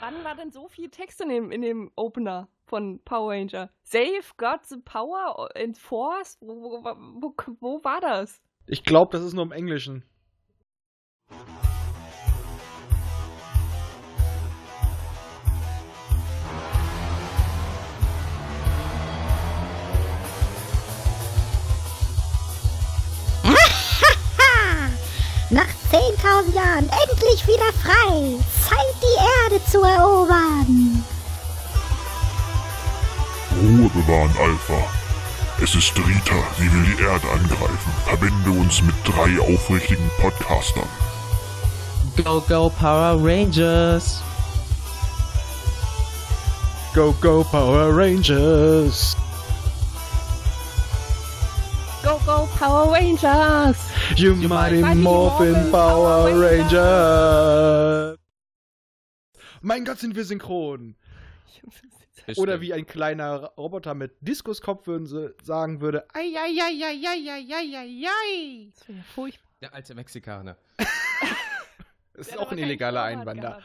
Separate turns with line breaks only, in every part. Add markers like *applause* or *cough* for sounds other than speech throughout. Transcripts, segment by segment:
Wann war denn so viel Text in dem, in dem Opener von Power Ranger? Save, got the power, enforce? Wo, wo, wo, wo war das?
Ich glaube, das ist nur im Englischen.
Nach 10.000 Jahren endlich wieder frei. Zeit, die Erde zu erobern.
Ruhe bewahren, Alpha. Es ist Rita, sie will die Erde angreifen. Verbinde uns mit drei aufrichtigen Podcastern.
Go, go, Power Rangers!
Go, go, Power Rangers!
Go, go, Power Rangers!
You, mighty
mighty
Morphin
Morphin
Power
Power
Rangers! Mein Gott, sind wir synchron! Oder wie ein kleiner Roboter mit Diskuskopf würden sie sagen würde, Eieieiei.
Das wäre ja furchtbar.
Der alte Mexikaner. *laughs*
Das ist auch ein illegaler
Torwart
Einwander.
gehabt.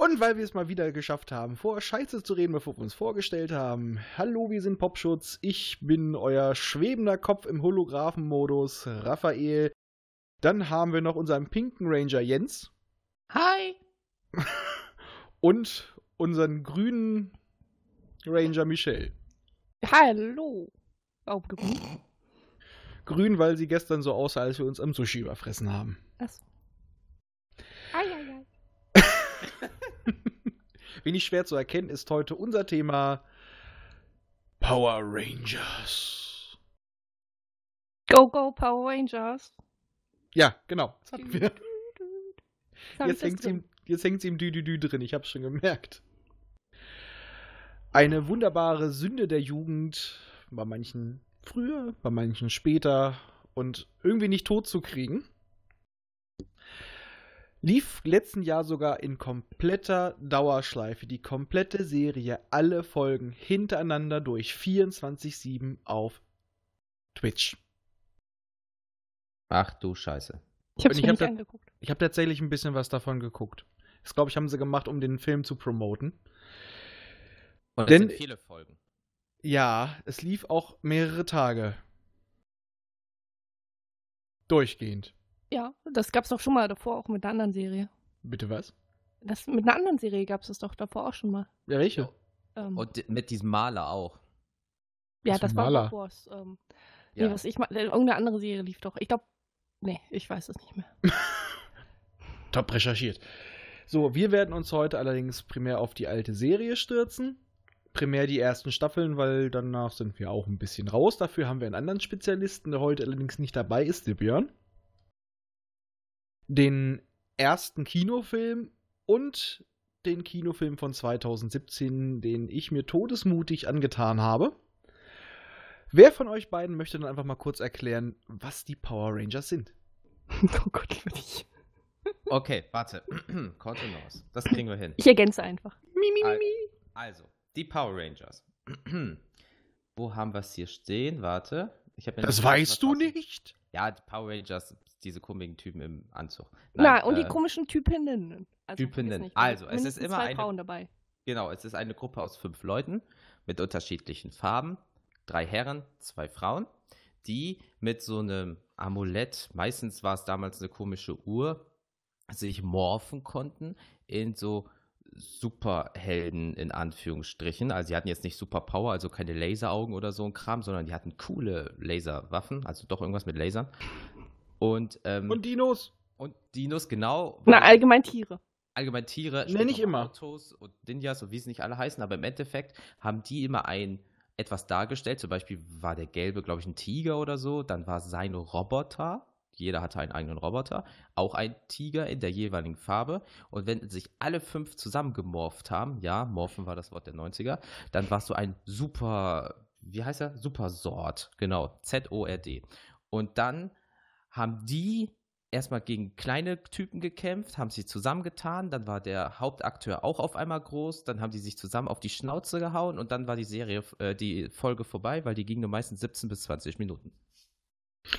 Und weil wir es mal wieder geschafft haben, vor Scheiße zu reden, bevor wir uns vorgestellt haben. Hallo, wir sind Popschutz. Ich bin euer schwebender Kopf im Holographenmodus, Raphael. Dann haben wir noch unseren pinken Ranger Jens
Hi! *laughs*
und unseren grünen Ranger Michelle.
Hallo! Grün.
Grün, weil sie gestern so aussah, als wir uns am Sushi überfressen haben.
Achso. Ei, ei, ei.
Wenig schwer zu erkennen ist heute unser Thema Power Rangers.
Go, go, Power Rangers!
Ja, genau. Das hatten wir. Jetzt hängt, im, jetzt hängt sie im Dü-Dü-Dü drin, ich hab's schon gemerkt. Eine wunderbare Sünde der Jugend, bei manchen früher, bei manchen später und irgendwie nicht tot zu kriegen. Lief letzten Jahr sogar in kompletter Dauerschleife die komplette Serie, alle Folgen hintereinander durch 24-7 auf Twitch.
Ach du Scheiße.
Ich hab's
Und ich
mir
hab
angeguckt.
Ich habe tatsächlich ein bisschen was davon geguckt. Das glaube ich, haben sie gemacht, um den Film zu promoten.
Und
Denn-
das sind viele Folgen.
Ja, es lief auch mehrere Tage. Durchgehend.
Ja, das gab's doch schon mal davor, auch mit einer anderen Serie.
Bitte was?
Das, mit einer anderen Serie gab's das doch davor auch schon mal.
Ja, welche?
Ähm,
Und mit diesem Maler auch.
ja, das
für
war
Maler?
davor. es, Ähm,
Ja.
Nee, was ich mal, irgendeine andere Serie lief doch. Ich glaube, nee, ich weiß es nicht mehr. *laughs*
Top recherchiert. So, wir werden uns heute allerdings primär auf die alte Serie stürzen. Primär die ersten Staffeln, weil danach sind wir auch ein bisschen raus. Dafür haben wir einen anderen Spezialisten, der heute allerdings nicht dabei ist, der Björn. Den ersten Kinofilm und den Kinofilm von 2017, den ich mir todesmutig angetan habe. Wer von euch beiden möchte dann einfach mal kurz erklären, was die Power Rangers sind? *laughs*
oh Gott, ich will nicht.
Okay, warte. *clears throat* Kontenance. Das kriegen wir hin.
Ich ergänze einfach.
Al- Also, die Power Rangers. *clears throat* Wo haben wir es hier stehen? Warte.
Das
nicht-
weißt du nicht?
Ja, die Power Rangers, diese komischen Typen im Anzug.
Na, und die
äh,
komischen Typinnen. Also,
Typinnen. Also, es ist immer
zwei
eine-
Frauen dabei.
Genau, es ist eine Gruppe aus fünf Leuten mit unterschiedlichen Farben. Drei Herren, zwei Frauen, die mit so einem Amulett, meistens war es damals eine komische Uhr, sich morphen konnten in so Superhelden in Anführungsstrichen. Also sie hatten jetzt nicht Superpower, also keine Laseraugen oder so ein Kram, sondern die hatten coole Laserwaffen, also doch irgendwas mit Lasern. Und, ähm,
Und Dinos?
und Dinos, genau.
Na, allgemein Tiere.
allgemein Tiere,
Nee, nicht
später auch
immer.
Autos und Ninjas und wie sie nicht alle heißen, aber im Endeffekt haben die immer ein etwas dargestellt. Zum Beispiel war der gelbe, glaube ich, ein Tiger oder so. Dann war sein Roboter. Jeder hatte einen eigenen Roboter. Auch ein Tiger in der jeweiligen Farbe. Und wenn sich alle fünf zusammengemorpht haben, ja, morphen war das Wort der 90er, dann warst du ein super, wie heißt er? Supersort. Genau, Z-O-R-D. Und dann haben die erstmal gegen kleine Typen gekämpft, haben sich zusammengetan, dann war der Hauptakteur auch auf einmal groß, dann haben die sich zusammen auf die Schnauze gehauen und dann war die Serie, äh, die Folge vorbei, weil die ging nur meistens 17 bis 20 Minuten.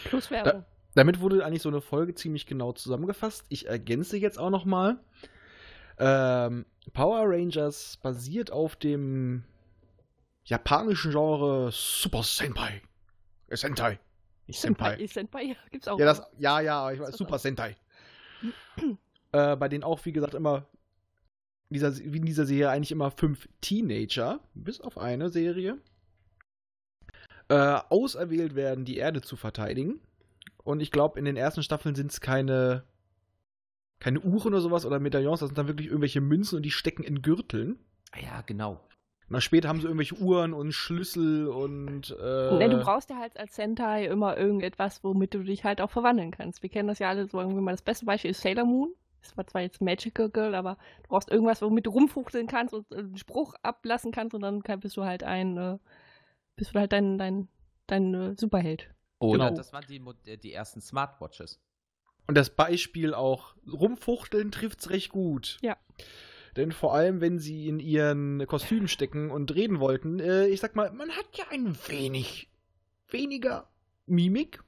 Plus Werbung.
Damit wurde eigentlich so eine Folge ziemlich genau zusammengefasst. Ich ergänze jetzt auch noch mal. Ähm, Power Rangers basiert auf dem japanischen Genre Super Senpai. Sentai. Nicht Senpai.
Senpai, ja, gibt's auch.
Ja, das,
noch.
ja, ja, ich weiß, Super. Sentai. *clears throat* äh, bei denen auch, wie gesagt, immer in dieser, wie in dieser Serie eigentlich immer fünf Teenager, bis auf eine Serie, äh, auserwählt werden, die Erde zu verteidigen. Und ich glaube, in den ersten Staffeln sind es keine, keine Uhren oder sowas oder Medaillons, das sind dann wirklich irgendwelche Münzen und die stecken in Gürteln.
Ah Ja, genau.
Und dann später haben sie irgendwelche Uhren und Schlüssel und. Äh,
Ne, du brauchst ja halt als Sentai immer irgendetwas, womit du dich halt auch verwandeln kannst. Wir kennen das ja alle so irgendwie mal. Das beste Beispiel ist Sailor Moon. Das war zwar jetzt Magical Girl, aber du brauchst irgendwas, womit du rumfuchteln kannst und äh, einen Spruch ablassen kannst und dann bist du halt ein, äh, bist du halt dein, dein, dein äh, Superheld.
Oder
Genau.
das waren die, äh, die ersten Smartwatches.
Und das Beispiel auch, rumfuchteln trifft's recht gut.
Ja.
Denn vor allem, wenn sie in ihren Kostümen stecken und reden wollten, äh, ich sag mal, man hat ja ein wenig weniger Mimik.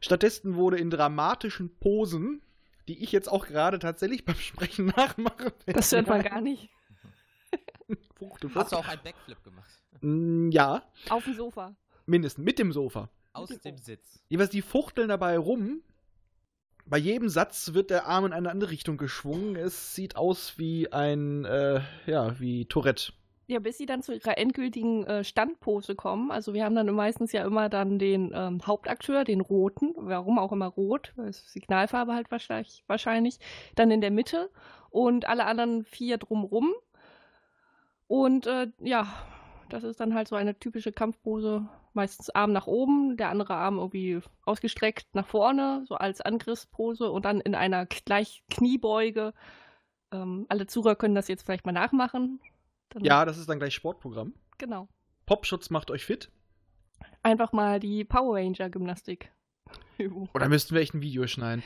Stattdessen wurde in dramatischen Posen, die ich jetzt auch gerade tatsächlich beim Sprechen *laughs* nachmache.
Das hört man gar *laughs* nicht.
Hast du auch einen Backflip gemacht?
Mm, Ja,
Auf dem Sofa.
mindestens mit dem Sofa.
Aus dem Sitz.
Jeweils die fuchteln dabei rum. Bei jedem Satz wird der Arm in eine andere Richtung geschwungen. Es sieht aus wie ein, äh, ja, wie Tourette.
Ja, bis sie dann zu ihrer endgültigen äh, Standpose kommen. Also wir haben dann meistens ja immer dann den ähm, Hauptakteur, den roten, warum auch immer rot, Signalfarbe halt wahrscheinlich, wahrscheinlich, dann in der Mitte und alle anderen vier drumrum. Und äh, ja, das ist dann halt so eine typische Kampfpose, meistens Arm nach oben, der andere Arm irgendwie ausgestreckt nach vorne, so als Angriffspose und dann in einer gleich Kniebeuge. Ähm, alle Zuhörer können das jetzt vielleicht mal nachmachen. Dann
Ja, das ist dann gleich Sportprogramm.
Genau.
Popschutz macht euch fit.
Einfach mal die Power Ranger Gymnastik. *laughs*
Oder müssten wir echt ein Video schneiden?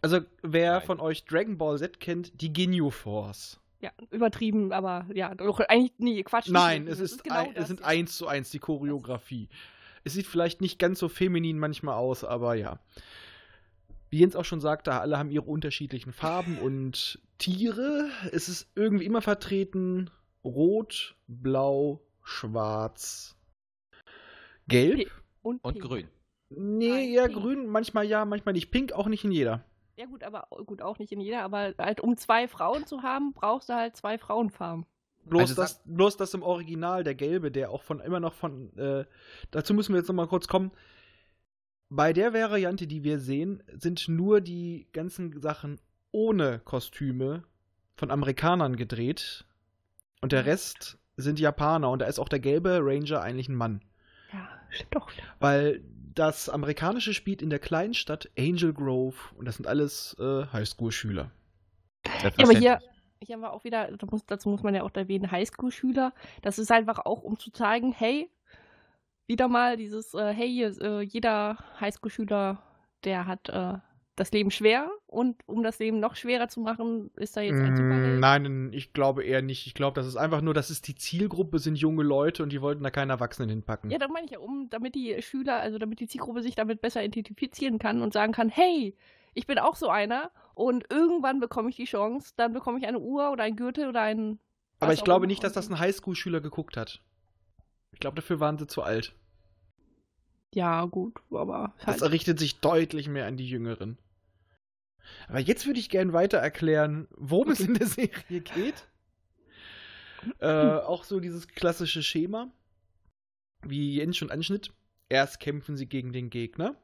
Also, wer
Nein.
von euch Dragon Ball Z kennt, die Ginyu Force.
Ja, übertrieben, aber ja, doch eigentlich nie Quatsch.
Nein,
nicht.
es,
Das
ist
genau
ein,
das.
es sind eins zu eins die Choreografie. Es sieht vielleicht nicht ganz so feminin manchmal aus, aber ja. Wie Jens auch schon sagte, alle haben ihre unterschiedlichen Farben und Tiere. Es ist irgendwie immer vertreten: Rot, Blau, Schwarz, Gelb.
Und,
Und grün.
Nee,
Nein,
eher
pink.
grün, manchmal ja, manchmal nicht. Pink auch nicht in jeder.
Ja gut, aber gut auch nicht in jeder, aber halt um zwei Frauen zu haben, brauchst du halt zwei Frauenfarben.
Bloß,
Also
das, bloß das im Original, der gelbe, der auch von immer noch von. Äh, dazu müssen wir jetzt nochmal kurz kommen. Bei der Variante, die wir sehen, sind nur die ganzen Sachen ohne Kostüme von Amerikanern gedreht. Und der Rest sind Japaner. Und da ist auch der gelbe Ranger eigentlich ein Mann.
Ja, stimmt doch.
Weil das amerikanische spielt in der kleinen Stadt Angel Grove. Und das sind alles äh, Highschool-Schüler.
Ja, aber hier, hier haben wir auch wieder, da muss, dazu muss man ja auch erwähnen, Highschool-Schüler. Das ist einfach auch, um zu zeigen, hey, wieder mal dieses, äh, hey, hier, äh, jeder Highschool-Schüler, der hat äh, das Leben schwer und um das Leben noch schwerer zu machen, ist da jetzt ein
Mm. Nein, ich glaube eher nicht. Ich glaube, das ist einfach nur, dass es die Zielgruppe sind junge Leute und die wollten da keine Erwachsenen hinpacken.
Ja, da meine ich ja, um, damit die Schüler, also damit die Zielgruppe sich damit besser identifizieren kann und sagen kann, hey, ich bin auch so einer und irgendwann bekomme ich die Chance, dann bekomme ich eine Uhr oder ein Gürtel oder ein.
Aber ich glaube nicht, dass das ein Highschool-Schüler geguckt hat. Ich glaube, dafür waren sie zu alt.
Ja, gut, aber
Das
halt.
richtet sich deutlich mehr an die Jüngeren. Aber jetzt würde ich gern weiter erklären, worum es in der Serie geht. äh, auch so dieses klassische Schema, wie Jens schon anschnitt. Erst kämpfen sie gegen den Gegner,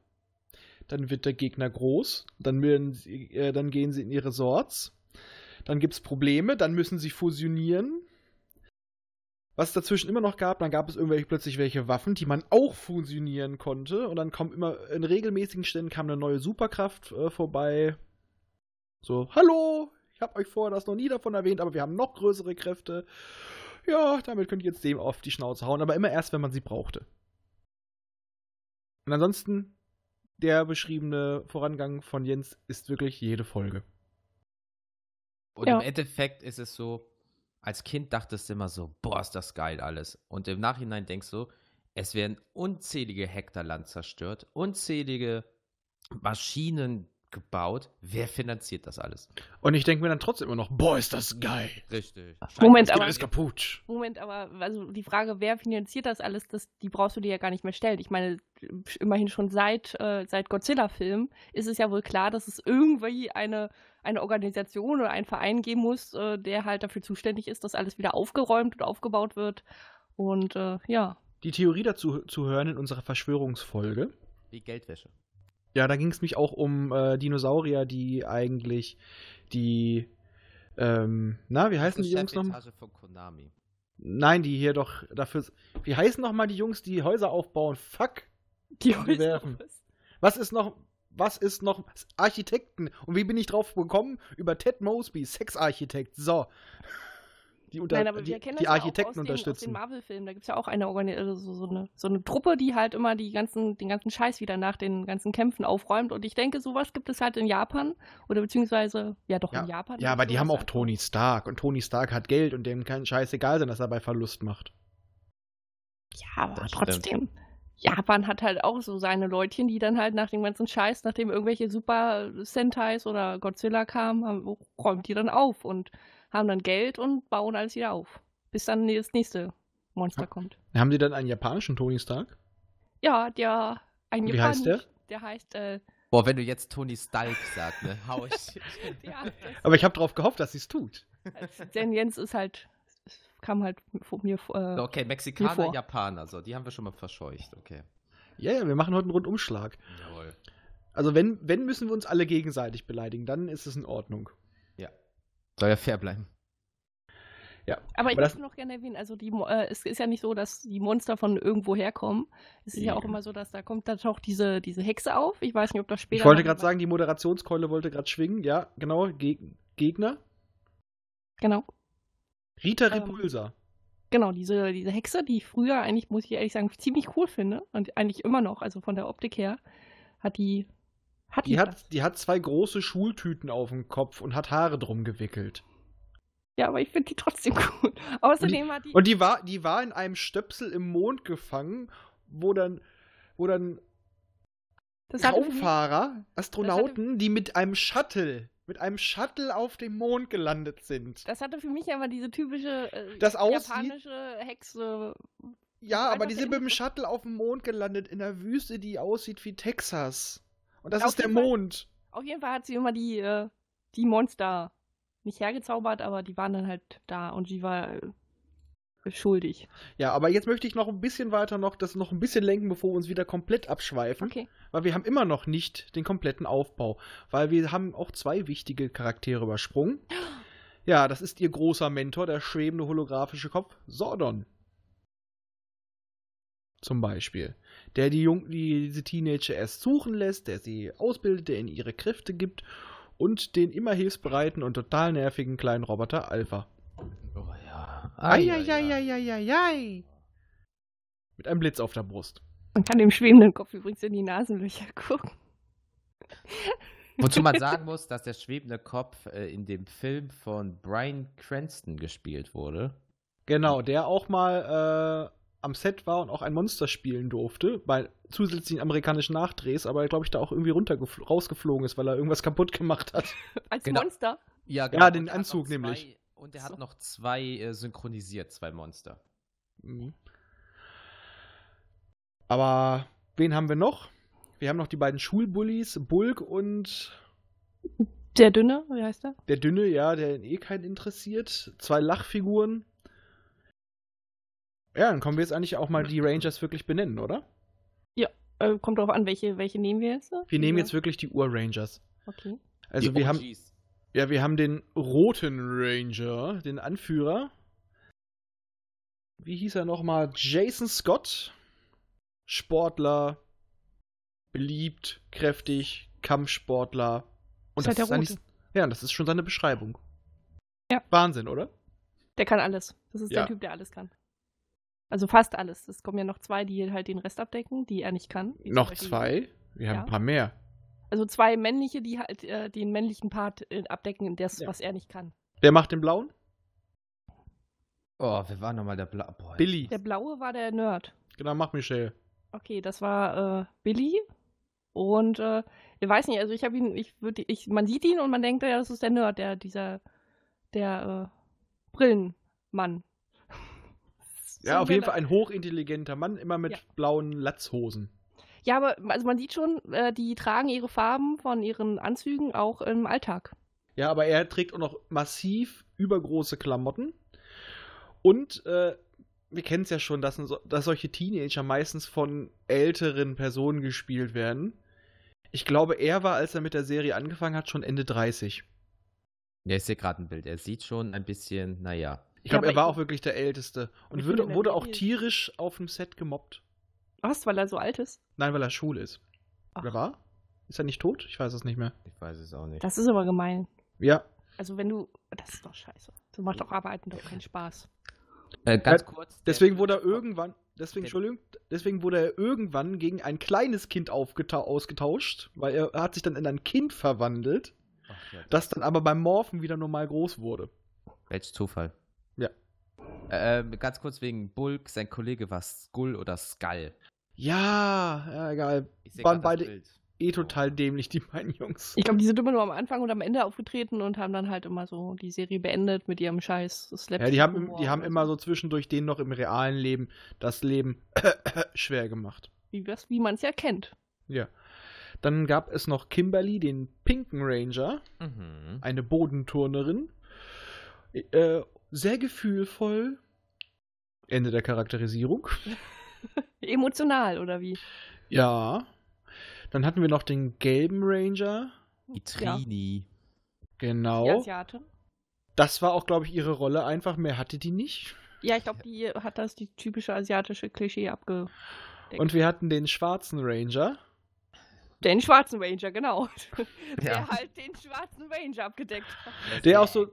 dann wird der Gegner groß, dann, sie, äh, dann gehen sie in ihre Sorts, dann gibt es Probleme, dann müssen sie fusionieren. Was es dazwischen immer noch gab, dann gab es irgendwelche plötzlich welche Waffen, die man auch fusionieren konnte. Und dann kommt immer in regelmäßigen Ständen kam eine neue Superkraft äh, vorbei. So, hallo, ich habe euch vorher das noch nie davon erwähnt, aber wir haben noch größere Kräfte. Ja, damit könnt ihr jetzt dem auf die Schnauze hauen, aber immer erst, wenn man sie brauchte. Und ansonsten, der beschriebene Vorangang von Jens ist wirklich jede Folge.
Und
Ja.
im Endeffekt ist es so, als Kind dachtest du immer so, boah, ist das geil alles. Und im Nachhinein denkst du, es werden unzählige Hektar Land zerstört, unzählige Maschinen, gebaut. Wer finanziert das alles?
Und ich denke mir dann trotzdem immer noch, boah, ist das geil.
Richtig.
Moment, aber-
alles kaputt.
Moment, aber also die Frage, wer finanziert das alles, das, die brauchst du dir ja gar nicht mehr stellen. Ich meine, immerhin schon seit, äh, seit Godzilla-Film ist es ja wohl klar, dass es irgendwie eine, eine Organisation oder einen Verein geben muss, äh, der halt dafür zuständig ist, dass alles wieder aufgeräumt und aufgebaut wird. Und äh, ja,
Die Theorie dazu zu hören in unserer Verschwörungsfolge.
Wie Geldwäsche.
Ja, da ging es mich auch um äh, Dinosaurier, die eigentlich die, ähm, na, wie heißen die Jungs nochmal?
Von Konami.
Nein, die hier doch dafür, wie heißen nochmal die Jungs, die Häuser aufbauen? Fuck.
die
werfen. Was ist noch, was ist noch Architekten? Und wie bin ich drauf gekommen? Über Ted Mosby, Sexarchitekt. So. *laughs* Die, unter,
Nein, aber
die,
wir kennen
die
das
Architekten
ja auch aus den, aus den
unterstützen.
Marvel-Filmen. Da gibt es ja auch eine, also so, so, eine, so eine Truppe, die halt immer die ganzen, den ganzen Scheiß wieder nach den ganzen Kämpfen aufräumt. Und ich denke, sowas gibt es halt in Japan. Oder beziehungsweise, ja doch in Japan.
Ja, aber die haben auch
halt
Tony Stark. Und Tony Stark hat Geld und dem kann scheißegal sein, dass er bei Verlust macht.
Ja, aber
Das
trotzdem. Japan hat halt auch so seine Leutchen, die dann halt nach dem ganzen Scheiß, nachdem irgendwelche Super Sentais oder Godzilla kamen, haben, räumt die dann auf und haben dann Geld und bauen alles wieder auf. Bis dann das nächste Monster
Ja.
kommt.
Haben die dann einen japanischen Tony Stark?
Ja, der ein
Wie heißt der?
Der heißt, äh,
Boah, wenn du jetzt Tony Stalk sagst, ne, hau ich. *laughs*
ja,
Aber ich habe darauf gehofft, dass sie es tut.
denn Jens ist halt, kam halt von mir vor. Äh,
okay, Mexikaner,
vor.
Japaner, so, die haben wir schon mal verscheucht, okay.
Ja, ja, wir machen heute einen Rundumschlag.
Jawohl.
Also wenn, wenn müssen wir uns alle gegenseitig beleidigen, dann ist es in Ordnung.
Soll ja fair bleiben.
Ja.
Aber ich
Aber
möchte noch gerne erwähnen, also die, äh, es ist ja nicht so, dass die Monster von irgendwo herkommen. Es ist ja,
Ja.
auch immer so, dass da kommt da taucht diese, diese Hexe auf. Ich weiß nicht, ob das später.
Ich wollte gerade sagen, die Moderationskeule wollte gerade schwingen. Ja, genau. Geg Gegner.
Genau.
Rita
Ähm,
Repulsa.
Genau, diese, diese Hexe, die ich früher eigentlich, muss ich ehrlich sagen, ziemlich cool finde. Und eigentlich immer noch, also von der Optik her, hat die. Hat die,
Die hat, die hat zwei große Schultüten auf dem Kopf und hat Haare drum gewickelt.
Ja, aber ich finde die trotzdem *laughs* cool. Außerdem hat die.
Und die war, die war in einem Stöpsel im Mond gefangen, wo dann, wo dann
das hatte für mich-
Rauffahrer, Astronauten, die mit einem Shuttle, mit einem Shuttle auf dem Mond gelandet sind.
Das hatte für mich aber diese typische äh, japanische Hexe.
Ja, aber die
der
sind mit dem Shuttle auf dem Mond gelandet, in einer Wüste, die aussieht wie Texas. Und das
Auf
ist der
Fall-
Mond.
Auf jeden Fall hat sie immer die, äh, die Monster nicht hergezaubert, aber die waren dann halt da und sie war äh, schuldig.
Ja, aber jetzt möchte ich noch ein bisschen weiter noch das noch ein bisschen lenken, bevor wir uns wieder komplett abschweifen.
Okay.
Weil wir haben immer noch nicht den kompletten Aufbau. Weil wir haben auch zwei wichtige Charaktere übersprungen. *gasps* Ja, das ist ihr großer Mentor, der schwebende holographische Kopf, Sordon. Zum Beispiel. Der die, Jung die diese Teenager erst suchen lässt, der sie ausbildet, der ihnen ihre Kräfte gibt und den immer hilfsbereiten und total nervigen kleinen Roboter Alpha.
Oh.
Eieieiei. Mit einem Blitz auf der Brust.
Man kann dem schwebenden Kopf übrigens in die Nasenlöcher gucken.
Wozu man *laughs* sagen muss, dass der schwebende Kopf äh, in dem Film von Brian Cranston gespielt wurde.
Genau, der auch mal äh, am Set war und auch ein Monster spielen durfte, bei zusätzlichen amerikanischen Nachdrehs, aber glaube ich da auch irgendwie runter rausgeflogen ist, weil er irgendwas kaputt gemacht hat.
Als
Genau.
Monster.
Ja,
Ja, den Anzug nämlich.
Und er hat
So.
noch zwei äh, synchronisiert, zwei Monster.
Mhm. Aber wen haben wir noch? Wir haben noch die beiden Schulbullies, Bulk und
Der Dünne, wie heißt der?
der Dünne, ja, der eh keinen interessiert. Zwei Lachfiguren. Ja, dann können wir jetzt eigentlich auch mal die Rangers wirklich benennen, oder?
Äh, kommt drauf an, welche, welche nehmen wir jetzt?
Wir nehmen
Ja.
jetzt wirklich die Ur-Rangers.
Okay.
Also
Die
wir haben,
OGs.
Ja, wir haben den roten Ranger, den Anführer. Wie hieß er nochmal? Jason Scott. Sportler. Beliebt, kräftig, Kampfsportler. Und
Ist halt der Rote.
ja, das ist schon seine Beschreibung.
Ja.
Wahnsinn, oder?
Der kann alles. Das ist
Ja.
der Typ, der alles kann. Also fast alles. Es kommen ja noch zwei, die halt den Rest abdecken, die er nicht kann.
Noch zwei. Wir haben
Ja.
ein paar mehr.
Also zwei männliche, die halt äh, den männlichen Part äh, abdecken, das,
Ja.
was er nicht kann.
Wer macht den blauen?
Oh, wer war nochmal der Bla Boah,
Billy.
Der blaue war der Nerd.
Genau, mach Michelle.
Okay, das war äh, Billy. Und äh, ich weiß nicht, also ich habe ihn, ich würde, ich, man sieht ihn und man denkt, ja, das ist der Nerd, der, dieser, der äh, Brillenmann.
Ja,
So
auf jeden. Fall ein hochintelligenter Mann, immer mit
Ja.
blauen Latzhosen.
Ja, aber also man sieht schon, äh, die tragen ihre Farben von ihren Anzügen auch im Alltag.
Ja, aber er trägt auch noch massiv übergroße Klamotten. Und äh, wir kennen es ja schon, dass, dass solche Teenager meistens von älteren Personen gespielt werden. Ich glaube, er war, als er mit der Serie angefangen hat, schon Ende 30.
Ja, ich sehe gerade ein Bild. Er sieht schon ein bisschen, naja.
Ich
Ja,
glaube,
aber
er war auch wirklich der Älteste. Und würde, wurde auch tierisch auf dem Set gemobbt.
Was, weil er so alt ist?
Nein, weil er schwul ist.
Ach.
Oder war? Ist er nicht tot? Ich weiß es nicht mehr.
Ich weiß es auch nicht.
Das ist aber gemein.
Ja.
Also wenn du, das ist doch scheiße. So macht doch Arbeiten doch keinen Spaß.
Äh, ganz
Ja,
kurz.
Deswegen wurde er irgendwann, deswegen, Entschuldigung, deswegen wurde er irgendwann gegen ein kleines Kind ausgetauscht, weil er hat sich dann in ein Kind verwandelt,
Ach, ja,
das dann aber beim Morphen wieder normal groß wurde.
Welch Zufall.
Ja.
Äh, ähm, ganz kurz wegen Bulk, sein Kollege war Skull oder Skull.
Ja, ja egal. Waren beide eh total dämlich, die beiden Jungs.
Ich glaube, die sind immer nur am Anfang und am Ende aufgetreten und haben dann halt immer so die Serie beendet mit ihrem Scheiß Slapstick.
Ja, die haben, die haben immer so zwischendurch denen noch im realen Leben das Leben *coughs* schwer gemacht.
Wie, das- wie man es ja kennt.
Ja. Dann gab es noch Kimberly, den Pinken Ranger,
Mhm.
eine Bodenturnerin. Äh, sehr gefühlvoll. Ende der Charakterisierung. *laughs* *laughs*
Emotional, oder wie?
Ja. Dann hatten wir noch den gelben Ranger.
Die Trini.
Die
Genau.
Asiate.
Das war auch, glaube ich, ihre Rolle. Einfach mehr hatte die nicht.
Ja, ich glaube, die hat das die typische asiatische Klischee abge.
Und wir hatten den schwarzen Ranger.
Den schwarzen Ranger, genau. *laughs* Der
Ja.
halt den schwarzen Ranger abgedeckt hat.
Der auch so,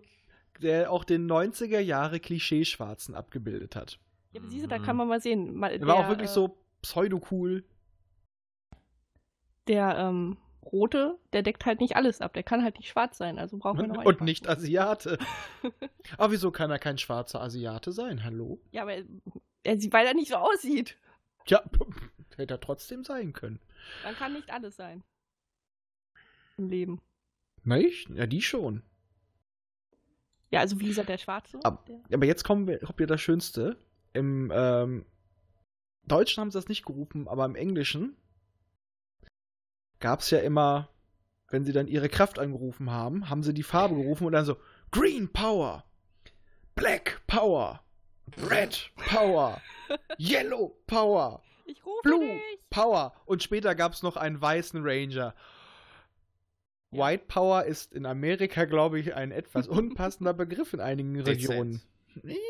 der auch den 90er Jahre Klischee-Schwarzen abgebildet hat.
Ja, aber siehst du, da
Mhm.
kann man mal sehen. Mal,
Der war auch wirklich
äh,
so pseudo-cool.
Der ähm, rote, der deckt halt nicht alles ab. Der kann halt nicht schwarz sein, also brauchen wir noch einen *laughs*
Und
schwarzen.
nicht Asiate. *laughs* Aber wieso kann er kein schwarzer Asiate sein? Hallo?
Ja, aber er, er sieht, weil er nicht so aussieht.
Ja, *laughs* hätte er trotzdem sein können.
Dann kann nicht alles sein. Im Leben.
Nicht? Ja, die schon.
Ja, also wie gesagt, der Schwarze.
Ab-
der,
Aber jetzt kommen wir, kommt ja das Schönste. Im ähm, Deutschen haben sie das nicht gerufen, aber im Englischen gab es ja immer, wenn sie dann ihre Kraft angerufen haben, haben sie die Farbe gerufen und dann so Green Power, Black Power, Red Power, *laughs* Yellow Power, Blue
dich!
Power. Und später gab es noch einen weißen Ranger. White Power ist in Amerika, glaube ich, ein etwas unpassender Begriff in einigen Regionen.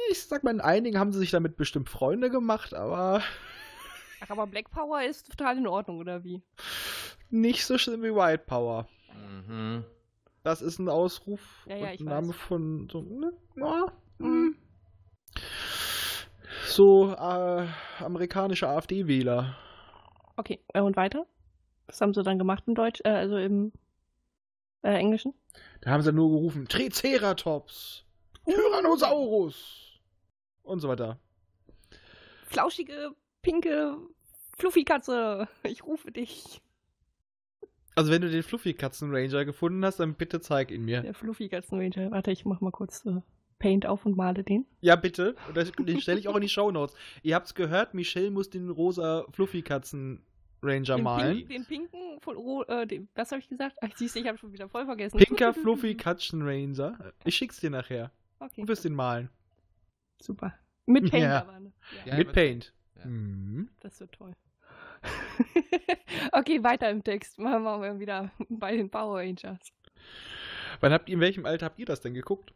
Ich sag mal, in einigen haben sie sich damit bestimmt Freunde gemacht, aber
Ach, aber Black Power ist total in Ordnung, oder wie?
nicht so schlimm wie White Power.
Mhm.
Das ist ein Ausruf
Ja, ja,
und ein Name
weiß.
von so, ne, ja,
Mhm.
hm. so äh, amerikanische AfD-Wähler.
Okay, äh, und weiter? Was haben sie dann gemacht im Deutsch, äh, also im äh, Englischen?
Da haben sie nur gerufen, Triceratops, Tyrannosaurus und so weiter.
Flauschige, pinke Fluffy-Katze, ich rufe dich.
Also wenn du den Fluffy Katzen Ranger gefunden hast, dann bitte zeig ihn mir.
Der Fluffy-Katzen-Ranger. Warte, ich mach mal kurz äh, Paint auf und male den.
Ja, bitte. Und Den stelle ich auch in die Shownotes. Ihr habt's gehört, Michelle muss den rosa Fluffy Katzen Ranger
Den,
malen.
pink, den pinken, von, äh, den, was habe ich gesagt? Ach, siehst du, ich habe schon wieder voll vergessen.
Pinker *laughs* Fluffy Katzen Ranger. Ich schick's dir nachher.
Okay,
Du wirst ihn malen.
super. Mit Paint
Ja.
aber, ne?
Ja,
Mit Paint.
Ja.
Mhm.
Das wird toll. *laughs* okay, weiter im Text. Machen wir wieder bei den Power Rangers.
Wann habt ihr, in welchem Alter habt ihr das denn geguckt?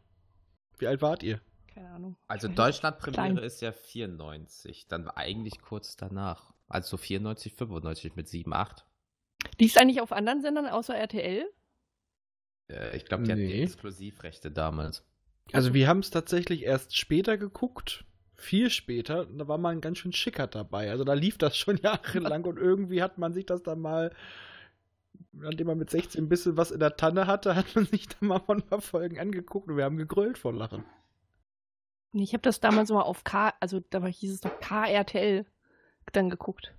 Wie alt wart ihr?
Keine Ahnung.
Also Deutschland-Premiere ist ja 94. Dann war eigentlich kurz danach. Also so 94, 95 mit 7, 8.
nicht. Lief es eigentlich auf anderen Sendern außer RTL?
Äh, ich glaube, die hatten die
Nee.
Exklusivrechte damals.
Also wir haben es tatsächlich erst später geguckt. Viel später. Da war man ganz schön schicker dabei. Also da lief das schon *laughs* jahrelang und irgendwie hat man sich das dann mal, nachdem man mit 16 ein bisschen was in der Tanne hatte, hat man sich dann mal von ein paar Folgen angeguckt und wir haben gegrölt vor Lachen.
Ich habe das damals mal auf K, also da war- hieß es doch KRTL dann geguckt.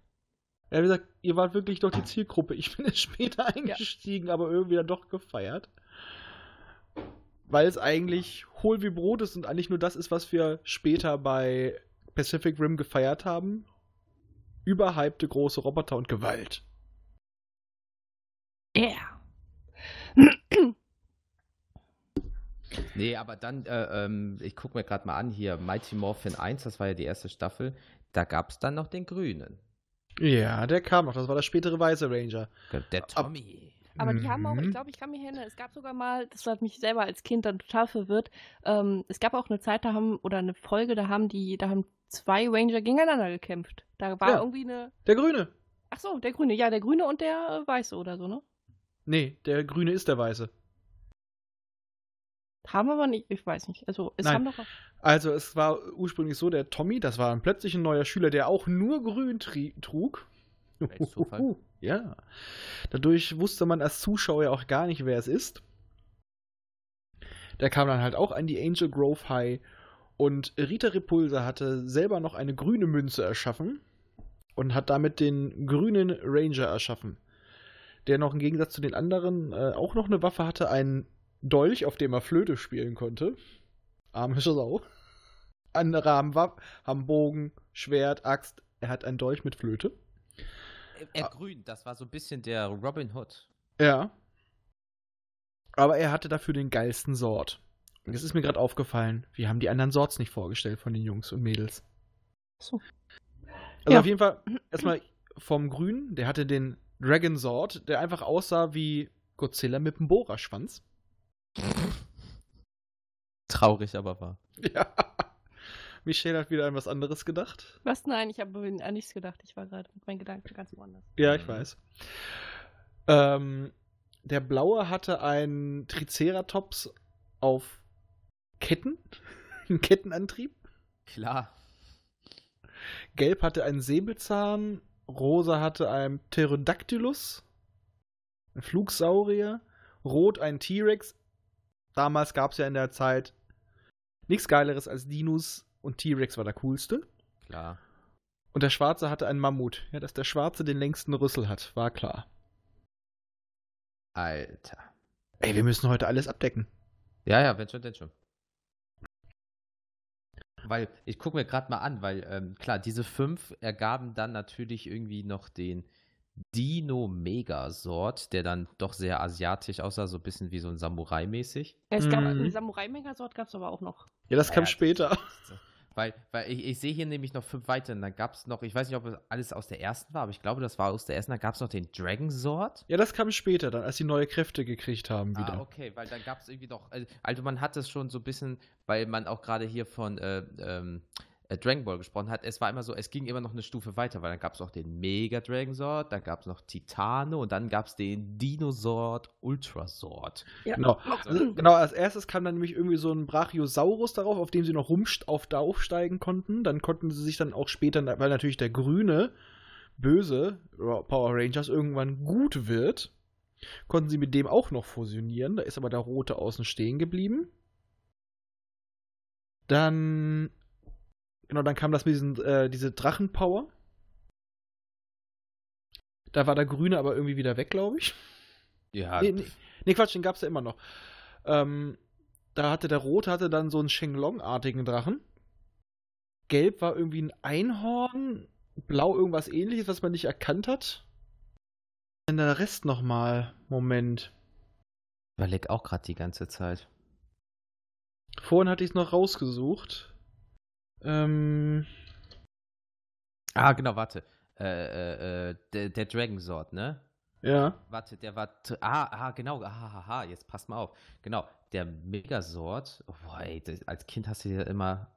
Ja, wie gesagt, ihr wart wirklich doch die Zielgruppe. Ich bin jetzt später eingestiegen, aber irgendwie dann doch gefeiert. Weil es eigentlich hohl wie Brot ist und eigentlich nur das ist, was wir später bei Pacific Rim gefeiert haben. Überhypte große Roboter und Gewalt.
Yeah. *coughs*
Nee, aber dann, äh, ähm, ich gucke mir gerade mal an hier, Mighty Morphin 1, das war ja die erste Staffel, da gab es dann noch den Grünen.
Ja, der kam noch. Das war der spätere Weiße Ranger.
Der Tommy.
Aber die haben auch, ich
Mhm.
glaube, ich kann mich erinnern, es gab sogar mal, das hat mich selber als Kind dann total verwirrt, ähm, es gab auch eine Zeit, da haben, oder eine Folge, da haben die, da haben zwei Ranger gegeneinander gekämpft. Da war
Ja.
irgendwie eine,
Der Grüne.
ach so, der Grüne, ja, der Grüne und der äh, Weiße oder so, ne?
Nee, der Grüne ist der Weiße.
Haben wir aber nicht, ich weiß nicht. Also, es
Nein.
haben doch,
Also, es war ursprünglich so, der Tommy, das war dann plötzlich ein neuer Schüler, der auch nur grün tri- trug.
Welch Zufall.
Ja. Dadurch wusste man als Zuschauer auch gar nicht, wer es ist. Der kam dann halt auch an die Angel Grove High und Rita Repulsa hatte selber noch eine grüne Münze erschaffen und hat damit den grünen Ranger erschaffen. Der noch im Gegensatz zu den anderen äh, auch noch eine Waffe hatte, einen Dolch, auf dem er Flöte spielen konnte. Arme Sau. Andere haben, Waff haben Bogen, Schwert, Axt. Er hat einen Dolch mit Flöte.
Er grün, das war so ein bisschen der Robin Hood.
Ja. Aber er hatte dafür den geilsten Sort. Und jetzt ist mir gerade aufgefallen, wir haben die anderen Sorts nicht vorgestellt von den Jungs und Mädels.
so.
Also
Ja.
auf jeden Fall erstmal vom Grünen, der hatte den Dragon Sword, der einfach aussah wie Godzilla mit einem Bohrerschwanz.
Traurig, aber wahr. *laughs*
Ja. Michelle hat wieder an was anderes gedacht.
was? Nein, ich habe an nichts gedacht. Ich war gerade mit meinen Gedanken ganz woanders.
Ja, ich
Mhm.
weiß. Ähm, der Blaue hatte einen Triceratops auf Ketten, *laughs* einen Kettenantrieb.
Klar.
Gelb hatte einen Säbelzahn, Rosa hatte einen Pterodactylus, ein Flugsaurier, Rot ein T-Rex. Damals gab es ja in der Zeit nichts Geileres als Dinos und T-Rex war der coolste.
Klar.
Und der Schwarze hatte einen Mammut. Ja, dass der Schwarze den längsten Rüssel hat, war klar.
Alter.
Ey, wir müssen heute alles abdecken.
Ja, ja, wenn schon, denn schon. Weil, ich gucke mir gerade mal an, weil, ähm, klar, diese fünf ergaben dann natürlich irgendwie noch den Dino Megasort, der dann doch sehr asiatisch aussah, so ein bisschen wie so ein Samurai-mäßig.
Es gab
Mhm.
einen Samurai-Megasort, gab es aber auch noch.
Ja, das kam
Naja,
später.
das- Weil, weil ich, ich sehe hier nämlich noch fünf weitere. Dann gab es noch, ich weiß nicht, ob es alles aus der ersten war, aber ich glaube, das war aus der ersten. Dann gab es noch den Dragon Sword.
Ja, das kam später dann, als sie neue Kräfte gekriegt haben wieder.
Ah, okay, weil dann gab es irgendwie noch, also- also man hat es schon so ein bisschen, weil man auch gerade hier von äh, ähm, äh, Dragon Ball gesprochen hat, es war immer so, es ging immer noch eine Stufe weiter, weil dann gab es auch den Mega Dragon Sword, dann gab es noch Titane und dann gab es den Dino Sword Ultra Sword.
Genau. Also, genau, als erstes kam dann nämlich irgendwie so ein Brachiosaurus darauf, auf dem sie noch rumst auf da aufsteigen konnten. Dann konnten sie sich dann auch später, weil natürlich der grüne, böse Power Rangers irgendwann gut wird, konnten sie mit dem auch noch fusionieren. Da ist aber der rote außen stehen geblieben. Dann, genau, dann kam das mit diesen, äh, diese Drachenpower. Da war der grüne aber irgendwie wieder weg, glaube ich.
Ja,
Nee, nee, nee, Quatsch, den gab's ja immer noch. Ähm, da hatte der Rote hatte dann so einen Shenlong-artigen Drachen. Gelb war irgendwie ein Einhorn. Blau irgendwas ähnliches, was man nicht erkannt hat. Und der Rest nochmal. Moment.
überleg auch gerade die ganze Zeit.
Vorhin hatte ich es noch rausgesucht. Ähm,
Ah, genau, warte. Äh, äh, äh, der, der Dragon Sword, ne?
ja.
Warte, der war. Ah, ah, genau. Ah, ah, ah, jetzt passt mal auf. Genau, der Megasort. Oh, boah, ey, das, als Kind hast du ja immer.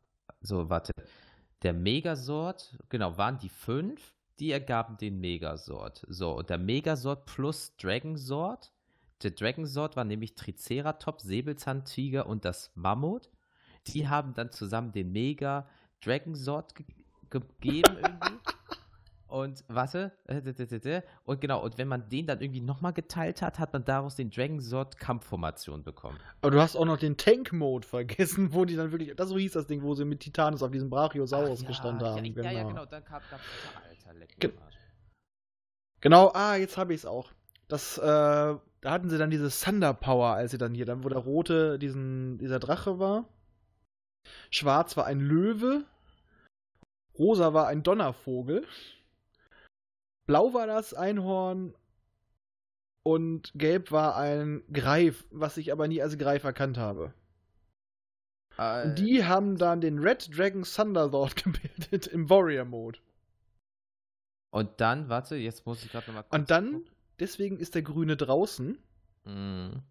So, warte. Der Megasort, genau, waren die fünf, die ergaben den Megasort. So, und der Megasort plus Dragon Sword. Der Dragon Sword war nämlich Triceratops, Säbelzahntiger und das Mammut. Die haben dann zusammen den Mega Dragon Sword ge gegeben irgendwie. *laughs* Und warte, äh, und genau, und wenn man den dann irgendwie nochmal geteilt hat, hat man daraus den Dragon Sword Kampfformation bekommen.
Aber du hast auch noch den Tank-Mode vergessen, wo die dann wirklich. Das so hieß das Ding, wo sie mit Titanus auf diesem Brachiosaurus
Ach, ja,
gestanden haben.
Ja,
genau.
ja, ja, genau, dann gab es Alter, leck
Ge-. Genau, ah, jetzt habe ich es auch. Das, äh, da hatten sie dann diese Thunder Power, als sie dann hier, dann wo der rote diesen, dieser Drache war. Schwarz war ein Löwe. Rosa war ein Donnervogel. Blau war das Einhorn. Und gelb war ein Greif, was ich aber nie als Greif erkannt habe.
Äh,
Und die haben dann den Red Dragon Thunderlord *laughs* gebildet im Warrior Mode.
Und dann, warte, jetzt muss ich gerade nochmal kurz.
Und dann, deswegen ist der grüne draußen.
Mhm.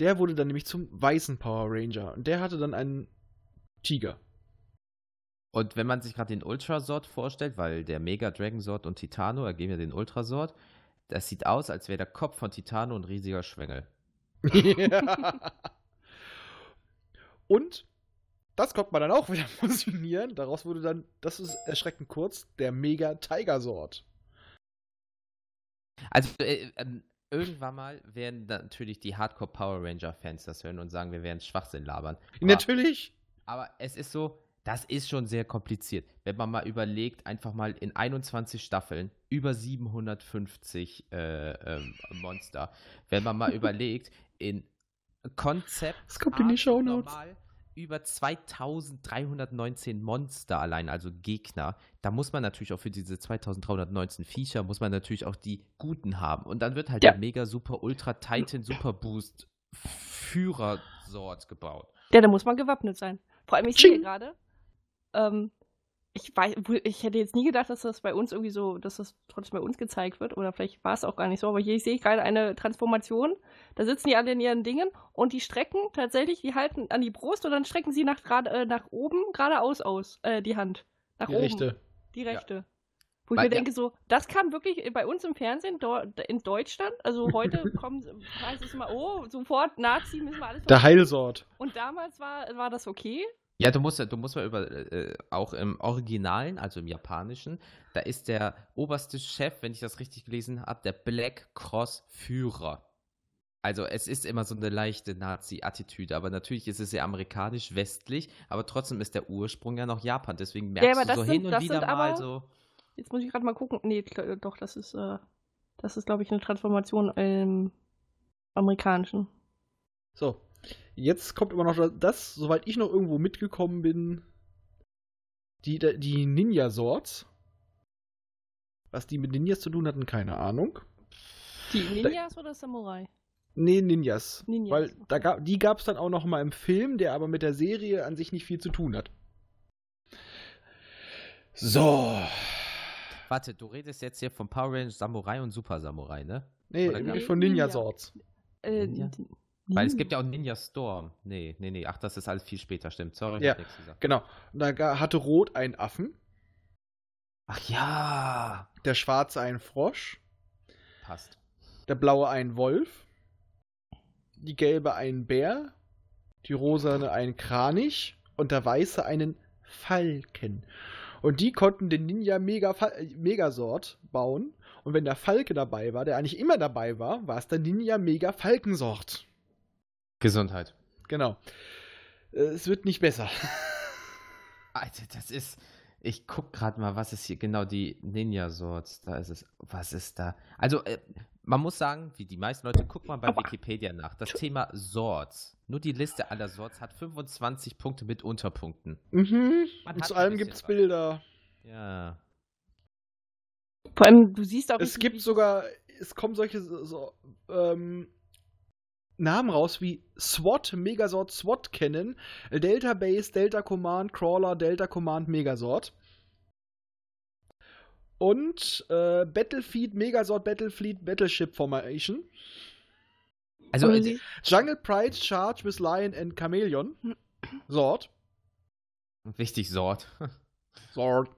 Der wurde dann nämlich zum weißen Power Ranger. Und der hatte dann einen Tiger.
Und wenn man sich gerade den Ultrasort vorstellt, weil der Mega Dragon Sword und Titano ergeben ja den Ultrasort, das sieht aus, als wäre der Kopf von Titano ein riesiger Schwengel.
Ja. *laughs* Und das konnte man dann auch wieder *laughs* fusionieren. Daraus wurde dann, das ist erschreckend kurz, der Mega Tiger Sword.
Also äh, ähm, irgendwann mal werden natürlich die Hardcore Power Ranger Fans das hören und sagen, wir werden Schwachsinn labern. Aber,
Natürlich.
aber es ist so, das ist schon sehr kompliziert. Wenn man mal überlegt, einfach mal in 21 Staffeln über 750 äh, ähm, Monster. Wenn man mal *laughs* überlegt, in Konzept
Das kommt in die
Art
Shownotes.
normal über 2319 Monster allein, also Gegner. Da muss man natürlich auch für diese 2319 Viecher, muss man natürlich auch die guten haben. Und dann wird halt
Ja.
der Mega Super Ultra Titan Super Boost Führersort gebaut.
Ja, da muss man gewappnet sein. Vor allem, ich sehe gerade, ähm, ich weiß, ich hätte jetzt nie gedacht, dass das bei uns irgendwie so, dass das trotzdem bei uns gezeigt wird. Oder vielleicht war es auch gar nicht so, aber hier sehe ich gerade eine Transformation. Da sitzen die alle in ihren Dingen und die strecken tatsächlich, die halten an die Brust und dann strecken sie nach, grad, äh, nach oben geradeaus aus, äh, die Hand. Nach
Die
oben.
rechte.
Die
Ja.
rechte. Wo ich
Weil-
mir denke, so, das kam wirklich bei uns im Fernsehen dort in Deutschland. Also heute *laughs* kommen, heißt es immer, oh, sofort Nazi, müssen wir alles
Der Heilsort.
und damals war, war das okay.
Ja, du musst, ja- du musst mal über, äh, auch im Originalen, also im Japanischen, da ist der oberste Chef, wenn ich das richtig gelesen habe, der Black Cross Führer. Also es ist immer so eine leichte Nazi-Attitüde, aber natürlich ist es sehr amerikanisch-westlich, aber trotzdem ist der Ursprung ja noch Japan, deswegen merkst
aber
du so
sind-
hin und
das
wieder
sind
mal
aber-
so.
Jetzt muss ich gerade mal gucken. Nee, doch, das ist, äh, das ist, glaube ich, eine Transformation im amerikanischen.
So. Jetzt kommt immer noch das, soweit ich noch irgendwo mitgekommen bin, die, die Ninja Swords. Was die mit Ninjas zu tun hatten, keine Ahnung.
Die Ninjas oder Samurai?
Nee, Ninjas.
Ninjas,
Weil
okay.
da gab, die gab es dann auch noch mal im Film, der aber mit der Serie an sich nicht viel zu tun hat. So.
Warte, du redest jetzt hier von Power Rangers Samurai und Super Samurai, ne?
Nee,
Oder
von Ninja
Ninja.
Swords.
Äh,
Ninja? Weil es
Ninja.
gibt ja auch Ninja Storm. Nee, nee, nee. Ach, das ist alles viel später, stimmt. Sorry, ich
Ja.
hab nichts gesagt.
Genau. Und da hatte Rot einen Affen,
Ach ja.
der Schwarze einen Frosch,
Passt.
der Blaue einen Wolf, die Gelbe einen Bär, die Rosane einen Kranich und der Weiße einen Falken. Und die konnten den Ninja Mega äh, Megasort bauen. Und wenn der Falke dabei war, der eigentlich immer dabei war, war es der Ninja Mega Falkensort.
Gesundheit.
Genau. Äh, Es wird nicht besser. *laughs*
Alter, das ist. Ich guck gerade mal, was ist hier genau die Ninja Swords. Da ist es. Was ist da? Also, äh, man muss sagen, wie die meisten Leute, guck mal bei Wikipedia nach. Das Thema Swords. Nur die Liste aller Swords hat 25 Punkte mit Unterpunkten.
Mhm. Und zu allem
bisschen
gibt es
was.
Bilder.
Ja.
Vor allem, du siehst auch
Es gibt sogar, es kommen solche so, so, ähm, Namen raus wie SWAT, Megasort, SWAT Cannon, Delta Base, Delta Command, Crawler, Delta Command, Megasort. Und äh, Battlefield, Megasort, Battlefleet, Battleship Formation.
Also,
siehst-
Jungle Pride, Charge with Lion and Chameleon. Sort.
wichtig, Sort.
Sort.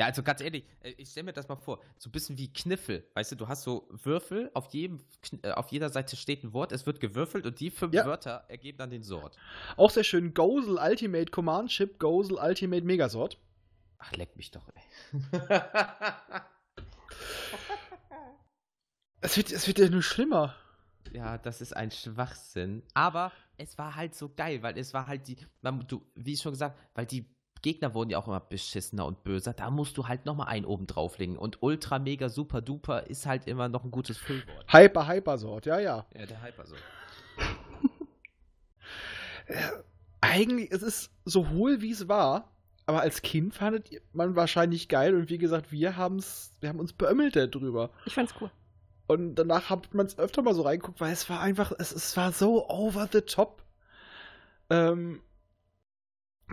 Ja, also ganz ehrlich, äh, ich stelle mir das mal vor, so ein bisschen wie Kniffel. Weißt du, du hast so Würfel, auf, jedem, äh, auf jeder Seite steht ein Wort, es wird gewürfelt und die fünf
Ja.
Wörter ergeben dann den Sort.
Auch sehr schön. Gozel Ultimate Command Ship, Gozel Ultimate Megasort.
Ach, leck mich doch, ey. *laughs*
Es wird, es wird ja nur schlimmer.
ja, das ist ein Schwachsinn. Aber es war halt so geil, weil es war halt die, man, du, wie schon gesagt, weil die Gegner wurden ja auch immer beschissener und böser. Da musst du halt nochmal einen oben drauflegen. Und Ultra, Mega, Super, Duper ist halt immer noch ein gutes Füllwort.
Hyper, Hypersort, ja, ja.
Ja, der Hyper so.
Ja, *laughs* eigentlich, es ist so hohl, wie es war. Aber als Kind fandet man wahrscheinlich geil und wie gesagt, wir haben's, wir haben uns beömmelt darüber.
Ich fand's cool.
Und danach hat man es öfter mal so reinguckt, weil es war einfach, es, es war so over the top, ähm,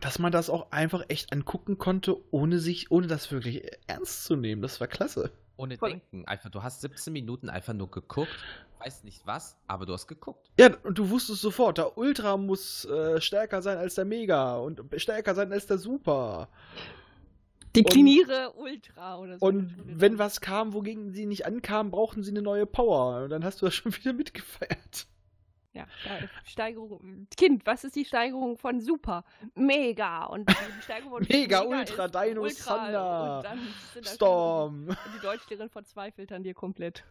dass man das auch einfach echt angucken konnte, ohne sich, ohne das wirklich ernst zu nehmen. Das war klasse.
Ohne
Voll.
Denken. Einfach, du hast 17 Minuten einfach nur geguckt. Weißt nicht was, aber du hast geguckt.
Ja, und du wusstest sofort, der Ultra muss äh, stärker sein als der Mega und stärker sein als der Super.
Dekliniere Ultra oder so.
Und wenn was kam, wogegen sie nicht ankamen, brauchten sie eine neue Power. Und dann hast du das schon *laughs* wieder mitgefeiert.
Ja, Steigerung. Kind, was ist die Steigerung von Super? Mega. Und die Steigerung von
Mega,
ist
Ultra, Dino,
Ultra.
Thunder, Storm.
schon- Und die Deutschlehrerin verzweifelt an dir komplett.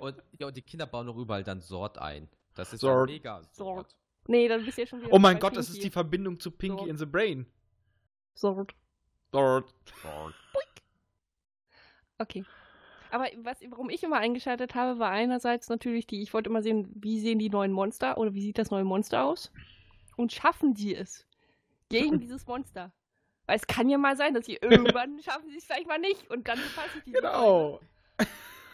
Und, ja, und die Kinder bauen noch überall dann Sort ein. Das ist
Sort.
mega.
Sort. Nee, dann bist du ja schon wieder.
Oh mein Gott, das ist
Pinky.
die Verbindung zu Pinky
So.
in the Brain.
Sort.
Dort.
Sort.
Okay. Aber was, warum ich immer eingeschaltet habe, war einerseits natürlich die, ich wollte immer sehen, wie sehen die neuen Monster oder wie sieht das neue Monster aus? Und schaffen die es gegen *laughs* dieses Monster? Weil es kann ja mal sein, dass sie irgendwann *laughs* schaffen sie es vielleicht mal nicht und dann fasse ich die
Genau.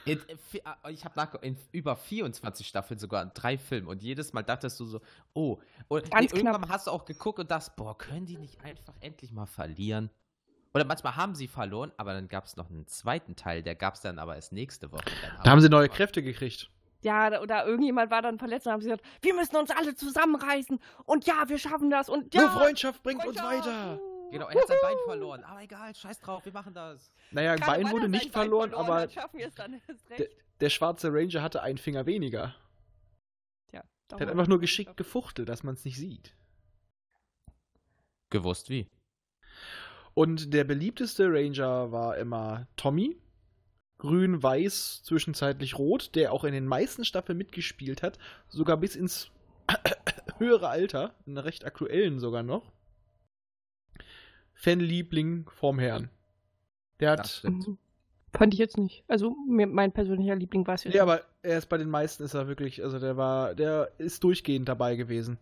In, in, vi- ah, ich habe nach in über 24 Staffeln sogar drei Filmen und jedes Mal dachtest du so, oh, und
Ganz
nee, irgendwann hast du auch geguckt und dachtest, boah, können die nicht einfach endlich mal verlieren? Oder manchmal haben sie verloren, aber dann gab es noch einen zweiten Teil, der gab es dann aber erst nächste Woche. Dann
Da haben sie neue
verloren.
Kräfte gekriegt.
Ja, oder irgendjemand war dann verletzt und haben sie gesagt, wir müssen uns alle zusammenreißen und ja, wir schaffen das und ja.
Nur Freundschaft bringt
Freundschaft,
uns weiter.
Genau, er hat sein Bein verloren. Aber egal, scheiß drauf, wir machen das.
Naja, ein
Gerade
Bein wurde nicht
sein Bein
verloren,
verloren
aber
schaffen wir es dann
der, der schwarze Ranger hatte einen Finger weniger.
Tja,
Der hat einfach nur geschickt gefuchtelt, dass man es nicht sieht.
Gewusst wie.
Und der beliebteste Ranger war immer Tommy. Grün, weiß, zwischenzeitlich rot, der auch in den meisten Staffeln mitgespielt hat, sogar bis ins *coughs* höhere Alter, in der recht aktuellen sogar noch. Fanliebling vom Herrn. Der
Das
hat.
Mhm. Fand ich jetzt nicht. Also mir, mein persönlicher Liebling war es jetzt.
Nee, aber er ist bei den meisten ist er wirklich, also der war, der ist durchgehend dabei gewesen.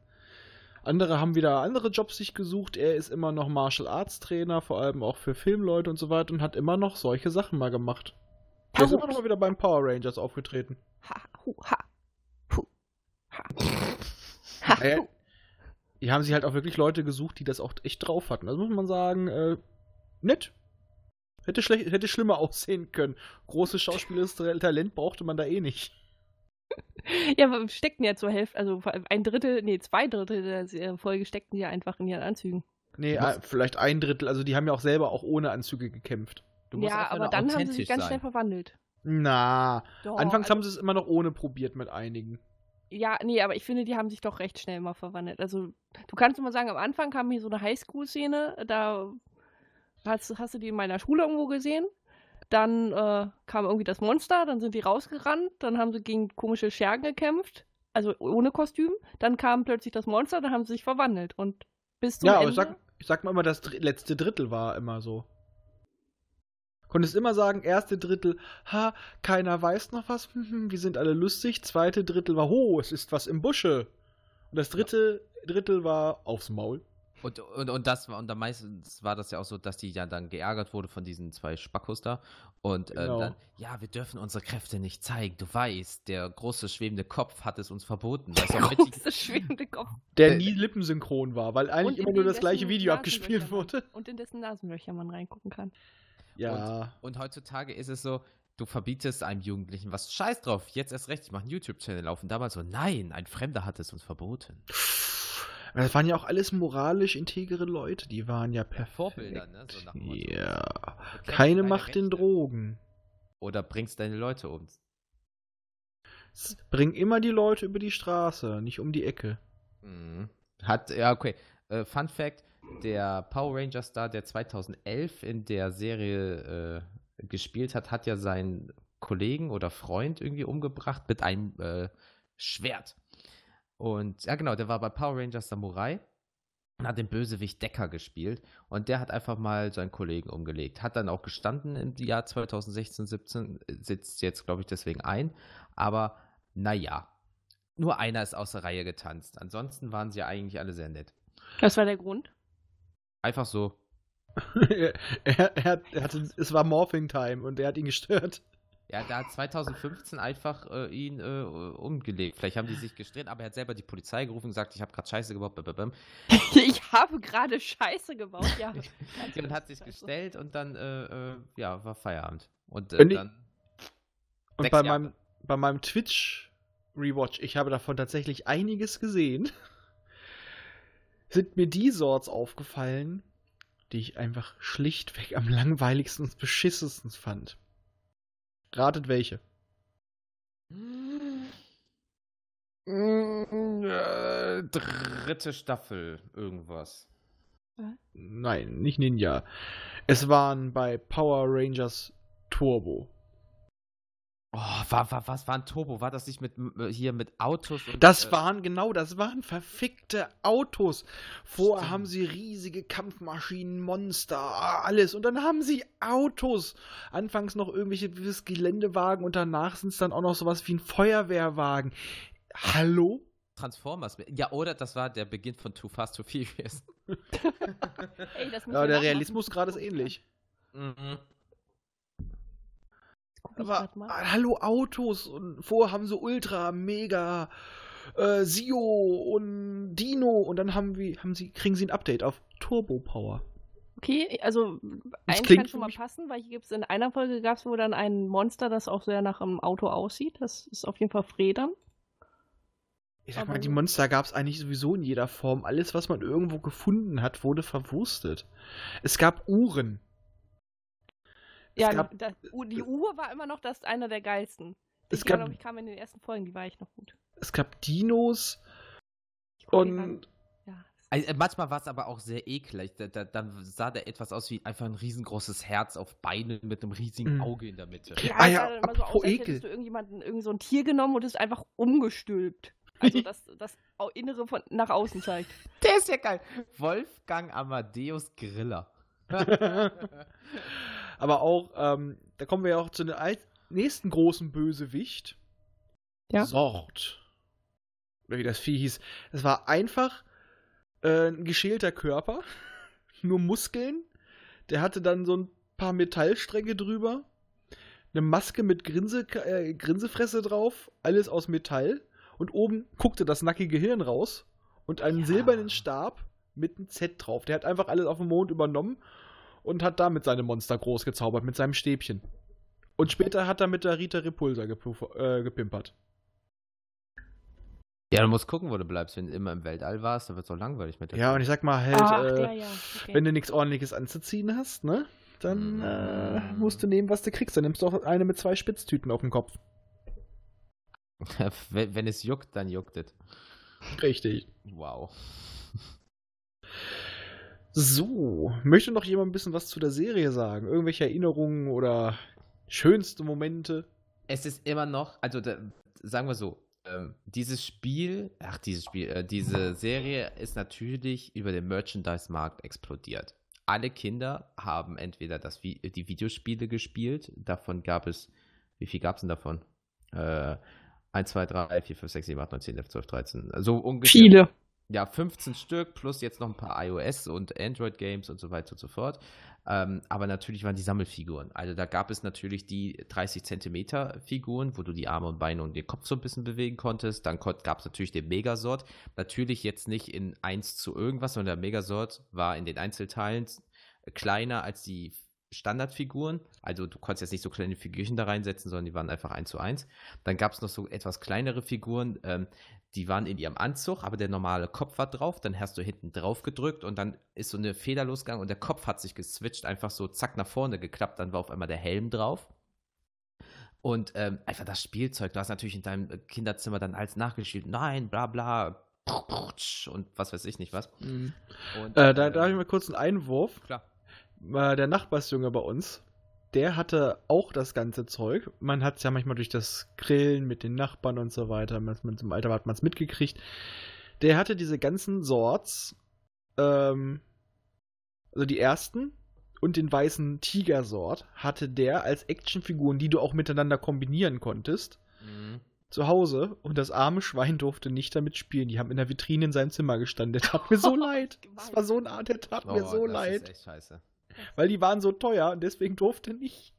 Andere haben wieder andere Jobs sich gesucht. Er ist immer noch Martial Arts Trainer, vor allem auch für Filmleute und so weiter und hat immer noch solche Sachen mal gemacht. Er ist immer noch mal wieder beim Power Rangers aufgetreten.
Ha, hu, ha. Puh. Ha. ha hu.
die haben sich halt auch wirklich Leute gesucht, die das auch echt drauf hatten. Also muss man sagen, äh, nett. Hätte, hätte schlimmer *laughs* aussehen können. Großes schauspielerisches Talent brauchte man da eh nicht. *laughs*
Ja, aber steckten ja zur Hälfte, also ein Drittel, nee, zwei Drittel der Se- Folge steckten ja einfach in ihren Anzügen.
Nee,
Du musst-
äh, vielleicht ein Drittel. Also die haben ja auch selber auch ohne Anzüge gekämpft.
Du musst
ja, aber dann haben sie sich ganz
sein.
schnell verwandelt.
Na,
Doch,
anfangs
also,
haben sie es immer noch ohne probiert mit einigen.
Ja, nee, aber ich finde, die haben sich doch recht schnell mal verwandelt. Also, du kannst immer sagen, am Anfang kam hier so eine Highschool-Szene, da hast, hast du die in meiner Schule irgendwo gesehen. Dann äh, kam irgendwie das Monster, dann sind die rausgerannt, dann haben sie gegen komische Schergen gekämpft, also ohne Kostüm. Dann kam plötzlich das Monster, dann haben sie sich verwandelt. Und bis zum
Ja, aber
Ende.
ich sag, ich sag mal immer, das dr letzte Drittel war immer so. Konntest immer sagen, erste Drittel, ha, keiner weiß noch was, hm, hm, wir sind alle lustig. Zweite Drittel war, ho, es ist was im Busche. Und das dritte Drittel war aufs Maul.
Und, und, und das war, und dann meistens war das ja auch so, dass die ja dann geärgert wurde von diesen zwei Spackos da. Und äh,
Genau.
dann, ja, wir dürfen unsere Kräfte nicht zeigen. Du weißt, der große schwebende Kopf hat es uns verboten.
Der *laughs* große schwebende Kopf.
Der
Äh,
nie lippensynchron war, weil eigentlich
Und
immer nur das gleiche Video abgespielt wurde.
Und in dessen Nasenlöcher man reingucken kann.
Ja.
Und heutzutage ist es so, du verbietest einem Jugendlichen was. Scheiß drauf, jetzt erst recht, ich mache einen YouTube-Channel auf. Und damals so, nein, ein Fremder hat es uns verboten. *laughs*
Das waren ja auch alles moralisch integere Leute, die waren ja perfekt.
Vorbilder, ne? So nach.
Ja. Keine Macht in. Drogen.
Oder bringst deine Leute um.
Bring immer die Leute über die Straße, nicht um die Ecke.
Mhm. Hat, ja, okay. Äh, Fun Fact: Der Power Ranger Star, der 2011 in der Serie äh, gespielt hat, hat ja seinen Kollegen oder Freund irgendwie umgebracht mit einem äh, Schwert. Und ja, genau, der war bei Power Rangers Samurai. und hat den Bösewicht Decker gespielt und der hat einfach mal seinen Kollegen umgelegt. Hat dann auch gestanden im Jahr 2016, 17, sitzt jetzt, glaube ich, deswegen ein. Aber naja, nur einer ist aus der Reihe getanzt. Ansonsten waren sie eigentlich alle sehr nett.
Was war der Grund?
Einfach so. *laughs*
er, er, er hatte, es war Morphing Time und er hat ihn gestört.
Ja, da hat 2015 einfach äh, ihn äh, umgelegt. Vielleicht haben die sich gestritten, aber er hat selber die Polizei gerufen und gesagt, ich habe gerade Scheiße gebaut. *laughs*
Ich habe gerade Scheiße gebaut, ja. *laughs*
und hat sich gestellt und dann, äh, äh, ja, war Feierabend. Und
Wenn ich-
dann.
Und bei
Jahre.
meinem, bei meinem Twitch-Rewatch, ich habe davon tatsächlich einiges gesehen, *laughs* sind mir die Sorts aufgefallen, die ich einfach schlichtweg am langweiligsten und beschissensten fand. Ratet welche?
Äh, dritte Staffel, irgendwas.
Nein, nicht Ninja. Es waren bei Power Rangers Turbo.
Oh, war, war, was war ein Turbo? War das nicht mit m- hier mit Autos? Und,
Das
äh,
waren, genau, das waren verfickte Autos. Vorher
Stimmt.
haben sie riesige Kampfmaschinen, Monster, alles. Und dann haben sie Autos. Anfangs noch irgendwelche gewiss Geländewagen und danach sind es dann auch noch sowas wie ein Feuerwehrwagen. Hallo?
Transformers. Ja, oder das war der Beginn von Too Fast, Too Furious. *laughs*
Ey, das
Ja, der. Realismus gerade ist ähnlich.
Mhm.
Aber ah, hallo Autos und vorher haben sie Ultra, Mega, äh, Sio und Dino und dann haben wir, haben sie, kriegen sie ein Update auf Turbo Power.
Okay, also eigentlich
klingt
kann schon mal passen, weil hier gibt es in einer Folge gab es wohl dann ein Monster, das auch sehr nach einem Auto aussieht. Das ist auf jeden Fall Fredern.
Ich sag
Aber
mal, die Monster gab es eigentlich sowieso in jeder Form. Alles, was man irgendwo gefunden hat, wurde verwurstet. Es gab Uhren. Es
Ja,
gab,
das, U- die Uhr war immer noch das einer der geilsten.
Es
Die,
gab-
glaube ich, kam in den ersten Folgen, die war ich noch gut.
es gab Dinos
Ich
und.
Ja.
Also, äh, manchmal war es aber auch sehr eklig. Da, da, dann sah der etwas aus wie einfach ein riesengroßes Herz auf Beinen mit einem riesigen
Mhm.
Auge in der Mitte.
Ja,
Ah
es
ja,
sah dann immer so aus,
Ekel.
hättest du irgendjemanden, irgend so ein Tier genommen und es einfach umgestülpt. Also *laughs* das, das Innere von nach außen zeigt.
Der ist ja geil. Wolfgang Amadeus Griller. *laughs* *laughs*
aber auch, ähm, da kommen wir ja auch zu dem nächsten großen Bösewicht.
Ja.
Sort. Oder wie das Vieh hieß. Es war einfach äh, ein geschälter Körper, *laughs* nur Muskeln. Der hatte dann so ein paar Metallstränge drüber. Eine Maske mit Grinse, äh, Grinsefresse drauf, alles aus Metall. Und oben guckte das nackige Hirn raus und einen
Ja.
silbernen Stab mit einem Z drauf. Der hat einfach alles auf dem Mond übernommen und hat damit seine Monster groß gezaubert, mit seinem Stäbchen. Und später hat er mit der Rita Repulsa äh, gepimpert.
Ja, du musst gucken, wo du bleibst. Wenn du immer im Weltall warst, dann wird es auch langweilig mit der
Ja, und ich sag mal halt,
Ach,
äh,
ja, ja. Okay.
wenn du nichts ordentliches anzuziehen hast, ne? Dann äh,
Mm.
musst du nehmen, was du kriegst. Dann nimmst du auch eine mit zwei Spitztüten auf dem Kopf. *laughs*
wenn, wenn es juckt, dann juckt es.
Richtig.
Wow.
So, möchte noch jemand ein bisschen was zu der Serie sagen? Irgendwelche Erinnerungen oder schönste Momente?
Es ist immer noch, also da, sagen wir so, ähm, dieses Spiel, ach, dieses Spiel, äh, diese Serie ist natürlich über den Merchandise-Markt explodiert. Alle Kinder haben entweder das, Vi- die Videospiele gespielt, davon gab es, wie viel gab es denn davon? Äh, 1, 2, 3, 4, 5, 6, 7, 8, 9, 10, 11, 12, 13. So ungefähr.
Viele.
Ja, 15 Stück plus jetzt noch ein paar iOS und Android-Games und so weiter und so fort. Ähm, aber natürlich waren die Sammelfiguren. Also da gab es natürlich die 30 Zentimeter Figuren, wo du die Arme und Beine und den Kopf so ein bisschen bewegen konntest. Dann gab es natürlich den Megasort. Natürlich jetzt nicht in 1 zu irgendwas, sondern der Megasort war in den Einzelteilen kleiner als die Standardfiguren. Also du konntest jetzt nicht so kleine Figürchen da reinsetzen, sondern die waren einfach 1 zu 1. Dann gab es noch so etwas kleinere Figuren, ähm, die waren in ihrem Anzug, aber der normale Kopf war drauf. Dann hast du hinten drauf gedrückt und dann ist so eine Feder losgegangen und der Kopf hat sich geswitcht, einfach so zack nach vorne geklappt. Dann war auf einmal der Helm drauf. Und ähm, einfach das Spielzeug, du hast natürlich in deinem äh, Kinderzimmer dann alles nachgespielt. Nein, bla bla. Und was weiß ich nicht was. Und,
Äh, da, da habe ich mal kurz einen Einwurf.
Klar.
Äh, der Nachbarsjunge bei uns, der hatte auch das ganze Zeug. Man hat es ja manchmal durch das Grillen mit den Nachbarn und so weiter, man, man, im Alter hat man es mitgekriegt. Der hatte diese ganzen Sorts ähm, also die ersten und den weißen Tigersort hatte der als Actionfiguren, die du auch miteinander kombinieren konntest,
Mhm.
zu Hause und das arme Schwein durfte nicht damit spielen. Die haben in der Vitrine in seinem Zimmer gestanden. Der tat mir so *laughs* leid. Das war so ein Art, der tat mir
Oh,
so
das
leid.
Ist echt scheiße.
Weil die waren so teuer und deswegen durfte nicht.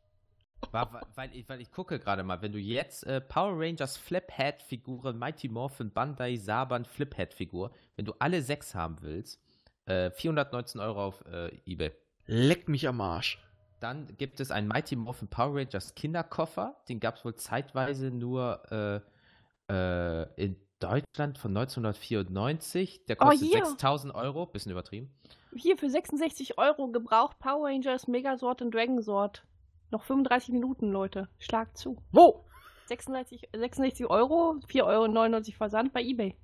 War, wa- weil, ich, weil ich gucke gerade mal, wenn du jetzt äh, Power Rangers Fliphead-Figuren, Mighty Morphin, Bandai, Saban Fliphead-Figur, wenn du alle sechs haben willst, äh, 419 Euro auf äh, Ebay.
Leck mich am Arsch.
Dann gibt es einen Mighty Morphin Power Rangers Kinderkoffer. Den gab es wohl zeitweise nur äh, äh, in Deutschland von 1994. Der
Oh,
kostet
hier.
6000 Euro. Bisschen übertrieben.
Hier für 66 Euro gebraucht Power Rangers, Megasort und Dragonsort. Noch 35 Minuten, Leute. Schlag zu.
Wo?
66, 66 Euro, 4,99 Euro Versand bei Ebay.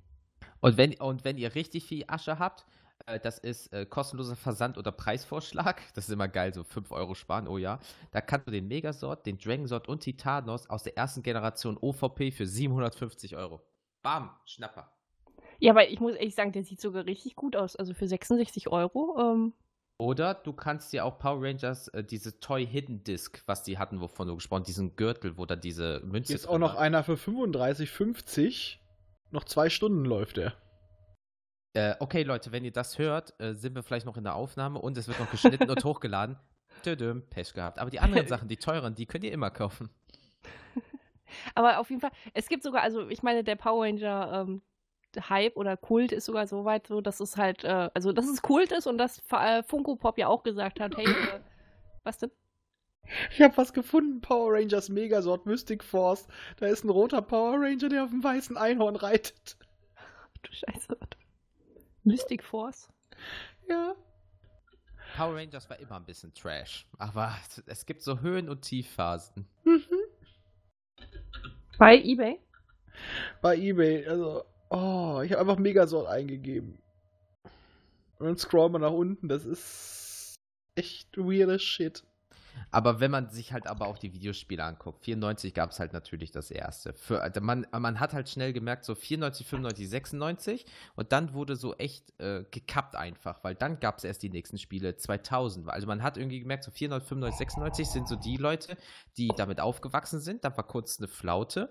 Und wenn, und wenn ihr richtig viel Asche habt, äh, das ist äh, kostenloser Versand oder Preisvorschlag. *laughs* Das ist immer geil, so 5 Euro sparen, oh ja. Da kannst du den Megasort, den Dragonsort und Titanos aus der ersten Generation OVP für 750 Euro. Bam, Schnapper.
Ja, aber ich muss ehrlich sagen, der sieht sogar richtig gut aus. Also für 66 Euro. Ähm,
Oder du kannst dir auch Power Rangers, äh, diese Toy Hidden Disc, was die hatten, wovon du gesprochen diesen Gürtel, wo da diese Münze
Hier ist
drin
auch noch
war.
einer für 35,50. Noch zwei Stunden läuft der.
Äh, okay, Leute, wenn ihr das hört, äh, sind wir vielleicht noch in der Aufnahme und es wird noch geschnitten und *laughs* hochgeladen. Tödüm, Pech gehabt. Aber die anderen *laughs* Sachen, die teuren, die könnt ihr immer kaufen. *laughs*
aber auf jeden Fall, es gibt sogar, also ich meine, der Power Ranger ähm, Hype oder Kult ist sogar so weit so, dass es halt, äh, also dass es Kult ist und dass äh, Funko Pop ja auch gesagt hat, hey, äh, was denn?
Ich habe was gefunden. Power Rangers Megasort Mystic Force. Da ist ein roter Power Ranger, der auf dem weißen Einhorn reitet.
Du Scheiße. Mystic Force.
Ja.
Power Rangers war immer ein bisschen Trash. Aber es gibt so Höhen- und Tiefphasen.
Mhm.
Bei Ebay?
Bei eBay. Also, oh, ich habe einfach Megasort eingegeben. Und dann scrollen wir nach unten. Das ist echt weirdes Shit.
Aber wenn man sich halt aber auch die Videospiele anguckt, 94 gab es halt natürlich das erste. Für, also man, man hat halt schnell gemerkt, so 94, 95, 96 und dann wurde so echt äh, gekappt einfach, weil dann gab es erst die nächsten Spiele 2000. Also man hat irgendwie gemerkt, so 94, 95, 96 sind so die Leute, die damit aufgewachsen sind. Dann war kurz eine Flaute.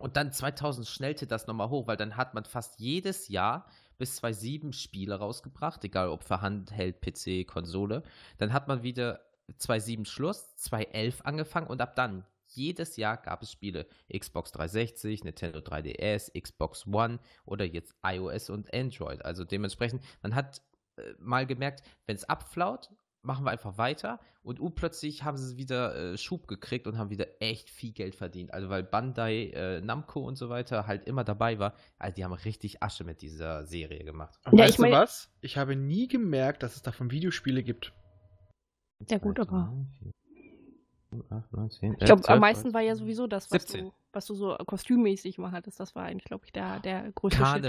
Und dann 2000 schnellte das nochmal hoch, weil dann hat man fast jedes Jahr bis 2007 Spiele rausgebracht, egal ob für Handheld, PC, Konsole. Dann hat man wieder 2007 Schluss, 2011 angefangen und ab dann jedes Jahr gab es Spiele. Xbox 360, Nintendo 3DS, Xbox One oder jetzt iOS und Android. Also dementsprechend, man hat äh, mal gemerkt, wenn es abflaut, machen wir einfach weiter und urplötzlich haben sie wieder äh, Schub gekriegt und haben wieder echt viel Geld verdient. Also weil Bandai, äh, Namco und so weiter halt immer dabei war, also die haben richtig Asche mit dieser Serie gemacht.
Aber
Ja,
weißt
ich mein-
du was? Ich habe nie gemerkt, dass es davon Videospiele gibt.
Ja, gut, aber-
8, 9, 10,
Ich glaube, am meisten war ja sowieso das, was
17.
du, was du so kostümmäßig mal hattest. Das war eigentlich, glaube ich, der, der größte Shit.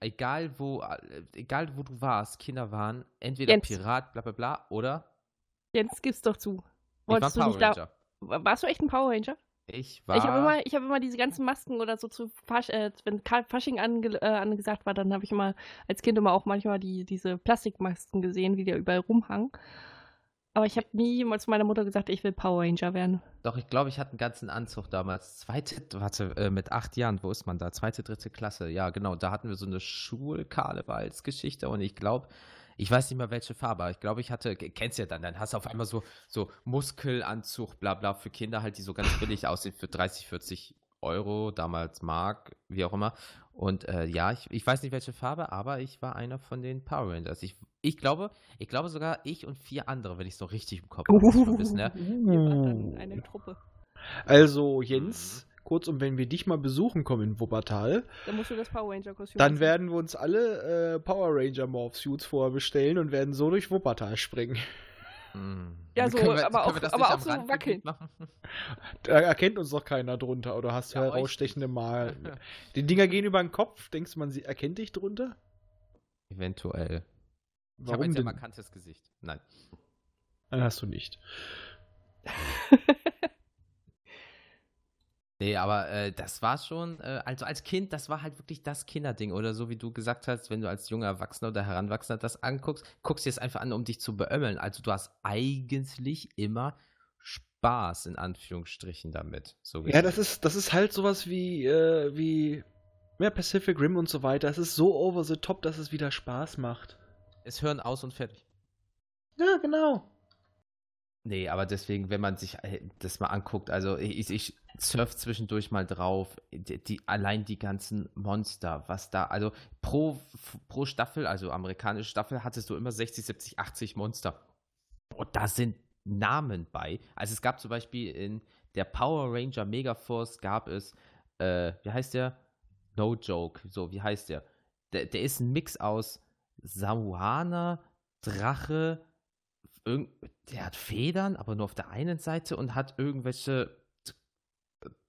Egal wo, äh, egal wo du warst, Kinder waren entweder
Jens.
Pirat, bla bla bla, oder
Jetzt gib's doch zu.
ich war
Wolltest du
Power
nicht da.
Ranger.
Warst du echt ein Power Ranger?
Ich war.
Ich habe immer, ich hab immer diese ganzen Masken oder so zu Fasch, äh, wenn Karl Fasching ange, äh, angesagt war, dann habe ich immer als Kind immer auch manchmal die, diese Plastikmasken gesehen, wie die überall rumhangen. Aber ich habe nie mal zu meiner Mutter gesagt, ich will Power Ranger werden.
Doch, ich glaube, ich hatte einen ganzen Anzug damals. Zweite, warte, äh, mit acht Jahren, wo ist man da? Zweite, dritte Klasse. Ja, genau, da hatten wir so eine Schulkarnevalsgeschichte und ich glaube, ich weiß nicht mehr welche Farbe, aber ich glaube, ich hatte, kennst ja dann, dann hast du auf einmal so, so Muskelanzug, bla bla, für Kinder halt, die so ganz billig aussehen, für 30, 40 Euro, damals Mark, wie auch immer. Und äh, ja, ich, ich weiß nicht welche Farbe, aber ich war einer von den Power Rangers. Ich, ich glaube, ich glaube sogar ich und vier andere, wenn ich es so richtig im Kopf habe. Ne? *laughs*
Wir waren dann eine Truppe.
Also, Jens, kurzum, wenn wir dich mal besuchen kommen in Wuppertal,
Dann musst du das Power Ranger Kostüm
dann werden wir uns alle äh, Power Ranger Morph Suits vorher bestellen und werden so durch Wuppertal springen.
Ja, so,
wir-
aber auch- aber auch so wackeln.
Da erkennt uns doch keiner drunter oder hast du
Ja,
herausstechende Mal. *laughs* Die Dinger gehen über den Kopf. Denkst du, man sie erkennt dich drunter?
Eventuell. Ich habe
Warum
ein markantes Gesicht. Nein.
Dann hast du nicht. *laughs*
Nee, aber äh, das war schon, äh, also als Kind, das war halt wirklich das Kinderding. Oder so wie du gesagt hast, wenn du als junger Erwachsener oder Heranwachsender das anguckst, guckst dir es einfach an, um dich zu beömmeln. Also du hast eigentlich immer Spaß, in Anführungsstrichen, damit. So
Ja, das ist, das ist halt sowas wie, äh, wie ja, Pacific Rim und so weiter. Es ist so over the top, dass es wieder Spaß macht.
Es hören aus und fertig.
Ja, genau.
Nee, aber deswegen, wenn man sich äh, das mal anguckt, also ich, ich surf zwischendurch mal drauf, die, die, allein die ganzen Monster, was da, also pro, pro Staffel, also amerikanische Staffel, hattest du immer 60, 70, 80 Monster. Und da sind Namen bei. Also es gab zum Beispiel in der Power Ranger Megaforce gab es, äh, wie heißt der? No Joke, so, wie heißt der? Der, der ist ein Mix aus Samuana, Drache, der hat Federn, aber nur auf der einen Seite und hat irgendwelche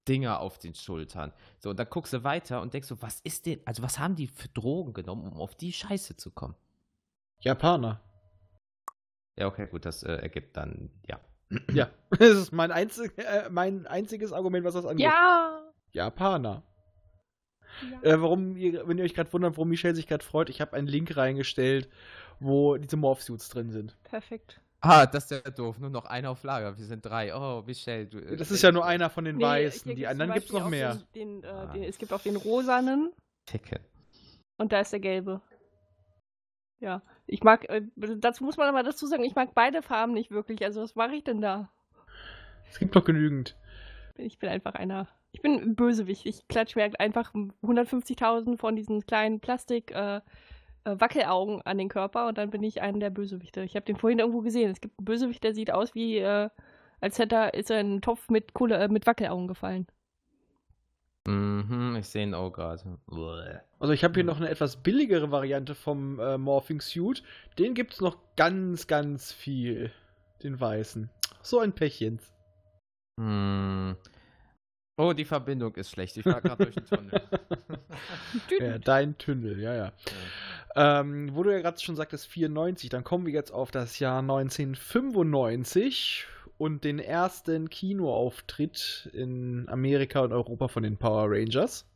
Dinger auf den Schultern. So, und dann guckst du weiter und denkst so, was ist denn, also was haben die für Drogen genommen, um auf die Scheiße zu kommen?
Japaner.
Ja, okay, gut, das äh, ergibt dann, ja. *clears throat*
Ja, *laughs* das ist mein, einzig, äh, mein einziges Argument, was das angeht.
Ja!
Japaner. Ja. Äh, warum, ihr, wenn ihr euch gerade wundert, warum Michelle sich gerade freut, ich habe einen Link reingestellt, wo diese Morphsuits drin sind.
Perfekt.
Ah, das ist ja doof. Nur noch einer auf Lager. Wir sind drei. Oh, Michelle. Du,
äh, das ist ja nur einer von den nee, Weißen. Die anderen gibt es noch mehr.
Den, den, äh, ah. den, es gibt auch den rosanen.
Ticke.
Und da ist der gelbe. Ja. Ich mag, äh, dazu muss man aber dazu sagen, ich mag beide Farben nicht wirklich. Also, was mache ich denn da?
Es gibt doch genügend.
Ich bin einfach einer. Ich bin Bösewicht. Ich klatsche mir einfach 150.000 von diesen kleinen Plastik. Äh, äh, Wackelaugen an den Körper und dann bin ich einer der Bösewichte. Ich habe den vorhin irgendwo gesehen. Es gibt einen Bösewicht, der sieht aus wie, äh, als hätte er, ist er in einen Topf mit, Kohle, äh, mit Wackelaugen gefallen.
Mhm, ich sehe ihn auch gerade.
Also ich habe hier noch eine etwas billigere Variante vom äh, Morphing Suit. Den gibt es noch ganz, ganz viel. Den weißen. So ein Pechchen.
Hm. Oh, die Verbindung ist schlecht. Ich war gerade durch den Tunnel. *laughs*
ja, dein Tunnel, ja, ja. ja. Ähm, wo du ja gerade schon sagtest, 94, dann kommen wir jetzt auf das Jahr 1995 und den ersten Kinoauftritt in Amerika und Europa von den Power Rangers.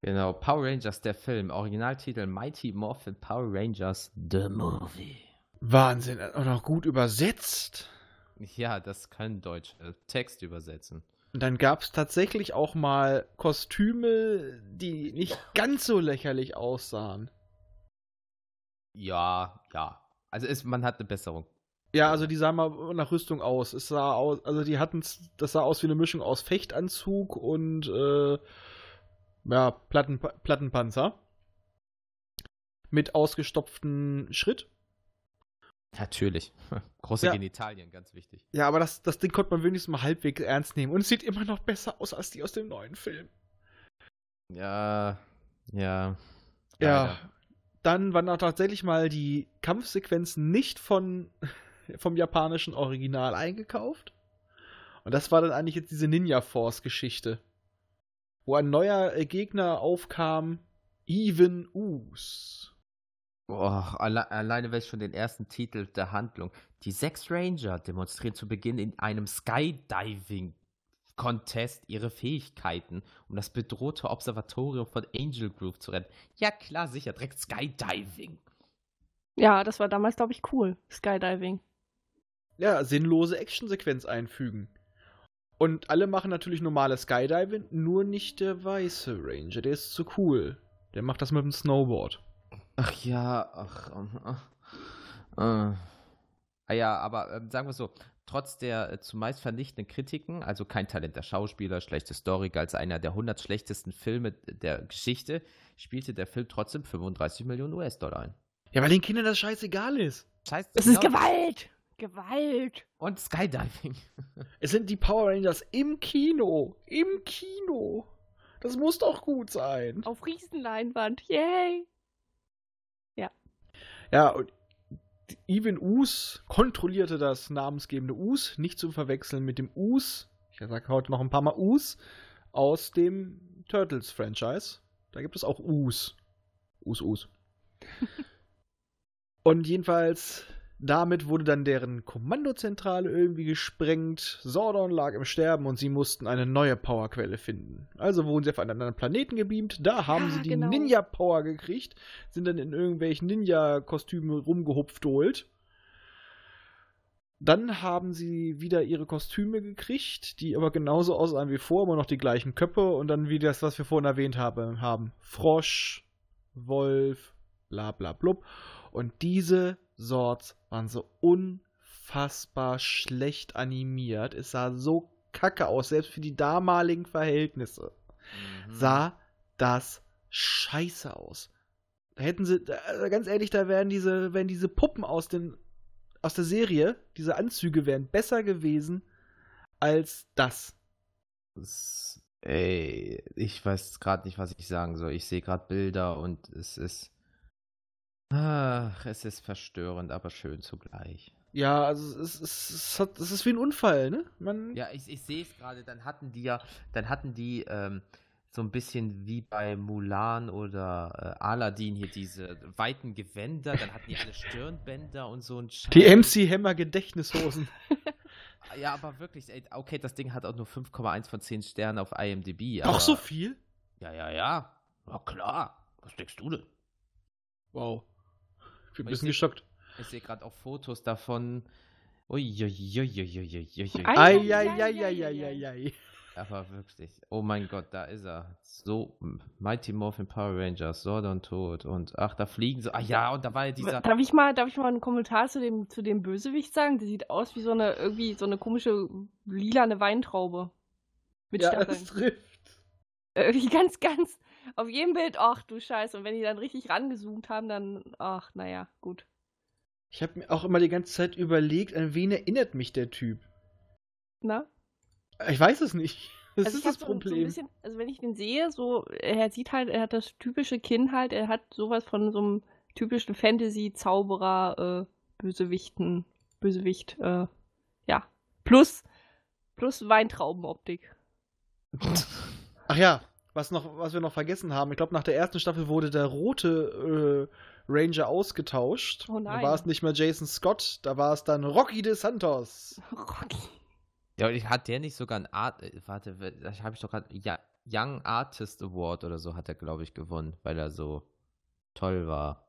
Genau, Power Rangers, der Film. Originaltitel Mighty Morphin Power Rangers, The Movie.
Wahnsinn, und auch gut übersetzt.
Ja, das können Deutsche Text übersetzen.
Und dann gab es tatsächlich auch mal Kostüme, die nicht ganz so lächerlich aussahen.
Ja, ja. Also ist, man hat eine Besserung.
Ja, also die sahen mal nach Rüstung aus. Es sah aus, also die hatten, das sah aus wie eine Mischung aus Fechtanzug und äh, ja, Platten, Plattenpanzer. Mit ausgestopften Schritt.
Natürlich. *laughs* Große ja. Genitalien, ganz wichtig.
Ja, aber das, das Ding konnte man wenigstens mal halbwegs ernst nehmen. Und es sieht immer noch besser aus als die aus dem neuen Film.
Ja, ja.
Ja. Leider. Dann waren auch tatsächlich mal die Kampfsequenzen nicht von, *laughs* vom japanischen Original eingekauft. Und das war dann eigentlich jetzt diese Ninja Force-Geschichte. Wo ein neuer Gegner aufkam, Even Us.
Boah, alle, alleine weil ich schon den ersten Titel der Handlung. Die sechs Ranger demonstrieren zu Beginn in einem Skydiving Contest ihre Fähigkeiten, um das bedrohte Observatorium von Angel Groove zu retten. Ja, klar, sicher, direkt Skydiving.
Ja, das war damals, glaube ich, cool. Skydiving.
Ja, sinnlose Actionsequenz einfügen. Und alle machen natürlich normale Skydiving, nur nicht der weiße Ranger. Der ist zu cool. Der macht das mit dem Snowboard.
Ach ja, ach. Äh, äh. Ah ja, aber äh, sagen wir so, trotz der äh, zumeist vernichtenden Kritiken, also kein Talent der Schauspieler, schlechte Story, als einer der 100 schlechtesten Filme der Geschichte, spielte der Film trotzdem 35 Millionen US-Dollar ein.
Ja, weil den Kindern das scheißegal ist.
Scheiß, es ist Gewalt! Gewalt!
Und Skydiving. *laughs*
es sind die Power Rangers im Kino. Im Kino. Das muss doch gut sein.
Auf Riesenleinwand. Yay!
Ja, und Even Us kontrollierte das namensgebende Us, nicht zu verwechseln mit dem Us, ich sage heute noch ein paar Mal Us, aus dem Turtles-Franchise. Da gibt es auch Us. Us, Us. *laughs* und jedenfalls, Damit wurde dann deren Kommandozentrale irgendwie gesprengt. Sordon lag im Sterben und sie mussten eine neue Powerquelle finden. Also wurden sie auf einen anderen Planeten gebeamt. Da haben
Ja,
sie die
genau.
Ninja-Power gekriegt, sind dann in irgendwelchen Ninja-Kostümen rumgehupft holt. Dann haben sie wieder ihre Kostüme gekriegt, die aber genauso aussahen wie vor, immer noch die gleichen Köpfe und dann wie das, was wir vorhin erwähnt habe, haben. Frosch, Wolf, bla bla blub. Und diese Sorts waren so unfassbar schlecht animiert. Es sah so kacke aus, selbst für die damaligen Verhältnisse.
Mhm.
Sah das scheiße aus. Da hätten sie, also ganz ehrlich, da wären diese, wären diese Puppen aus den, aus der Serie, diese Anzüge wären besser gewesen als das.
Es- Ey, ich weiß gerade nicht, was ich sagen soll. Ich sehe gerade Bilder und es ist. Ach, es ist verstörend, aber schön zugleich.
Ja, also es, es, es, hat, es ist wie ein Unfall, ne? Man,
Ja, ich, ich sehe es gerade, dann hatten die ja, dann hatten die ähm, so ein bisschen wie bei Mulan oder äh, Aladdin hier diese weiten Gewänder, dann hatten die alle Stirnbänder und so ein Scheiß.
die MC Hammer Gedächtnishosen. *laughs*
Ja, aber wirklich, ey, okay, das Ding hat auch nur 5,1 von 10 Sternen auf IMDb.
Doch so viel?
Ja, ja, ja. Na klar. Was denkst du denn?
Wow. Ich bin ein bisschen geschockt.
Ich sehe gerade auch Fotos davon.
Eieieiei.
Aber wirklich. Oh mein Gott, da ist er. So, Mighty Morphin Power Rangers, Sordon tot und ach, da fliegen sie. Ah ja, und da war ja dieser.
Darf ich mal, darf ich mal einen Kommentar zu dem, zu dem Bösewicht sagen? Der sieht aus wie so eine, irgendwie so eine komische lilane Weintraube. Mit
Ja,
Stacheln.
es trifft.
Irgendwie *laughs* ganz, ganz. Auf jedem Bild, ach du Scheiße. Und wenn die dann richtig rangezoomt haben, dann, ach, naja, gut.
Ich habe mir auch immer die ganze Zeit überlegt, an wen erinnert mich der Typ.
Na?
Ich weiß es nicht. *laughs* Das
also
ist das
so, ein- so
Problem.
bisschen, also wenn ich den sehe, so, er sieht halt, er hat das typische Kinn halt, er hat sowas von so einem typischen Fantasy-Zauberer, äh, Bösewichten, Bösewicht, äh, ja. Plus, plus Weintraubenoptik. *laughs*
Ach ja, was, noch, was wir noch vergessen haben. Ich glaube, nach der ersten Staffel wurde der rote äh, Ranger ausgetauscht.
Oh
Da
nein.
war es nicht mehr Jason Scott, da war es dann Rocky de Santos.
Rocky.
Ja, und hat der nicht sogar ein Art. äh, Warte, da habe ich doch gerade. Ja, Young Artist Award oder so hat er, glaube ich, gewonnen, weil er so toll war.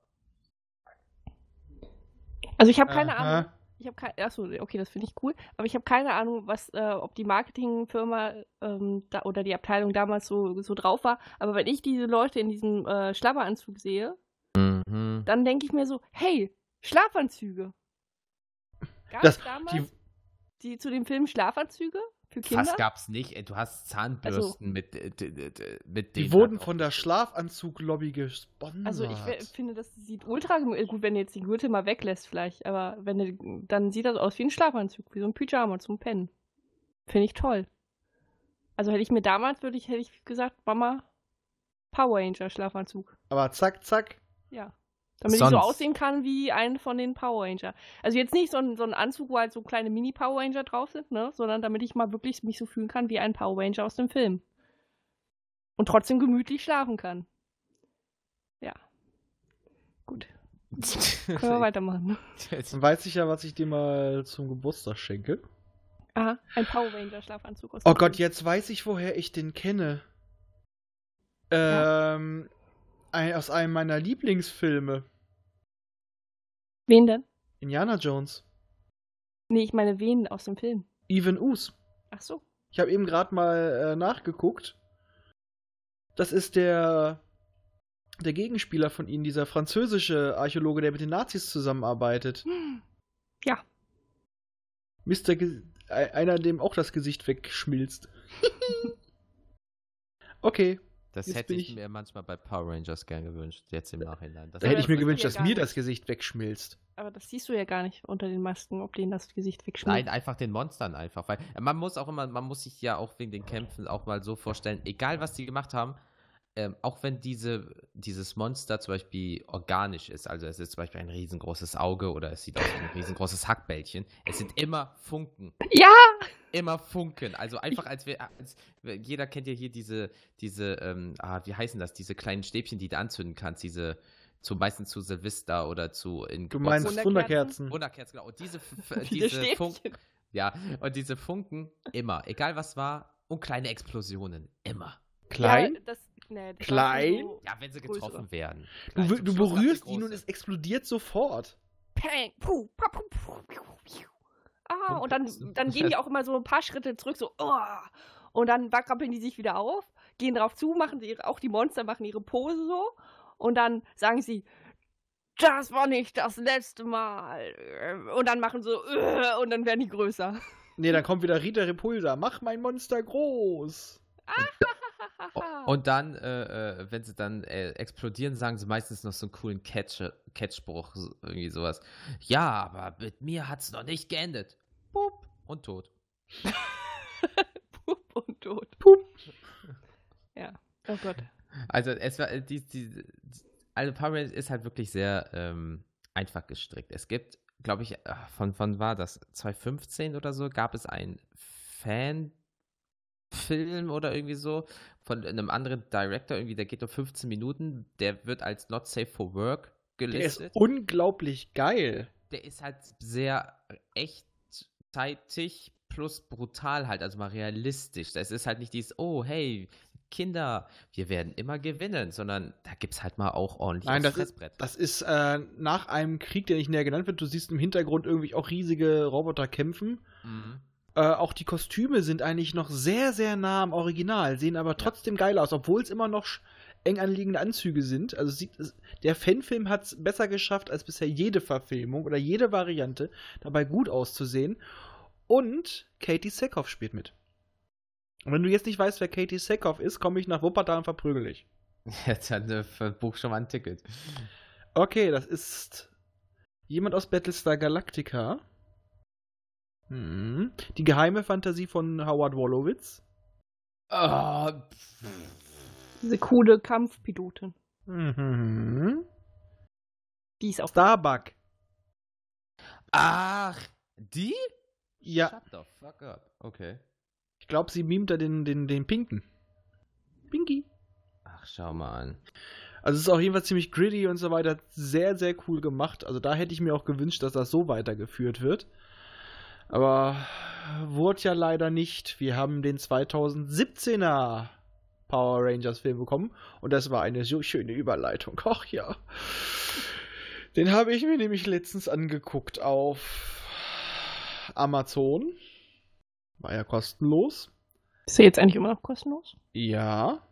Also ich habe keine
Aha.
Ahnung. Ich habe keine, achso, okay, das finde ich cool. Aber ich habe keine Ahnung, was, äh, ob die Marketingfirma ähm, da, oder die Abteilung damals so, so drauf war. Aber wenn ich diese Leute in diesem äh, Schlabberanzug sehe,
Mhm.
dann denke ich mir so, hey, Schlafanzüge. Gab es damals
die-
die, zu dem Film Schlafanzüge für Kinder?
Was gab's nicht? Ey, Du hast Zahnbürsten mit, äh, mit
Die
denen
wurden
hat
von der Schlafanzug-Lobby gesponsert.
Also ich finde, das sieht ultra gemü- gut, wenn du jetzt die Gürtel mal weglässt vielleicht, aber wenn du, dann sieht das aus wie ein Schlafanzug, wie so ein Pyjama zum Pennen. Finde ich toll. Also hätte ich mir damals, würde ich, hätte ich gesagt, Mama, Power Ranger Schlafanzug.
Aber zack, zack.
Ja. Damit ich so
Sonst-
aussehen kann wie ein von den Power Ranger. Also jetzt nicht so ein, so ein Anzug, wo halt so kleine Mini-Power Ranger drauf sind, ne? Sondern damit ich mal wirklich mich so fühlen kann wie ein Power Ranger aus dem Film. Und trotzdem gemütlich schlafen kann. Ja. Gut. *laughs* Können wir weitermachen.
Dann weiß ich ja, was ich dir mal zum Geburtstag schenke.
Aha, ein Power Ranger Schlafanzug aus
Oh Gott,
Film.
jetzt weiß ich, woher ich den kenne.
Ja.
Ähm, ein, aus einem meiner Lieblingsfilme.
Wen denn?
Indiana Jones.
Nee, ich meine wen aus dem Film.
Even Us.
Ach so.
Ich habe eben gerade mal äh, nachgeguckt. Das ist der der Gegenspieler von ihnen, dieser französische Archäologe, der mit den Nazis zusammenarbeitet. *gasps*
Ja.
Mr. Ge einer, dem auch das Gesicht wegschmilzt. *laughs* okay,
Das
Jetzt
hätte ich,
ich-
mir manchmal bei Power Rangers gern gewünscht, jetzt im Nachhinein. Das
da hätte ich mir gewünscht, dass mir das Gesicht wegschmilzt.
Aber das siehst du ja gar nicht unter den Masken, ob denen das Gesicht wegschmilzt.
Nein, einfach den Monstern einfach. Weil man muss auch immer, man muss sich ja auch wegen den Kämpfen auch mal so vorstellen, egal was die gemacht haben, ähm, auch wenn diese, dieses Monster zum Beispiel organisch ist, also es ist zum Beispiel ein riesengroßes Auge oder es sieht aus wie ein riesengroßes Hackbällchen, es sind immer Funken.
Ja!
Immer Funken. Also einfach als wir, als, jeder kennt ja hier diese, diese, ähm, ah, wie heißen das, diese kleinen Stäbchen, die du anzünden kannst, diese, Zu meistens zu Silvester oder zu in
Du meinst
Wunderkerzen?
Wunderkerzen.
Wunderkerzen, genau. Und diese, *laughs* diese Funken,
Stäbchen.
ja, und diese Funken immer, egal was war, und kleine Explosionen, immer.
Klein?
Ja, das, nee, das
Klein?
so
Ja, wenn sie getroffen werden.
Du,
Gleich
du
die
berührst ihn und es explodiert sofort.
Peng, puh, pa, puh, puh, piu, piu. Ah, und dann, dann gehen die auch immer so ein paar Schritte zurück, so, oh, und dann wackrappeln die sich wieder auf, gehen drauf zu, machen sie ihre, auch die Monster machen ihre Pose so, und dann sagen sie, das war nicht das letzte Mal. Und dann machen so, *laughs* und dann werden die größer.
Nee, dann kommt wieder Rita Repulsa. Mach mein Monster groß.
O- Und dann, äh, äh, wenn sie dann äh, explodieren, sagen sie meistens noch so einen coolen Catch Catchspruch, so, irgendwie sowas. Ja, aber mit mir hat's noch nicht geendet. *laughs* Pup. Und tot.
Pup und tot. Ja, oh Gott.
Also es war äh, die, die, also Power Rangers ist halt wirklich sehr ähm, einfach gestrickt. Es gibt, glaube ich, ach, von wann war das? 2015 oder so gab es einen Fanfilm oder irgendwie so von einem anderen Director, irgendwie, der geht nur 15 Minuten, der wird als Not Safe for Work
Der ist
gelistet.
unglaublich geil.
Der ist halt sehr echtzeitig plus brutal halt, also mal realistisch. Das ist halt nicht dieses, oh, hey, Kinder, wir werden immer gewinnen, sondern da gibt es halt mal auch ordentlich
Nein, das ist,
Fressbrett.
das ist äh, nach einem Krieg, der nicht näher genannt wird. Du siehst im Hintergrund irgendwie auch riesige Roboter kämpfen.
Mhm.
Äh, auch die Kostüme sind eigentlich noch sehr, sehr nah am Original, sehen aber trotzdem geil aus, obwohl es immer noch eng anliegende Anzüge sind. Also sieht, es- der Fanfilm hat es besser geschafft als bisher jede Verfilmung oder jede Variante, dabei gut auszusehen. Und Katie Sackhoff spielt mit. Und wenn du jetzt nicht weißt, wer Katie Sackhoff ist, komme ich nach Wuppertal und verprügel dich. *laughs*
Jetzt hat äh, verbuch schon mal ein Ticket.
Okay, das ist jemand aus Battlestar Galactica. Hm. Die geheime Fantasie von Howard Wolowitz.
Ah,
Diese coole Kampfpilotin.
Mhm.
Die ist auch.
Starbuck.
Ach, die?
Ja,
Shut the fuck up. Okay.
ich glaube, sie mimt da den, den, den Pinken. Pinky.
Ach, schau mal an.
Also es ist auf jeden Fall ziemlich gritty und so weiter. Sehr, sehr cool gemacht. Also da hätte ich mir auch gewünscht, dass das so weitergeführt wird. Aber wurde ja leider nicht. Wir haben den 2017er Power Rangers Film bekommen und das war eine so schöne Überleitung. *laughs* Ach ja. Den habe ich mir nämlich letztens angeguckt auf Amazon. War ja kostenlos.
Ist sie jetzt eigentlich immer noch kostenlos?
Ja.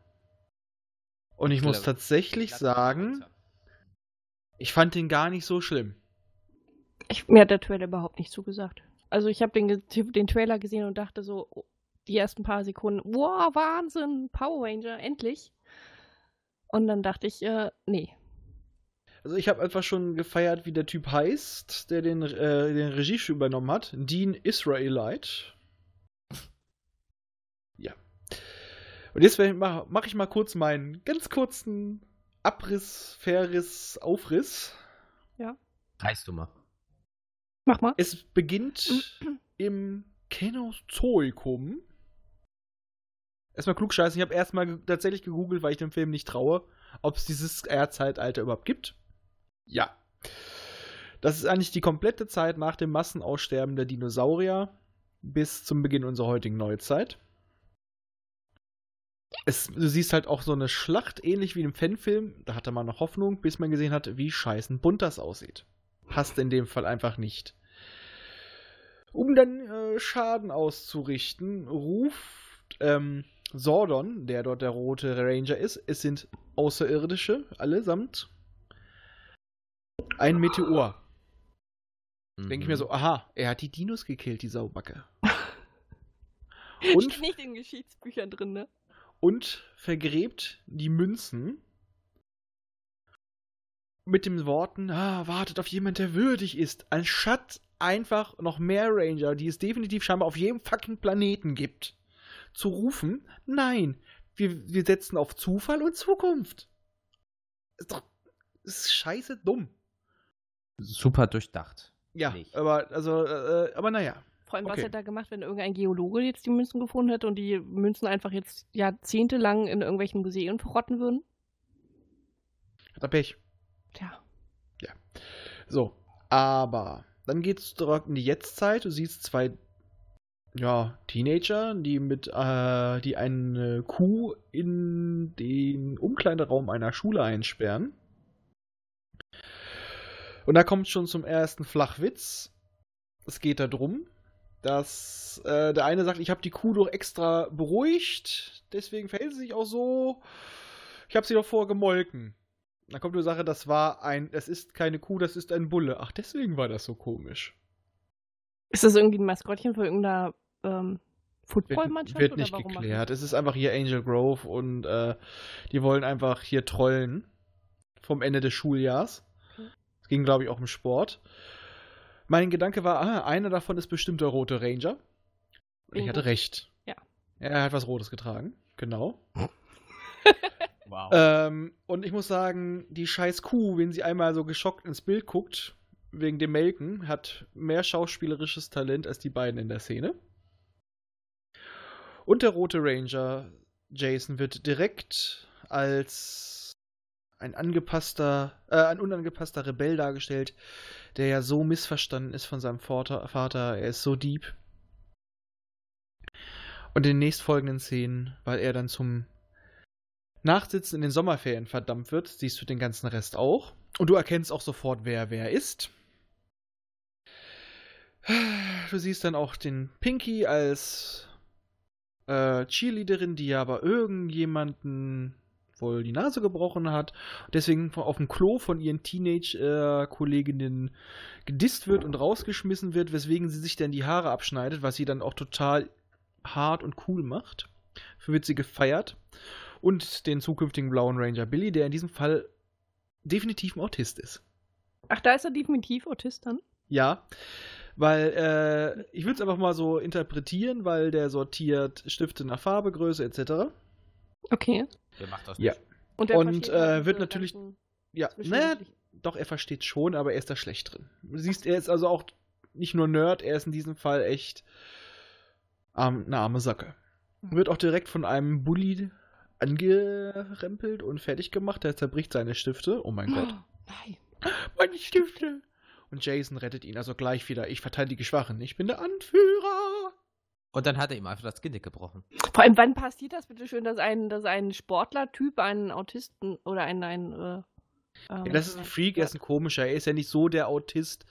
Und ich muss tatsächlich sagen, ich fand den gar nicht so schlimm.
Ich, mir hat der Trailer überhaupt nicht zugesagt. Also ich habe den, den Trailer gesehen und dachte so, oh, die ersten paar Sekunden, wow, Wahnsinn, Power Ranger, endlich. Und dann dachte ich, äh, nee.
Also ich habe einfach schon gefeiert, wie der Typ heißt, der den, äh, den Regiestuhl übernommen hat. Dean Israelite. *laughs* Ja. Und jetzt mache mach ich mal kurz meinen ganz kurzen Abriss, Verriss, Aufriss.
Reißt du mal.
Mach mal.
Es beginnt *clears throat* im Kenozoikum. Erstmal klugscheißen. Ich habe erstmal tatsächlich gegoogelt, weil ich dem Film nicht traue, ob es dieses Erdzeitalter überhaupt gibt. Ja. Das ist eigentlich die komplette Zeit nach dem Massenaussterben der Dinosaurier bis zum Beginn unserer heutigen Neuzeit. Es, du siehst halt auch so eine Schlacht, ähnlich wie im Fanfilm. Da hatte man noch Hoffnung, bis man gesehen hat, wie scheißen bunt das aussieht. Passt in dem Fall einfach nicht. Um dann äh, Schaden auszurichten, ruft ähm, Sordon, der dort der rote Ranger ist, es sind Außerirdische, allesamt, ein Meteor. Denke ich mir so, aha, er hat die Dinos gekillt, die Saubacke. *laughs* Und,
Steht nicht in Geschichtsbüchern drin, ne?
und vergräbt die Münzen mit den Worten, ah, wartet auf jemand, der würdig ist, anstatt einfach noch mehr Ranger, die es definitiv scheinbar auf jedem fucking Planeten gibt, zu rufen, nein, wir, wir setzen auf Zufall und Zukunft. Ist doch, ist scheiße dumm.
Super durchdacht.
Ja,
Nicht.
aber, also, äh, aber naja.
Vor allem, was
Okay.
hätte er gemacht, wenn irgendein Geologe jetzt die Münzen gefunden hätte und die Münzen einfach jetzt jahrzehntelang in irgendwelchen Museen verrotten würden?
Hat er Pech.
Tja.
So, aber dann geht's direkt in die Jetztzeit. Du siehst zwei ja, Teenager, die mit äh, die eine Kuh in den Umkleideraum einer Schule einsperren. Und da kommt schon zum ersten Flachwitz. Es geht darum, dass äh, der eine sagt, ich habe die Kuh doch extra beruhigt, deswegen verhält sie sich auch so. Ich habe sie doch vorher gemolken. Dann kommt die Sache, das war ein, es ist keine Kuh, das ist ein Bulle. Ach, deswegen war das so komisch.
Ist das irgendwie ein Maskottchen für irgendeiner ähm,
Wird,
Footballmannschaft?
wird
oder
nicht
warum machen
geklärt. Es ist einfach hier Angel Grove und äh, die wollen einfach hier trollen vom Ende des Schuljahrs.
Okay.
Es ging, glaube ich, auch um Sport. Mein Gedanke war, ah, einer davon ist bestimmt der rote Ranger. Und ich hatte recht.
Ja.
Er hat was Rotes getragen. Genau. *laughs*
Wow.
Ähm, und ich muss sagen, die scheiß Kuh, wenn sie einmal so geschockt ins Bild guckt, wegen dem Melken, hat mehr schauspielerisches Talent als die beiden in der Szene. Und der rote Ranger, Jason, wird direkt als ein angepasster, äh, ein unangepasster Rebell dargestellt, der ja so missverstanden ist von seinem Vater. Vater. Er ist so deep. Und in den nächstfolgenden Szenen, weil er dann zum Nachsitzen in den Sommerferien verdammt wird, siehst du den ganzen Rest auch. Und du erkennst auch sofort, wer wer ist. Du siehst dann auch den Pinky als äh, Cheerleaderin, die aber irgendjemanden wohl die Nase gebrochen hat. Deswegen auf dem Klo von ihren Teenage-Kolleginnen gedisst wird und rausgeschmissen wird, weswegen sie sich dann die Haare abschneidet, was sie dann auch total hart und cool macht. Dafür wird sie gefeiert und den zukünftigen blauen Ranger Billy, der in diesem Fall definitiv ein Autist ist.
Ach, da ist er definitiv Autist dann?
Ja, weil äh, ich würde es einfach mal so interpretieren, weil der sortiert Stifte nach Farbe, Größe etc.
Okay.
Wer macht das
Ja.
nicht?
Und, der
Und,
versteht
äh,
halt
wird natürlich- Ja, naja, doch, er versteht schon, aber er ist da schlecht drin. Du siehst, er ist also auch nicht nur Nerd, er ist in diesem Fall echt ähm, eine arme Sacke. Wird auch direkt von einem Bully angerempelt und fertig gemacht. Der zerbricht seine Stifte. Oh mein Gott. *gasps*
Nein.
Meine Stifte! Und Jason rettet ihn also gleich wieder. Ich verteidige die Schwachen. Ich bin der Anführer.
Und dann hat er ihm einfach das Genick gebrochen.
Vor allem, wann passiert das bitte schön, dass ein, dass ein Sportlertyp einen Autisten oder einen, einen äh, ähm,
Ja, das ist ein Freak, er ist ein komischer. Er ist ja nicht so der Autist.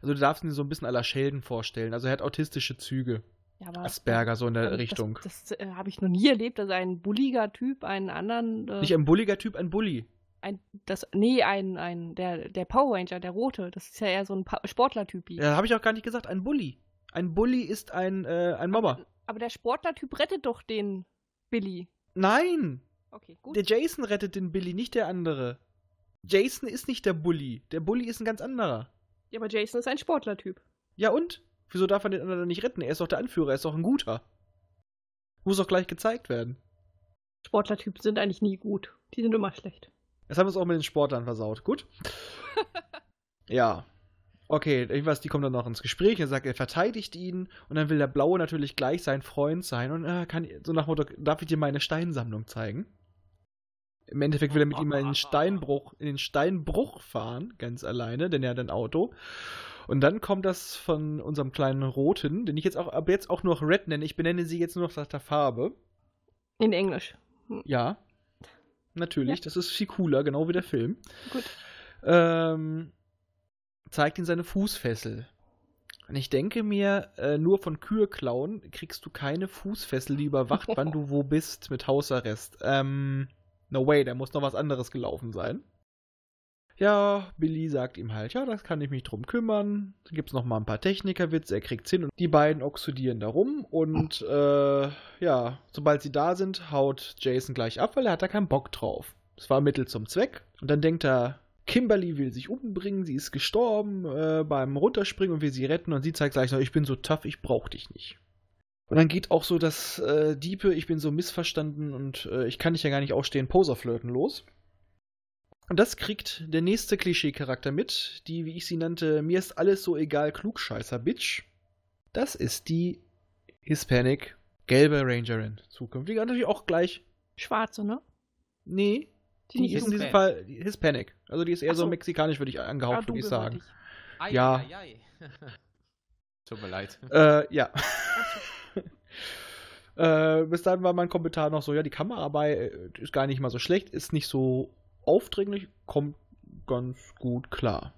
Also du darfst ihn so ein bisschen aller Sheldon vorstellen. Also er hat autistische Züge.
Ja, aber-
Asperger, so in der
ähm,
Richtung.
Das, das äh, habe ich noch nie erlebt, dass ein bulliger Typ einen anderen. Äh,
Nicht ein bulliger Typ, ein Bully.
Ein, das, nee, ein, ein, der, der Power Ranger, der rote, das ist ja eher so ein Sportlertypi.
Ja, habe ich auch gar nicht gesagt. Ein Bully. Ein Bully ist ein, äh, ein Mobber.
Aber der Sportlertyp rettet doch den Billy.
Nein!
Okay, gut.
Der Jason rettet den Billy, nicht der andere. Jason ist nicht der Bully. Der Bully ist ein ganz anderer.
ja, aber Jason ist ein Sportlertyp.
Ja und? Wieso darf er den anderen nicht retten? Er ist doch der Anführer, er ist doch ein guter. Muss auch gleich gezeigt werden.
Sportlertypen sind eigentlich nie gut. Die sind immer schlecht.
Das haben wir es auch mit den Sportlern versaut. Gut. *laughs* ja. Okay, irgendwas, die kommen dann noch ins Gespräch. Er sagt, er verteidigt ihn. Und dann will der Blaue natürlich gleich sein Freund sein. Und äh, kann, so nach Motto, darf ich dir meine Steinsammlung zeigen? Im Endeffekt will er mit ihm mal in den Steinbruch, in den Steinbruch fahren, ganz alleine, denn er hat ein Auto. Und dann kommt das von unserem kleinen Roten, den ich jetzt auch ab jetzt auch noch Red nenne. Ich benenne sie jetzt nur noch nach der Farbe.
In Englisch.
Ja. Natürlich,
Ja.
das ist viel cooler, genau wie der Film.
Gut.
Ähm, zeigt ihm seine Fußfessel. Und ich denke mir, äh, nur von Kühe klauen kriegst du keine Fußfessel, die überwacht, wann du wo *laughs* bist mit Hausarrest. Ähm, no way, da muss noch was anderes gelaufen sein. Ja, Billy sagt ihm halt, ja, das kann ich mich drum kümmern. Dann gibt's noch mal ein paar Technikerwitze, er kriegt's hin und die beiden oxidieren da rum und äh, ja, sobald sie da sind, haut Jason gleich ab, weil er hat da keinen Bock drauf. Das war Mittel zum Zweck. Und dann denkt er, Kimberly will sich umbringen, sie ist gestorben äh, beim Runterspringen und will sie retten und sie zeigt gleich noch, ich bin so tough, ich brauch dich nicht. Und dann geht auch so das äh, Diepe, ich bin so missverstanden und äh, ich kann dich ja gar nicht ausstehen, Poserflirten los. Und das kriegt der nächste Klischee-Charakter mit, die, wie ich sie nannte, mir ist alles so egal, Klugscheißer-Bitch. Das ist die Hispanic gelbe Rangerin. Zukünftig natürlich auch gleich.
Schwarze, ne?
Nee,
Die
die
nicht
ist in diesem Fall Hispanic. Also die ist eher so.
so.
mexikanisch, würde ich angehaucht, würde ich sagen.
Ei,
Ja.
ei, ei. *laughs* Tut mir leid.
Äh, ja. *laughs* äh, bis dann war mein Kommentar noch so, ja, die Kameraarbeit äh, ist gar nicht mal so schlecht, ist nicht so aufdringlich, kommt ganz gut klar.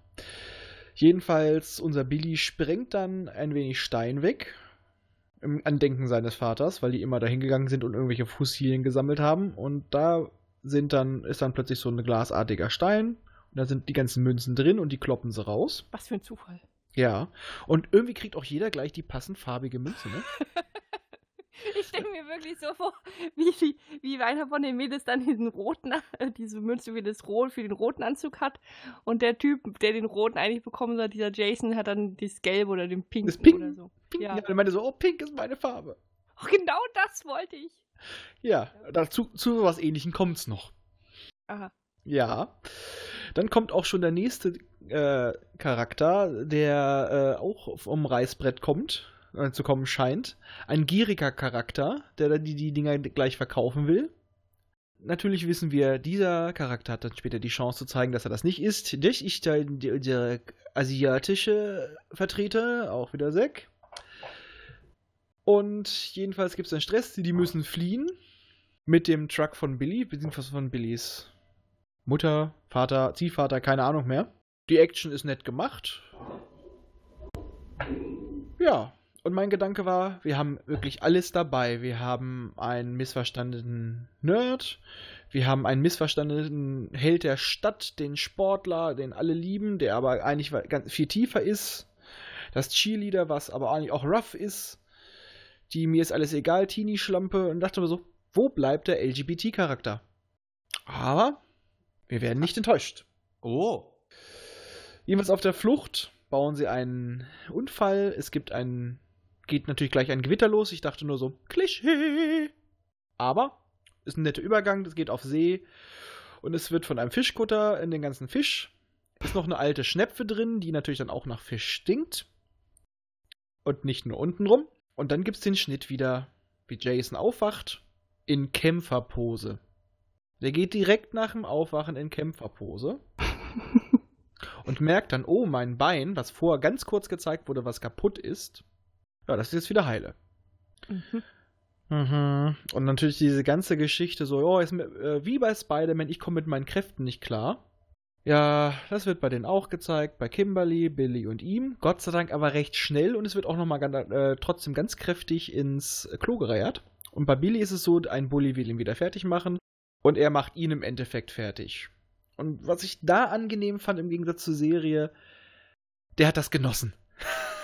Jedenfalls, unser Billy sprengt dann ein wenig Stein weg. Im Andenken seines Vaters, weil die immer dahin gegangen sind und irgendwelche Fossilien gesammelt haben. Und da sind dann, ist dann plötzlich so ein glasartiger Stein. Und da sind die ganzen Münzen drin und die kloppen sie raus.
Was für ein Zufall.
Ja. Und irgendwie kriegt auch jeder gleich die passend farbige Münze, ne? *laughs*
Ich stelle mir wirklich so vor, wie, wie, wie einer von den Mädels dann diesen roten, äh, diese Münze für, das Rot, für den roten Anzug hat. Und der Typ, der den roten eigentlich bekommen soll, dieser Jason, hat dann das Gelbe oder den Pinken
Das Pink-
oder so.
Pink.
Ja.
Ja. und meinte so, oh, pink ist meine Farbe.
Ach, genau das wollte ich.
Ja, dazu zu was ähnlichem kommt's noch.
Aha.
Ja. Dann kommt auch schon der nächste äh, Charakter, der äh, auch vom Reißbrett kommt, zu kommen scheint. Ein gieriger Charakter, der die, die Dinger gleich verkaufen will. Natürlich wissen wir, dieser Charakter hat dann später die Chance zu zeigen, dass er das nicht ist. Das ist der, der, asiatische Vertreter, auch wieder Zack. Und jedenfalls gibt es dann Stress, die müssen fliehen mit dem Truck von Billy, beziehungsweise von Billys Mutter, Vater, Ziehvater, keine Ahnung mehr. Die Action ist nett gemacht. Ja, und mein Gedanke war, wir haben wirklich alles dabei. Wir haben einen missverstandenen Nerd, wir haben einen missverstandenen Held der Stadt, den Sportler, den alle lieben, der aber eigentlich ganz viel tiefer ist. Das Cheerleader, was aber eigentlich auch rough ist. Die mir ist alles egal, Teenie-Schlampe. Und dachte mir so, wo bleibt der LGBT-Charakter? Aber wir werden nicht enttäuscht.
Oh.
Jedenfalls auf der Flucht bauen sie einen Unfall. Es gibt einen. Geht natürlich gleich ein Gewitter los. Ich dachte nur so, Klischee. Aber ist ein netter Übergang. Das geht auf See. Und es wird von einem Fischkutter in den ganzen Fisch. Ist noch eine alte Schnepfe drin, die natürlich dann auch nach Fisch stinkt. Und nicht nur unten rum. Und dann gibt es den Schnitt wieder, wie Jason aufwacht, in Kämpferpose. Der geht direkt nach dem Aufwachen in Kämpferpose *laughs* und merkt dann, oh, mein Bein, was vorher ganz kurz gezeigt wurde, was kaputt ist, ja, das ist jetzt wieder heile.
Mhm.
Mhm. Und natürlich diese ganze Geschichte so, oh, ist, äh, wie bei Spider-Man, ich komme mit meinen Kräften nicht klar. Ja, das wird bei denen auch gezeigt, bei Kimberly, Billy und ihm. Gott sei Dank aber recht schnell und es wird auch nochmal äh, trotzdem ganz kräftig ins Klo gereiert. Und bei Billy ist es so, ein Bully will ihn wieder fertig machen und er macht ihn im Endeffekt fertig. Und was ich da angenehm fand im Gegensatz zur Serie, der hat das genossen. *laughs*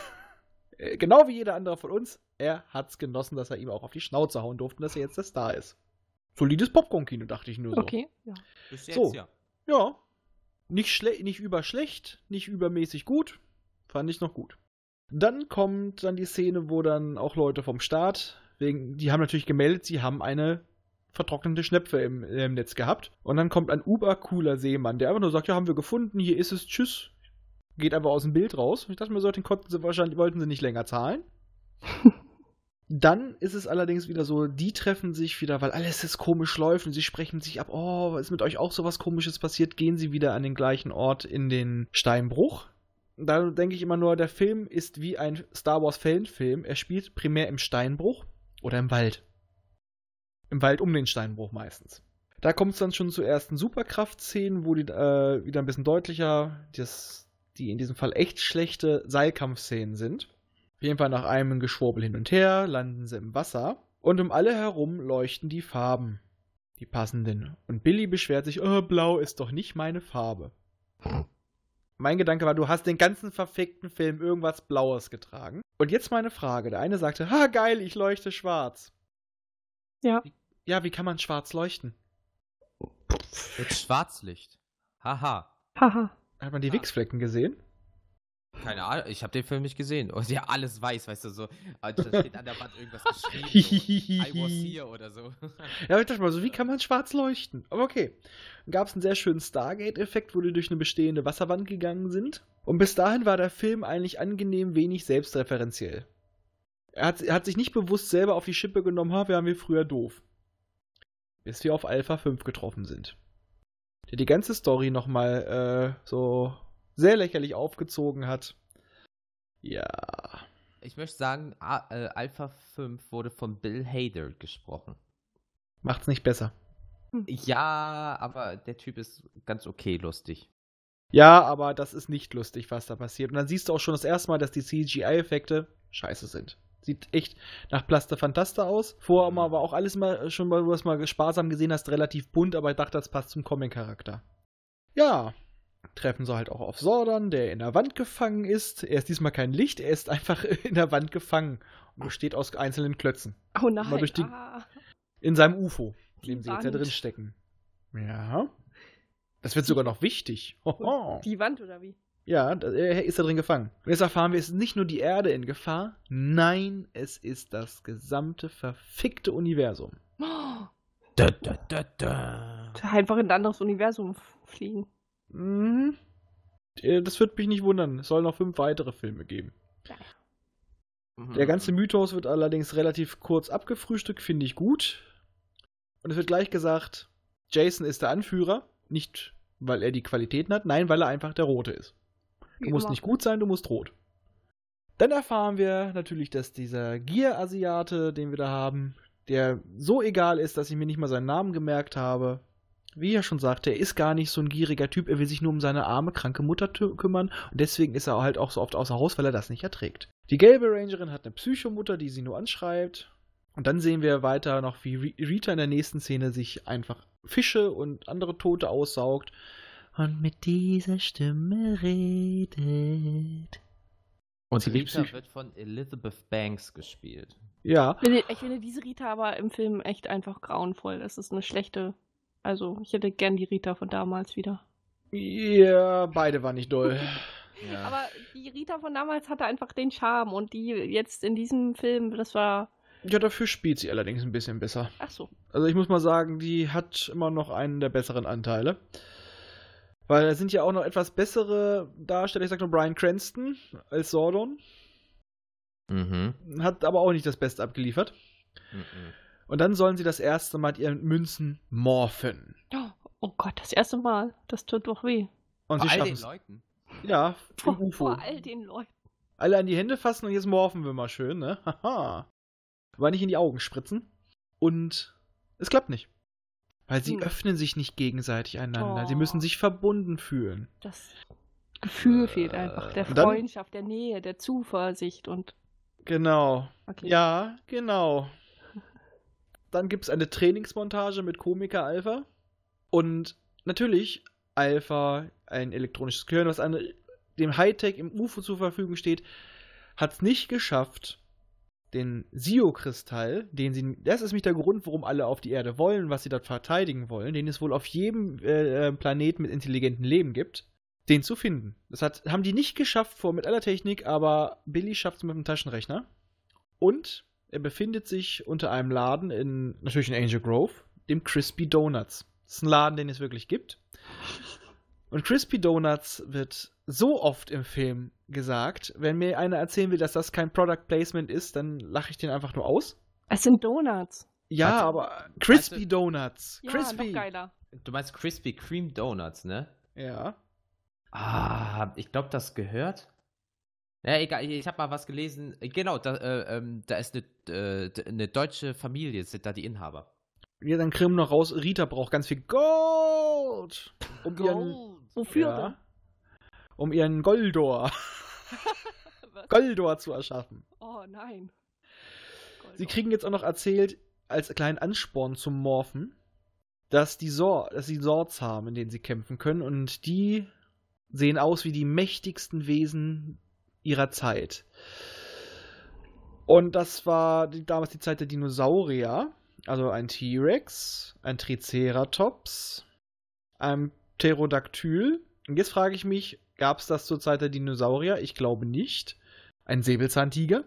Äh, genau wie jeder andere von uns, er hat's genossen, dass er ihm auch auf die Schnauze hauen durfte und dass er jetzt der Star ist. Solides Popcorn-Kino, dachte ich nur so.
Okay, ja.
Bis jetzt,
So.
ja.
Ja. Nicht, schle nicht überschlecht, nicht übermäßig gut. Fand ich noch gut. Dann kommt dann die Szene, wo dann auch Leute vom Staat, wegen, die haben natürlich gemeldet, sie haben eine vertrocknete Schnepfe im, im Netz gehabt. Und dann kommt ein ubercooler Seemann, der einfach nur sagt, ja, haben wir gefunden, hier ist es, tschüss. Geht einfach aus dem Bild raus. Ich dachte mir so, den konnten sie wahrscheinlich, wollten sie nicht länger zahlen. *laughs* Dann ist es allerdings wieder so, die treffen sich wieder, weil alles jetzt komisch läuft und sie sprechen sich ab, oh, ist mit euch auch sowas komisches passiert, gehen sie wieder an den gleichen Ort in den Steinbruch. Da denke ich immer nur, der Film ist wie ein Star Wars Fanfilm. Er spielt primär im Steinbruch oder im Wald. Im Wald um den Steinbruch meistens. Da kommt es dann schon zu ersten Superkraftszenen, wo die äh, wieder ein bisschen deutlicher, das, die in diesem Fall echt schlechte Seilkampfszenen sind. Auf jeden Fall nach einem Geschwurbel hin und her landen sie im Wasser und um alle herum leuchten die Farben, die passenden. Und Billy beschwert sich, oh, blau ist doch nicht meine Farbe. Mein Gedanke war, du hast den ganzen verfickten Film irgendwas Blaues getragen. Und jetzt meine Frage. Der eine sagte, ha, geil, ich leuchte schwarz.
Ja.
Ja, wie kann man schwarz leuchten?
Mit Schwarzlicht. Haha.
Haha.
Hat man die
Ah.
Wichsflecken gesehen?
Keine Ahnung, ich habe den Film nicht gesehen. Und ja, alles weiß, weißt du, so. äh, Da steht an der Wand irgendwas geschrieben. So. I was *laughs* here oder so.
Ja, ich dachte mal so, wie kann man schwarz leuchten? Aber okay. Dann gab es einen sehr schönen Stargate-Effekt, wo die durch eine bestehende Wasserwand gegangen sind. Und bis dahin war der Film eigentlich angenehm wenig selbstreferenziell. Er hat, er hat sich nicht bewusst selber auf die Schippe genommen, ha, wir haben wir früher doof. Bis wir auf Alpha 5 getroffen sind. Der die ganze Story nochmal äh, so sehr lächerlich aufgezogen hat. Ja.
Ich möchte sagen, A äh, Alpha 5 wurde von Bill Hader gesprochen.
Macht's nicht besser.
Ja, aber der Typ ist ganz okay lustig.
Ja, aber das ist nicht lustig, was da passiert. Und dann siehst du auch schon das erste Mal, dass die CGI-Effekte scheiße sind. Sieht echt nach Plaster Fantasta aus. Vorher mal war auch alles mal schon mal, wo du das mal sparsam gesehen hast, relativ bunt, aber ich dachte, das passt zum Comic-Charakter. Ja, treffen sie halt auch auf Sordon, der in der Wand gefangen ist. Er ist diesmal kein Licht, er ist einfach *laughs* in der Wand gefangen und besteht aus einzelnen Klötzen.
Oh nein.
Mal durch die-
ah.
In seinem UFO, in dem sie jetzt
Wand.
drin stecken. Ja. Das wird sogar noch wichtig. Hoho. *laughs*
Die Wand oder wie?
Ja, da- er ist da drin gefangen. Und jetzt erfahren wir, es ist nicht nur die Erde in Gefahr, nein, es ist das gesamte verfickte Universum.
Oh, *gasps*
Da, da, da, da.
einfach in ein anderes Universum fliegen.
Mhm. Äh, Das wird mich nicht wundern. Es soll noch fünf weitere Filme geben. Der ganze Mythos wird allerdings relativ kurz abgefrühstückt, finde ich gut. Und es wird gleich gesagt, Jason ist der Anführer, nicht weil er die Qualitäten hat, nein, weil er einfach der Rote ist. Du
Wie
musst
immer.
nicht gut sein, du musst rot. Dann erfahren wir natürlich, dass dieser Gier-Asiate, den wir da haben, der so egal ist, dass ich mir nicht mal seinen Namen gemerkt habe. Wie er schon sagte, er ist gar nicht so ein gieriger Typ, er will sich nur um seine arme, kranke Mutter kümmern und deswegen ist er halt auch so oft außer Haus, weil er das nicht erträgt. Die gelbe Rangerin hat eine Psychomutter, die sie nur anschreibt. Und dann sehen wir weiter noch, wie Ri- Rita in der nächsten Szene sich einfach Fische und andere Tote aussaugt und mit dieser Stimme redet.
Und
Sie
die Rita wird von Elizabeth Banks gespielt.
Ja,
Ich finde, ich finde diese Rita aber im Film echt einfach grauenvoll. Das ist eine schlechte. Also, ich hätte gern die Rita von damals wieder.
ja, beide waren nicht doll. *laughs*
Ja.
Aber die Rita von damals hatte einfach den Charme und die jetzt in diesem Film, das war.
Ja, dafür spielt sie allerdings ein bisschen besser.
Ach so.
Also ich muss mal sagen, die hat immer noch einen der besseren Anteile. Weil da sind ja auch noch etwas bessere Darsteller. Ich sag nur Brian Cranston als Sordon.
mhm.
Hat aber auch nicht das Beste abgeliefert.
Mhm.
Und dann sollen sie das erste Mal mit ihren Münzen morphen.
Oh, oh Gott, das erste Mal. Das tut doch weh.
Und sie
Bei all
schaffen
den
es.
Leuten.
Ja,
Vor,
UFO.
vor all den Leuten.
Alle an die Hände fassen und jetzt morphen wir mal schön, ne? *laughs* Haha. Aber nicht in die Augen spritzen. Und es klappt nicht. Weil sie
Hm.
öffnen sich nicht gegenseitig einander. Sie
Oh.
müssen sich verbunden fühlen.
Das Gefühl fehlt einfach. Der
Und dann-
Freundschaft, der Nähe, der Zuversicht und.
Genau.
Okay.
Ja, genau. Dann gibt es eine Trainingsmontage mit Komiker Alpha. Und natürlich Alpha, ein elektronisches Gehirn, was an dem Hightech im UFO zur Verfügung steht, hat es nicht geschafft, den Sio-Kristall, den sie, das ist nämlich der Grund, warum alle auf die Erde wollen, was sie dort verteidigen wollen, den es wohl auf jedem äh, äh, Planeten mit intelligentem Leben gibt, den zu finden. Das hat, haben die nicht geschafft vor mit aller Technik, aber Billy schafft es mit dem Taschenrechner. Und er befindet sich unter einem Laden in, natürlich in Angel Grove, dem Crispy Donuts. Das ist ein Laden, den es wirklich gibt. Und Crispy Donuts wird so oft im Film gesagt, wenn mir einer erzählen will, dass das kein Product Placement ist, dann lache ich den einfach nur aus.
Es sind Donuts.
Ja,
Warte.
aber Crispy
Warte.
Donuts.
Ja,
Crispy.
noch geiler.
Du meinst Krispy Kreme Donuts, ne?
Ja.
Ah, ich glaube, das gehört. Ja, egal, ich habe mal was gelesen. Genau, da, äh, ähm, da ist eine, äh, eine deutsche Familie, sind da die Inhaber.
Ja, dann kriegen wir noch raus, Rita braucht ganz viel Gold. Um ihren,
Wofür
ja, um ihren Goldor? *laughs* Goldor zu erschaffen.
Oh nein.
Sie kriegen jetzt auch noch erzählt, als kleinen Ansporn zum Morphen, dass die Sor dass sie Sorts haben, in denen sie kämpfen können und die sehen aus wie die mächtigsten Wesen ihrer Zeit. Und das war die, damals die Zeit der Dinosaurier, also ein T-Rex, ein Triceratops, ein Pterodactyl. Und jetzt frage ich mich, gab es das zur Zeit der Dinosaurier? Ich glaube nicht. Ein Säbelzahntiger?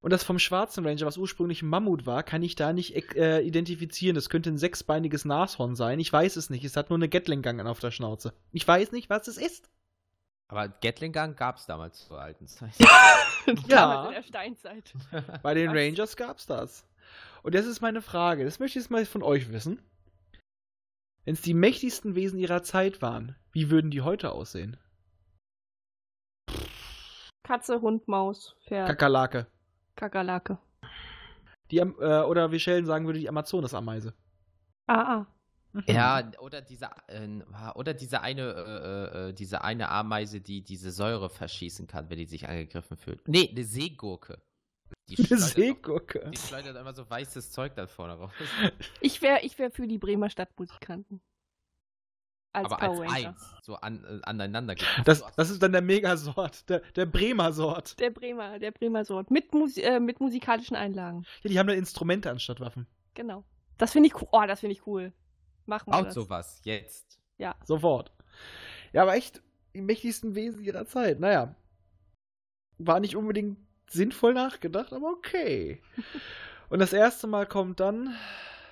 Und das vom schwarzen Ranger, was ursprünglich ein Mammut war, kann ich da nicht äh, identifizieren. Das könnte ein sechsbeiniges Nashorn sein. Ich weiß es nicht. Es hat nur eine Gatling-Gang auf der Schnauze. Ich weiß nicht, was es ist.
Aber Gatling Gun gab es damals zur alten Zeit. *laughs* *laughs*
Damals in der Steinzeit. *laughs*
Bei den
Was?
Rangers gab es das. Und das ist meine Frage. Das möchte ich jetzt mal von euch wissen. Wenn es die mächtigsten Wesen ihrer Zeit waren, wie würden die heute aussehen?
Katze, Hund, Maus, Pferd,
Kakerlake.
Kakerlake.
Die, Am- äh, oder wie Sheldon sagen würde, die Amazonas-Ameise.
Ah, ah.
Ja, oder diese, äh, oder diese eine, äh, äh, diese eine Ameise, die diese Säure verschießen kann, wenn die sich angegriffen fühlt. Nee, eine Seegurke. Die
Eine
schleudert auch-
Seegurke.
Die schleudert immer so weißes Zeug dann vorne raus.
Ich wäre ich wär für die Bremer Stadtmusikanten. Als
Aber
Power
als
Ranger.
eins, so an, äh, aneinander *laughs*
Das, das ist dann der Megasort, der, der Bremer Sort.
Der Bremer, der Bremer Sort. Mit, Musi äh, mit musikalischen Einlagen.
Ja, die haben dann Instrumente anstatt Waffen.
Genau. Das finde ich cool. Oh, das finde ich cool. Machen wir
Baut
das.
sowas, jetzt.
Sofort. Ja, aber echt die mächtigsten Wesen ihrer Zeit. Naja. War nicht unbedingt sinnvoll nachgedacht, aber okay. *laughs* Und das erste Mal kommt dann,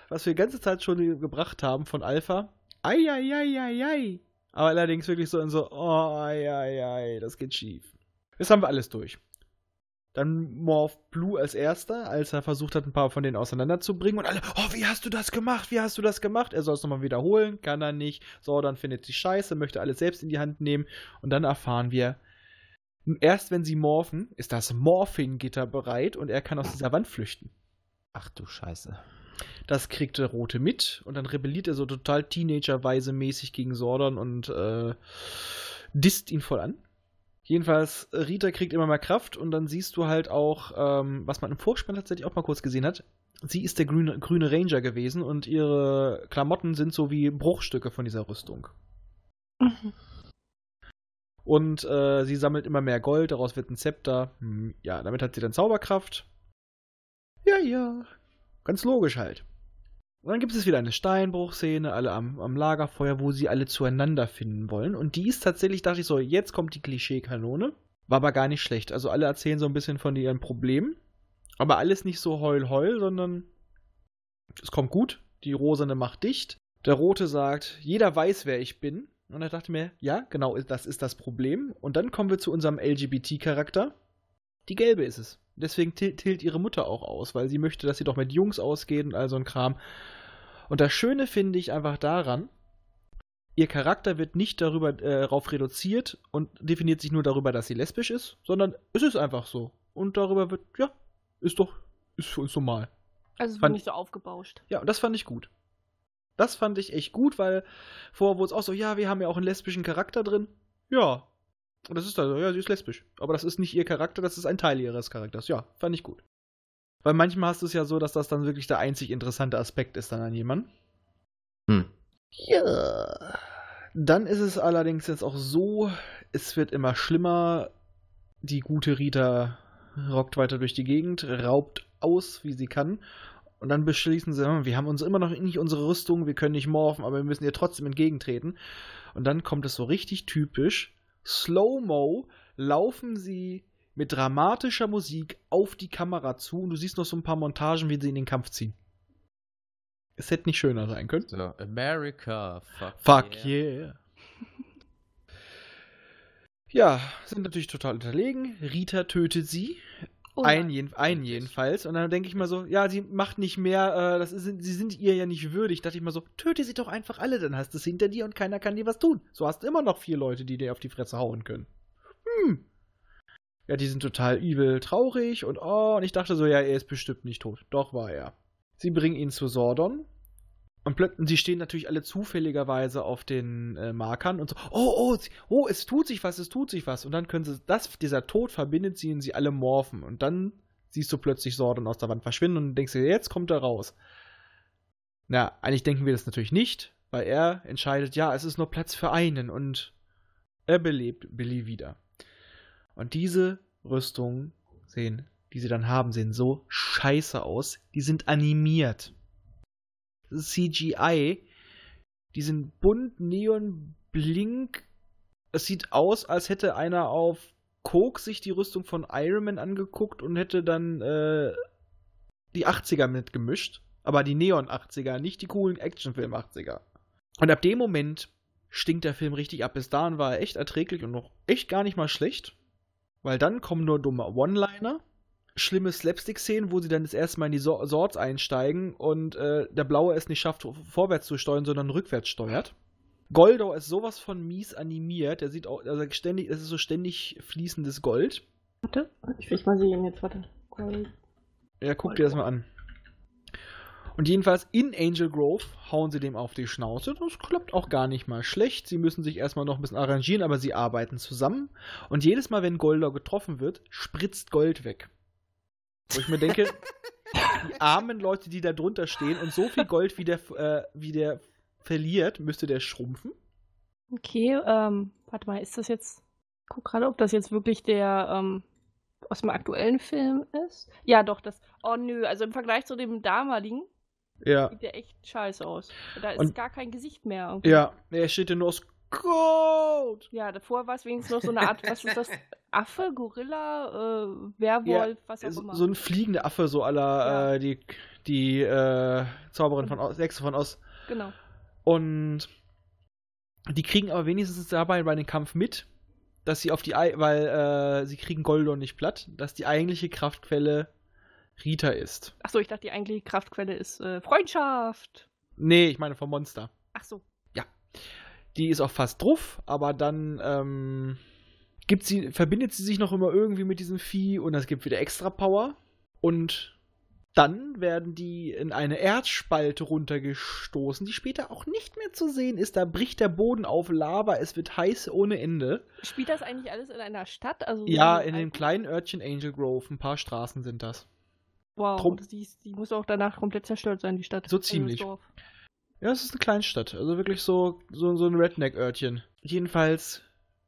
was wir die ganze Zeit schon gebracht haben von Alpha. Eieieiei. Aber allerdings wirklich so in so, oh, eieiei, das geht schief. Das haben wir alles durch. Dann morpht Blue als erster, als er versucht hat, ein paar von denen auseinanderzubringen. Und alle, oh, wie hast du das gemacht? Wie hast du das gemacht? Er soll es nochmal wiederholen, kann er nicht. So, dann findet sie scheiße, möchte alles selbst in die Hand nehmen. Und dann erfahren wir, erst wenn sie morphen, ist das Morphing-Gitter bereit und er kann aus dieser Wand flüchten.
Ach du Scheiße.
Das kriegt der Rote mit und dann rebelliert er so total Teenager-weise mäßig gegen Sordon und äh, disst ihn voll an. Jedenfalls, äh, Rita kriegt immer mehr Kraft und dann siehst du halt auch, ähm, was man im Vorspann tatsächlich auch mal kurz gesehen hat. Sie ist der grüne, grüne Ranger gewesen und ihre Klamotten sind so wie Bruchstücke von dieser Rüstung.
Mhm.
Und äh, sie sammelt immer mehr Gold, daraus wird ein Zepter. Hm, ja, damit hat sie dann Zauberkraft. Ja, ja. Ganz logisch halt. Und dann gibt es wieder eine Steinbruchszene, alle am, am Lagerfeuer, wo sie alle zueinander finden wollen. Und die ist tatsächlich, dachte ich so, jetzt kommt die Klischeekanone. War aber gar nicht schlecht. Also alle erzählen so ein bisschen von ihren Problemen. Aber alles nicht so heul heul, sondern es kommt gut. Die Rosane macht dicht. Der Rote sagt, jeder weiß, wer ich bin. Und er dachte mir, ja, genau, das ist das Problem. Und dann kommen wir zu unserem LGBT-Charakter. Die Gelbe ist es. Deswegen til- tilt ihre Mutter auch aus, weil sie möchte, dass sie doch mit Jungs ausgeht und all so ein Kram. Und das Schöne finde ich einfach daran, ihr Charakter wird nicht darüber äh, darauf reduziert und definiert sich nur darüber, dass sie lesbisch ist, sondern es ist einfach so. Und darüber wird, ja, ist doch, ist für uns normal.
Also es wird nicht so aufgebauscht.
Ja, und das fand ich gut. Das fand ich echt gut, weil vorher wurde es auch so, ja, wir haben ja auch einen lesbischen Charakter drin. Ja. Und das ist da so, ja, sie ist lesbisch. Aber das ist nicht ihr Charakter, das ist ein Teil ihres Charakters. Ja, fand ich gut. Weil manchmal hast du es ja so, dass das dann wirklich der einzig interessante Aspekt ist dann an jemanden.
Hm.
Ja. Dann ist es allerdings jetzt auch so, es wird immer schlimmer. Die gute Rita rockt weiter durch die Gegend, raubt aus, wie sie kann. Und dann beschließen sie, hm, wir haben uns immer noch nicht unsere Rüstung, wir können nicht morphen, aber wir müssen ihr trotzdem entgegentreten. Und dann kommt es so richtig typisch. Slow-Mo laufen sie mit dramatischer Musik auf die Kamera zu und du siehst noch so ein paar Montagen, wie sie in den Kampf ziehen. Es hätte nicht schöner sein können.
So, America, fuck,
Fuck yeah. Ja, sind natürlich total unterlegen. Rita tötet sie.
Oh
ein, jeden, einen jedenfalls. Und dann denke ich mal so, ja, sie macht nicht mehr, äh, das ist, sie sind ihr ja nicht würdig. Dachte ich mal so, töte sie doch einfach alle, dann hast du es hinter dir und keiner kann dir was tun. So hast du immer noch vier Leute, die dir auf die Fresse hauen können. Hm. Ja, die sind total übel traurig und oh, und ich dachte so, ja, er ist bestimmt nicht tot. Doch war er. Sie bringen ihn zu Sordon. Und plötzlich, sie stehen natürlich alle zufälligerweise auf den äh, Markern und so, oh, oh, oh, es tut sich was, es tut sich was. Und dann können sie, das, dieser Tod verbindet sie und sie alle morphen. Und dann siehst du plötzlich Sordon aus der Wand verschwinden und denkst dir, jetzt kommt er raus. Na, eigentlich denken wir das natürlich nicht, weil er entscheidet, ja, es ist nur Platz für einen und er belebt Billy wieder. Und diese Rüstungen sehen, die sie dann haben, sehen so scheiße aus. Die sind animiert. CGI. Die sind bunt, neon, blink. Es sieht aus, als hätte einer auf Coke sich die Rüstung von Iron Man angeguckt und hätte dann äh, die 80er mitgemischt. Aber die Neon 80er, nicht die coolen Actionfilm 80er. Und ab dem Moment stinkt der Film richtig ab. Bis dahin war er echt erträglich und noch echt gar nicht mal schlecht. Weil dann kommen nur dumme One-Liner. Schlimme Slapstick-Szenen, wo sie dann das erste Mal in die so Swords einsteigen und äh, der Blaue es nicht schafft, vorwärts zu steuern, sondern rückwärts steuert. Goldor ist sowas von mies animiert. Der sieht auch, also ständig, es ist so ständig fließendes Gold.
Warte, ich will mal sehen jetzt, warte. Gold.
Ja, guck dir das mal an. Und jedenfalls in Angel Grove hauen sie dem auf die Schnauze. Das klappt auch gar nicht mal schlecht. Sie müssen sich erstmal noch ein bisschen arrangieren, aber sie arbeiten zusammen. Und jedes Mal, wenn Goldor getroffen wird, spritzt Gold weg. Wo ich mir denke, die armen Leute, die da drunter stehen und so viel Gold wie der, äh, wie der verliert, müsste der schrumpfen.
Okay, ähm, warte mal, ist das jetzt. Ich guck gerade, ob das jetzt wirklich der ähm, aus dem aktuellen Film ist. Ja, doch, das. Oh nö, also im Vergleich zu dem damaligen
Ja.
sieht der echt scheiße aus. Da ist
Und-
gar kein Gesicht mehr. irgendwie.
Ja, er steht ja nur aus Gold.
Ja, davor war es wenigstens noch so eine Art, was ist das? Affe, Gorilla, äh, Werwolf, was auch
so,
immer.
so ein fliegender Affe, so aller
Ja.
äh, die, die äh, Zauberin von Oz, Hexe von Oz.
Genau.
Und die kriegen aber wenigstens dabei bei dem Kampf mit, dass sie auf die, Ei- weil äh, sie kriegen Goldor nicht platt, dass die eigentliche Kraftquelle Rita ist.
Achso, ich dachte, die eigentliche Kraftquelle ist äh, Freundschaft.
Nee, ich meine vom Monster.
Ach so.
Die ist auch fast drauf, aber dann ähm, gibt sie, verbindet sie sich noch immer irgendwie mit diesem Vieh und es gibt wieder extra Power. Und dann werden die in eine Erdspalte runtergestoßen, die später auch nicht mehr zu sehen ist. Da bricht der Boden auf Lava, es wird heiß ohne Ende.
Spielt das eigentlich alles in einer Stadt? Also
Ja, in dem kleinen Örtchen Angel Grove, ein paar Straßen sind das.
Wow,
Drum-
die, die muss auch danach komplett zerstört sein, die Stadt.
So
Also
ziemlich. Ja, es ist eine Kleinstadt, also wirklich so, so, so ein Redneck-Örtchen. Jedenfalls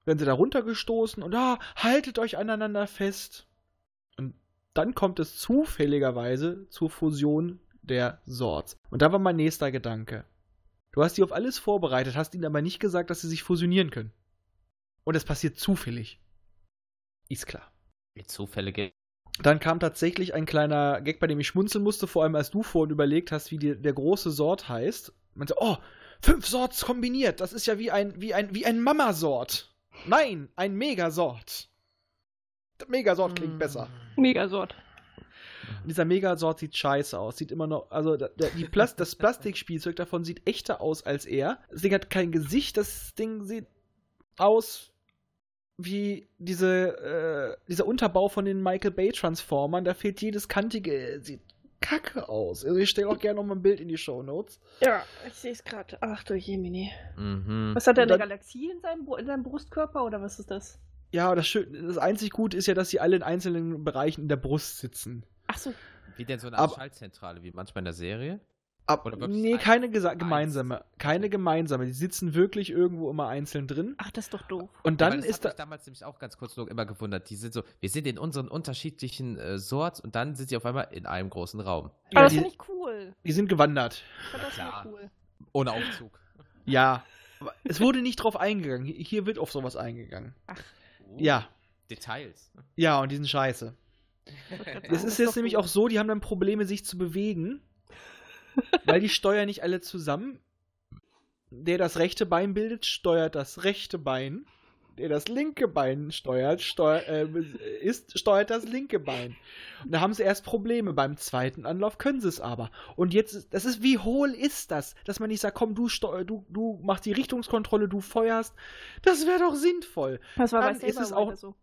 werden sie da runtergestoßen und ah, haltet euch aneinander fest. Und dann kommt es zufälligerweise zur Fusion der Swords. Und da war mein nächster Gedanke. Du hast die auf alles vorbereitet, hast ihnen aber nicht gesagt, dass sie sich fusionieren können. Und es passiert zufällig. Ist klar.
Zufälle gibt.
Dann kam tatsächlich ein kleiner Gag, bei dem ich schmunzeln musste, vor allem als du vorhin überlegt hast, wie die, der große Sort heißt. Man so, oh, fünf Sorts kombiniert, das ist ja wie ein, wie ein, wie ein Mama-Sort. Nein, ein Megasort. Der Megasort klingt besser.
Megasort.
Und dieser Megasort sieht scheiße aus. Sieht immer noch, also der, die Plast das Plastikspielzeug davon sieht echter aus als er. Das Ding hat kein Gesicht, das Ding sieht aus wie diese, äh, dieser Unterbau von den Michael Bay Transformern. Da fehlt jedes kantige, sieht kacke aus. Also ich stelle auch gerne noch mal ein Bild in die Show Notes.
Ja, ich sehe es gerade. Ach du Jemini.
Mhm.
Was hat er, eine Galaxie in seinem, in seinem Brustkörper oder was ist das?
Ja, das, schön, das einzig Gute ist ja, dass sie alle in einzelnen Bereichen in der Brust sitzen.
Ach so.
Wie denn so eine Art
Aber-
Schaltzentrale, wie manchmal in der Serie?
Ab,
Oder
nee, keine gemeinsame. Keine gemeinsame. Die sitzen wirklich irgendwo immer einzeln drin.
Ach, das ist doch doof.
Und
Ja,
dann
weil das
ist da.
mich damals nämlich auch ganz kurz nur immer gewundert. Die sind so, wir sind in unseren unterschiedlichen äh, Sorts und dann sind sie auf einmal in einem großen Raum.
Ja,
Aber das
die,
finde ich cool.
die sind gewandert.
Ich fand das immer cool.
Ohne Aufzug. *laughs*
Ja. Es wurde nicht drauf eingegangen. Hier- wird auf sowas eingegangen.
Oh,
Ja.
Details.
Ja, und die sind scheiße. Das ist jetzt nämlich auch so, die haben dann Probleme, sich zu bewegen. Weil die steuern nicht alle zusammen. Der das rechte Bein bildet, steuert das rechte Bein. Der das linke Bein steuert, steuer, äh, ist, steuert das linke Bein. Und da haben sie erst Probleme. Beim zweiten Anlauf können sie es aber. Und jetzt, ist- das ist, wie hohl ist das? Dass man nicht sagt, komm, du, steu du, du machst die Richtungskontrolle, du feuerst. Das wäre doch sinnvoll.
Das war bei
Dann ist
Saber
es auch-
so.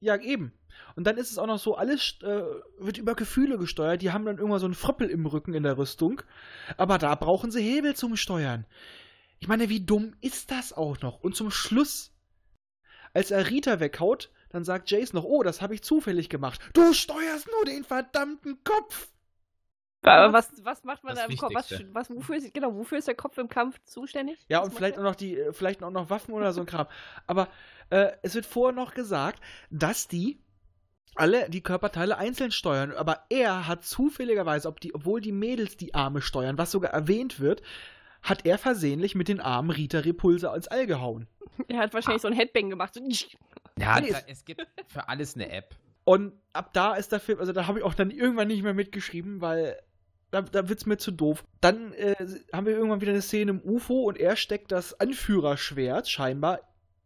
Ja, eben. Und dann ist es auch noch so, alles äh, wird über Gefühle gesteuert. Die haben dann irgendwann so einen Fröppel im Rücken in der Rüstung. Aber da brauchen sie Hebel zum Steuern. Ich meine, wie dumm ist das auch noch? Und zum Schluss, als er Rita weghaut, dann sagt Jace noch, oh, das habe ich zufällig gemacht. Du steuerst nur den verdammten Kopf.
Aber was, was macht man
Das
da im Kopf? Was, was, wofür, ist, genau, wofür ist der Kopf im Kampf zuständig?
Ja,
Was
und vielleicht
der?
auch noch die, äh, vielleicht auch noch Waffen oder so ein Kram. Aber äh, es wird vorher noch gesagt, dass die alle die Körperteile einzeln steuern. Aber er hat zufälligerweise, ob die, obwohl die Mädels die Arme steuern, was sogar erwähnt wird, hat er versehentlich mit den Armen Rita Repulse ins All gehauen. *laughs*
Er hat wahrscheinlich so ein Headbang gemacht. So,
Ja,
Nee,
da, es gibt für alles eine App.
Und ab da ist der Film, also da habe ich auch dann irgendwann nicht mehr mitgeschrieben, weil da, da wird es mir zu doof. Dann äh, haben wir irgendwann wieder eine Szene im UFO und er steckt das Anführerschwert scheinbar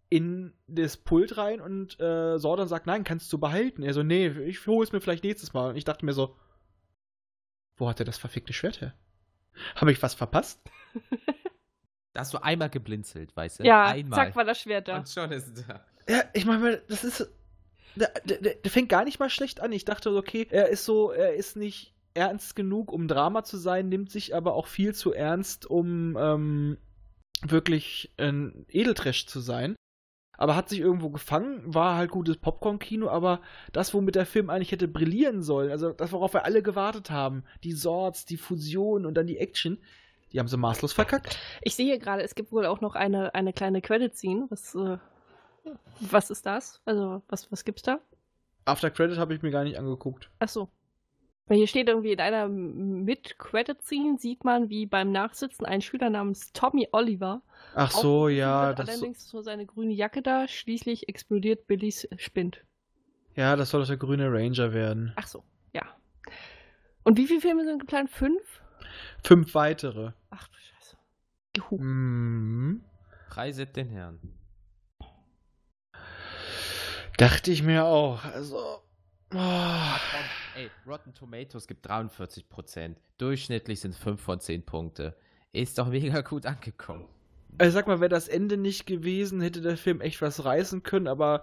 in das Pult rein und äh, Sordon sagt, nein, kannst du behalten. Er so, nee, ich hole es mir vielleicht nächstes Mal. Und ich dachte mir so, wo hat er das verfickte Schwert her? Habe ich was verpasst?
Da hast du einmal geblinzelt, weißt du?
Ja,
einmal.
zack, war das Schwert da.
Und schon ist es da.
Ja, ich meine, das ist. Der, der, der fängt gar nicht mal schlecht an. Ich dachte, okay, er ist so, er ist nicht ernst genug, um Drama zu sein, nimmt sich aber auch viel zu ernst, um ähm, wirklich ein Edeltrash zu sein. Aber hat sich irgendwo gefangen, war halt gutes Popcorn-Kino, aber das, womit der Film eigentlich hätte brillieren sollen, also das, worauf wir alle gewartet haben, die Swords, die Fusion und dann die Action, die haben sie maßlos verkackt.
Ich sehe gerade, es gibt wohl auch noch eine, eine kleine Credit-Scene. Was, äh, was ist das? Also, was, was gibt's da?
After Credit habe ich mir gar nicht angeguckt.
Ach so. Weil hier steht irgendwie in einer Mid-Credit-Scene sieht man, wie beim Nachsitzen ein Schüler namens Tommy Oliver
Ach so, ja, das so,
allerdings nur seine grüne Jacke da. Schließlich explodiert Billys Spind.
ja, das soll doch der grüne Ranger werden.
Ach so, ja. Und wie viele Filme sind geplant? Fünf?
Fünf weitere.
Ach du Scheiße. Juhu.
Mhm.
Preiset den Herrn.
Dachte ich mir auch. Also. Oh.
Ey, Rotten Tomatoes gibt 43%. Durchschnittlich sind 5 von 10 Punkte. Ist doch mega gut angekommen.
Also sag mal, wäre das Ende nicht gewesen, hätte der Film echt was reißen können, aber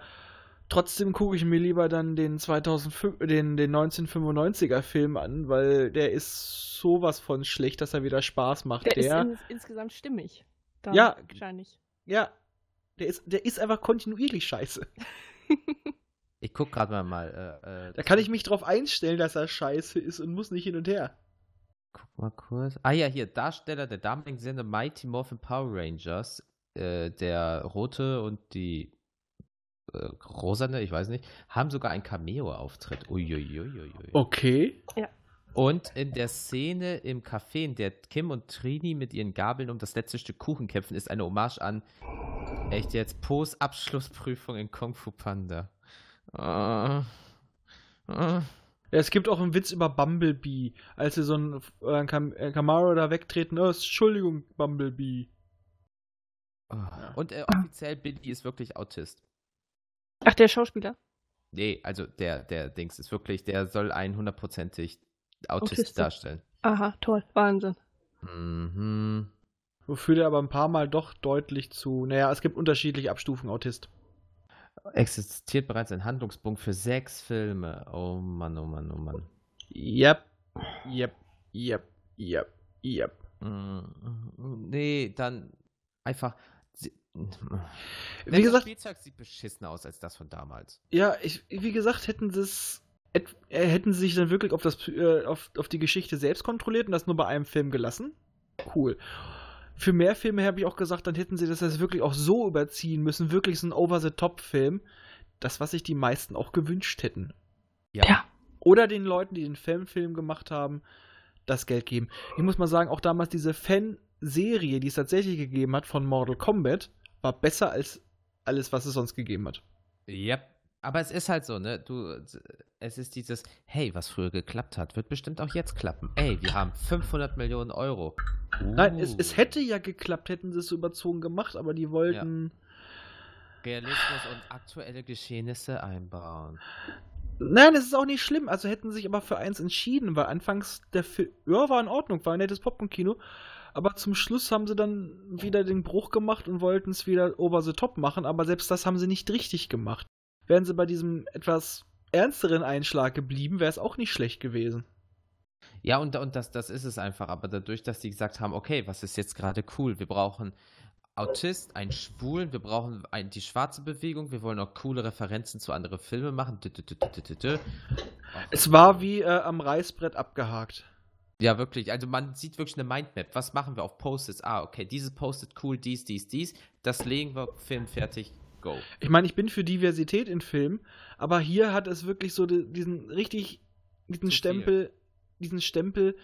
trotzdem gucke ich mir lieber dann den 2005, den, den 1995er Film an, weil der ist sowas von schlecht, dass er wieder Spaß macht.
Der,
Der,
ist ins, insgesamt stimmig. Dann
Ja.
Wahrscheinlich.
ja, der ist, der ist einfach kontinuierlich scheiße. *laughs*
Ich guck gerade mal mal. Äh, äh,
Da kann ich mich drauf einstellen, dass er scheiße ist und muss nicht hin und her.
Guck mal kurz. Ah ja, hier, Darsteller der damaligen Sender Mighty Morphin Power Rangers. Äh, der rote und die äh, rosane, ich weiß nicht, haben sogar einen Cameo-Auftritt. Uiuiuiui.
Okay.
Und in der Szene im Café, in der Kim und Trini mit ihren Gabeln um das letzte Stück Kuchen kämpfen, ist eine Hommage an, echt jetzt, Po's Abschlussprüfung in Kung Fu Panda. Ah.
Ja, es gibt auch einen Witz über Bumblebee, als sie so ein äh, Cam äh, Camaro da wegtreten. Oh, Entschuldigung, Bumblebee.
Ah. Und äh, *clears throat* offiziell Billy ist wirklich Autist.
Ach, der Schauspieler?
Nee, also der, der Dings ist wirklich, der soll einen hundertprozentig Autist
Autist.
darstellen.
Aha, toll. Wahnsinn.
Mhm.
Wofür der aber ein paar Mal doch deutlich zu. Naja, es gibt unterschiedliche Abstufungen Autist.
Existiert bereits ein Handlungspunkt für sechs Filme. Oh Mann, oh Mann, oh Mann.
Yep. Yep. Yep. Yep. Yep.
Mm, Nee, dann einfach.
Wie
Das
gesagt,
Spielzeug sieht beschissen aus als das von damals.
ja, ich, wie gesagt, hätten sie es. äh, Hätten sie sich dann wirklich auf, das, äh, auf, auf die Geschichte selbst kontrolliert und das nur bei einem Film gelassen? Cool. Für mehr Filme habe ich auch gesagt, dann hätten sie das jetzt wirklich auch so überziehen müssen. Wirklich so ein Over-the-Top-Film. Das, was sich die meisten auch gewünscht hätten.
Ja.
Oder den Leuten, die den Fanfilm gemacht haben, das Geld geben. Ich muss mal sagen, auch damals diese Fanserie, die es tatsächlich gegeben hat von Mortal Kombat, war besser als alles, was es sonst gegeben hat.
Yep. Aber es ist halt so, ne? Du, es ist dieses, hey, was früher geklappt hat, wird bestimmt auch jetzt klappen. Ey, wir haben 500 Millionen Euro.
Nein, es,
Uh.
es hätte ja geklappt, hätten sie es so überzogen gemacht, aber die wollten.
Realismus und aktuelle Geschehnisse einbauen.
Nein, das ist auch nicht schlimm. Also hätten sie sich aber für eins entschieden, weil anfangs der Film, ja, war in Ordnung, war ein nettes Popcorn-Kino. Aber zum Schluss haben sie dann wieder den Bruch gemacht und wollten es wieder over the top machen, aber selbst das haben sie nicht richtig gemacht. Wären sie bei diesem etwas ernsteren Einschlag geblieben, wäre es auch nicht schlecht gewesen.
Ja, und, und das, das ist es einfach. Aber dadurch, dass die gesagt haben, okay, was ist jetzt gerade cool? Wir brauchen Autist, einen Schwulen, wir brauchen ein, die schwarze Bewegung, wir wollen auch coole Referenzen zu anderen Filmen machen. Dü, dü, dü.
Es war wie äh, am Reißbrett abgehakt.
Ja, wirklich. Also man sieht wirklich eine Mindmap. Was machen wir auf Post-its? Ah, okay, dieses Post-it cool, dies, dies, dies. Das legen wir, Film fertig, go.
Ich meine, ich bin für Diversität in Filmen, aber hier hat es wirklich so di- diesen richtig, diesen
Zu viel.
Stempel, diesen Stempel,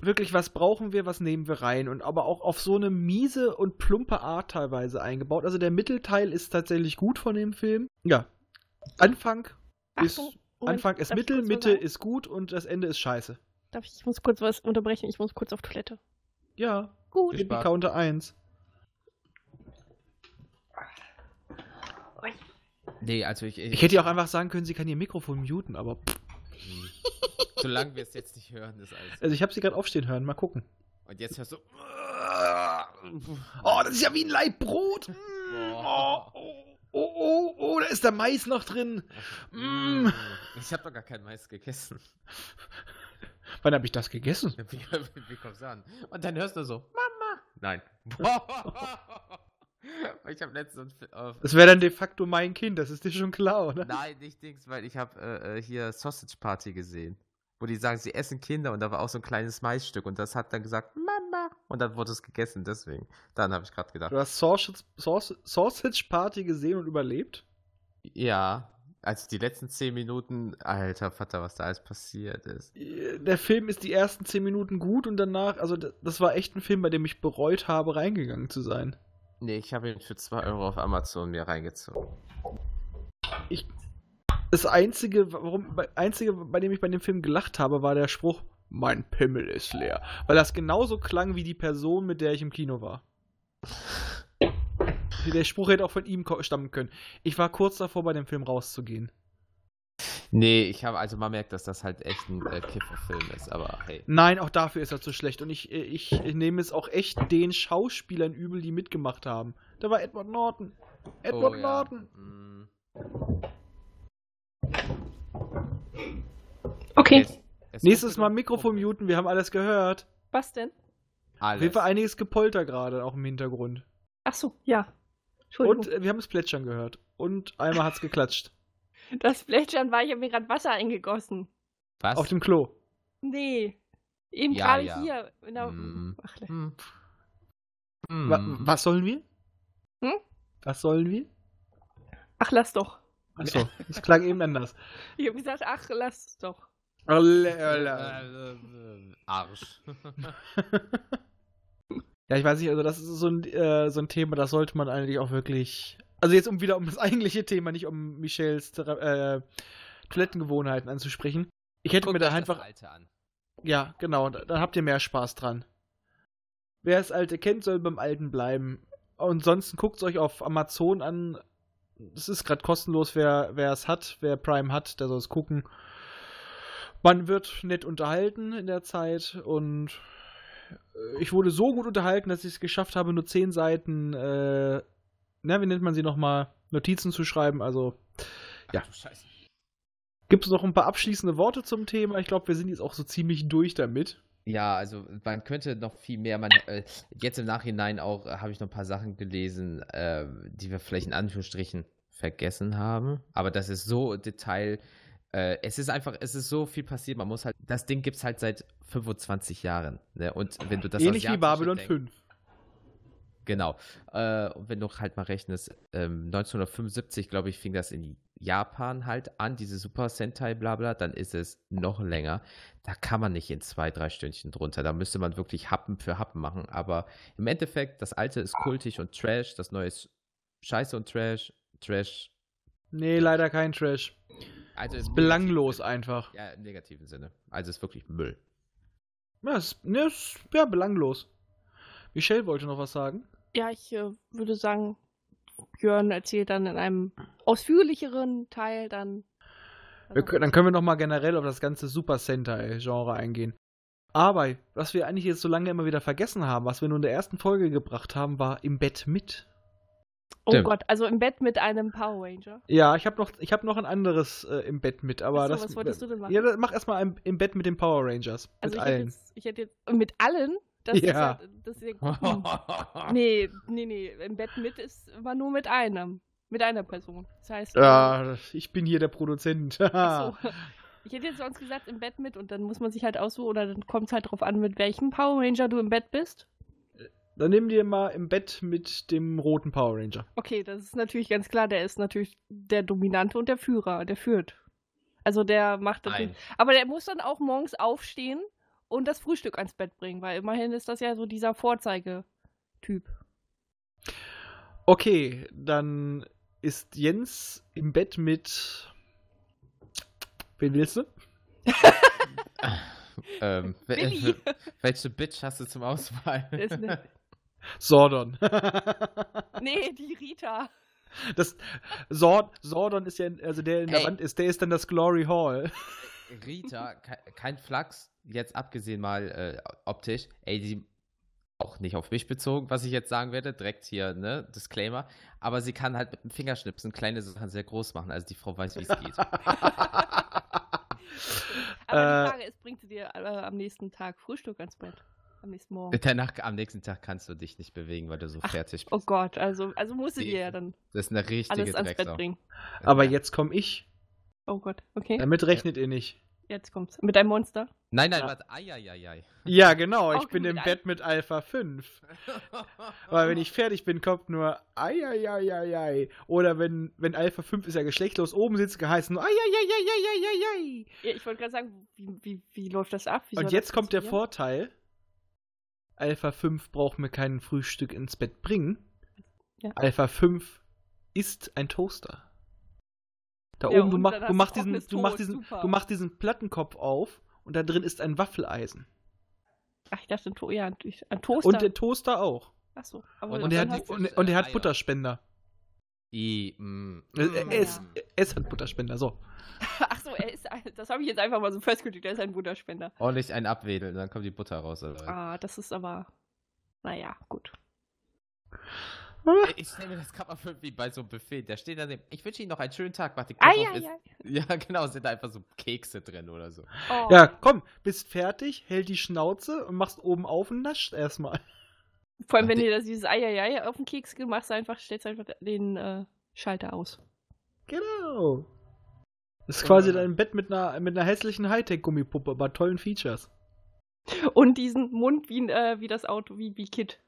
wirklich, was brauchen wir, was nehmen wir rein und aber auch auf so eine miese und plumpe Art teilweise eingebaut. Also der Mittelteil ist tatsächlich gut von dem Film. Ja. Anfang ist,
Achtung, Moment,
Anfang ist Mittel, Mitte
sagen?
ist gut und das Ende ist scheiße.
Darf ich, ich muss kurz was unterbrechen, ich muss kurz auf Toilette.
Ja,
Gut.
Viel
Baby. Counter 1.
Nee, also ich.
Ich hätte ja auch einfach sagen können, sie kann ihr Mikrofon muten, aber.
Solange wir es jetzt nicht hören, ist alles.
Also ich habe sie gerade aufstehen hören, mal gucken.
Und jetzt hörst du.
Oh, das ist ja wie ein Laib Brot. Mm, Oh, oh, oh, oh, oh, da ist der Mais noch drin. Mm.
Ich habe doch gar kein Mais gegessen.
Wann habe ich das gegessen? *laughs*
Wie, wie kommst du an? Und dann hörst du so, Mama. Nein. *laughs* ich habe letztens auf,
Das wäre dann de facto mein Kind, das ist dir schon klar, oder?
Nein, nicht Dings, weil ich habe äh, äh, hier Sausage Party gesehen. Wo die sagen, sie essen Kinder und da war auch so ein kleines Maisstück und das hat dann gesagt, Mama. Und dann wurde es gegessen, deswegen. Dann habe ich gerade gedacht.
Du hast Sausage, Sausage, Sausage Party gesehen und überlebt?
Ja, also die letzten zehn Minuten, alter Vater, was da alles passiert ist.
Der Film ist die ersten 10 Minuten gut und danach, also das war echt ein Film, bei dem ich bereut habe, reingegangen zu sein.
Nee, ich habe ihn für 2 Euro auf Amazon mir reingezogen.
Das einzige, warum, bei- einzige, bei dem ich bei dem Film gelacht habe, war der Spruch, mein Pimmel ist leer. Weil das genauso klang wie die Person, mit der ich im Kino war. *laughs* Der Spruch hätte auch von ihm stammen können. Ich war kurz davor, bei dem Film rauszugehen.
Nee, ich habe, also man merkt, dass das halt echt ein äh, Kifferfilm ist, aber hey.
Nein, auch dafür ist er zu schlecht. Und ich, ich, ich nehme es auch echt den Schauspielern übel, die mitgemacht haben. Da war Edward Norton. Edward
Oh, ja.
Norton.
Mm.
Okay,
Es- es
Nächstes Mal Mikrofon muten, wir haben alles gehört.
was denn?
Auf jeden Fall
Alles.
einiges Gepolter gerade, auch im Hintergrund.
Ach so, ja. Entschuldigung.
Und äh, wir haben es plätschern gehört. Und einmal hat's geklatscht.
Das Plätschern war, ich habe mir gerade Wasser eingegossen.
Was?
Auf dem Klo.
Nee. Eben
Ja,
gerade
ja.
hier. In der,
Mm.
Ach, le-
Hm.
Wa
Hm.
was sollen wir?
Hm?
Was sollen wir?
ach, lass doch.
Achso, das klang eben anders. *laughs*
Ich habe gesagt, ach, lass doch.
Äh, *laughs* Arsch. *laughs*
Ja, ich weiß nicht, also das ist so ein, äh, so ein Thema, das sollte man eigentlich auch wirklich. Also jetzt um wieder um das *laughs* eigentliche Thema, nicht um Michels äh, Toilettengewohnheiten anzusprechen. Ich hätte mir da einfach.
Alte an.
Ja, genau, da- dann habt ihr mehr Spaß dran. Wer das Alte kennt, soll beim Alten bleiben. Und ansonsten guckt es euch auf Amazon an. Es ist gerade kostenlos, wer wer es hat, wer Prime hat, der soll es gucken. Man wird nett unterhalten in der Zeit und äh, ich wurde so gut unterhalten, dass ich es geschafft habe, nur zehn Seiten, äh, na, wie nennt man sie nochmal, Notizen zu schreiben. Also Ja. Gibt es noch ein paar abschließende Worte zum Thema. Ich glaube, wir sind jetzt auch so ziemlich durch damit.
Ja, also man könnte noch viel mehr. Man, äh, jetzt im Nachhinein auch äh, habe ich noch ein paar Sachen gelesen, äh, die wir vielleicht in Anführungsstrichen vergessen haben. Aber das ist so Detail. Äh, es ist einfach, es ist so viel passiert. Man muss halt, das Ding gibt es halt seit 25 Jahren. Ne? Und wenn du das
Ähnlich wie Babylon
denk-
5.
Genau. Äh, und wenn du halt mal rechnest, ähm, 1975, glaube ich, fing das in Japan halt an, diese Super Sentai Blabla, dann ist es noch länger. Da kann man nicht in zwei, drei Stündchen drunter. Da müsste man wirklich Happen für Happen machen. Aber im Endeffekt, das alte ist kultig und Trash, das neue ist Scheiße und Trash. Trash.
Nee, leider kein Trash.
Also im
Belanglos
negativen
einfach.
Sinne. Ja, im negativen Sinne. Also es ist wirklich Müll.
Ja, es, ne, es, ja, belanglos. Michelle wollte noch was sagen.
Ja, ich äh, würde sagen, Björn erzählt dann in einem ausführlicheren Teil dann.
Wir, können- dann können wir noch mal generell auf das ganze Super Sentai-Genre eingehen. Aber was wir eigentlich jetzt so lange immer wieder vergessen haben, was wir nur in der ersten Folge gebracht haben, war im Bett mit.
oh
Stimmt.
Gott, also im Bett mit einem Power Ranger.
Ja, ich habe noch, ich hab noch ein anderes äh, im Bett mit, aber
Ach so,
das.
was wolltest du denn machen?
Ja, mach erstmal im, im Bett mit den Power Rangers.
Also
mit
ich hätte,
allen.
jetzt, ich hätte jetzt mit allen. Das
Ja.
Ist ja, das. *laughs* Nee, nee, nee. Im Bett mit ist immer nur mit einem. Mit einer Person. Das heißt.
Ja, ich bin hier der Produzent. *laughs*
So. Ich hätte jetzt sonst gesagt, im Bett mit und dann muss man sich halt aussuchen oder dann kommt es halt drauf an, mit welchem Power Ranger du im Bett bist.
Dann nimm dir mal im Bett mit dem roten Power Ranger.
Okay, das ist natürlich ganz klar, der ist natürlich der Dominante und der Führer, der führt. Also der macht das.
Nein.
Aber der muss dann auch morgens aufstehen und das Frühstück ans Bett bringen, weil immerhin ist das ja so dieser Vorzeigetyp.
Okay, dann ist Jens im Bett mit. Wen willst du? *laughs*
ähm, *laughs*
Billy. *laughs*
welche Bitch hast du zum Auswahl?
Ne-
Sordon.
nee, die Rita.
Das Sord, Sordon ist ja, also der in der
Ey.
Wand ist, der ist dann das Glory Hall.
Rita, ke kein Flachs, jetzt abgesehen mal äh, optisch, ey, die auch nicht auf mich bezogen, was ich jetzt sagen werde, direkt hier, ne, Disclaimer, aber sie kann halt mit dem Fingerschnipsen kleine Sachen sehr groß machen, also die Frau weiß, wie es geht. *laughs*
Aber
Äh,
die Frage ist, bringt sie dir äh, am nächsten Tag Frühstück ans Bett? Am nächsten Morgen?
Danach, am nächsten Tag kannst du dich nicht bewegen, weil du so
Ach,
fertig bist.
Oh Gott, also, also muss sie
Nee.
dir ja dann
Das ist eine richtige
alles ans Bett bringen.
Aber
Ja.
jetzt komme ich.
Oh Gott, okay,
Damit rechnet ihr nicht.
Jetzt kommt's. Mit deinem Monster?
Nein, nein,
Ja.
warte, ai.
Ja, genau. Ich
Auch
bin im Bett mit Alpha 5. Weil wenn ich fertig bin, kommt nur Eieieiei. Oder wenn, wenn Alpha 5 ist ja geschlechtlos oben sitzt, geheißen nur Eieieiei.
Ja, ich wollte gerade sagen, wie, wie, wie läuft das ab? Wie
Und jetzt kommt der? Vorteil. Alpha 5 braucht mir kein Frühstück ins Bett bringen.
Ja.
Alpha 5 ist ein Toaster. Da
Ja,
oben, du, mach, du, machst diesen, du, machst diesen,
super.
du machst diesen Plattenkopf auf und da drin ist ein Waffeleisen.
Ach, ich dachte, ja, ein, Toaster.
Und der Toaster auch.
Achso, aber
Und
Und er hat, und, und er hat
Eier.
Butterspender.
I, mm,
Er,
mm.
er, ist, es hat Butterspender, so. *laughs*
Ach so, er ist, das habe ich jetzt einfach mal so festgelegt, er ist ein Butterspender.
Ordentlich ein abwedeln, dann kommt die Butter raus. Oder?
Ah, das ist aber, naja, gut.
Ich stelle mir das gerade mal vor, wie bei so einem Buffet. Da steht dann, ich wünsche Ihnen noch einen schönen Tag. Macht die
Ah, ja, ja.
ja, genau, sind da einfach so Kekse drin oder so.
Oh.
Ja, komm, bist fertig, hält die Schnauze und machst oben auf und nascht erstmal.
Vor allem, wenn
Ach,
dir das dieses Eieiei auf den Keks machst, einfach, stellst einfach den äh, Schalter aus.
Genau. Das ist quasi dein Bett mit einer, mit einer hässlichen Hightech-Gummipuppe, aber tollen Features.
Und diesen Mund wie, äh, wie das Auto, wie, wie Kid.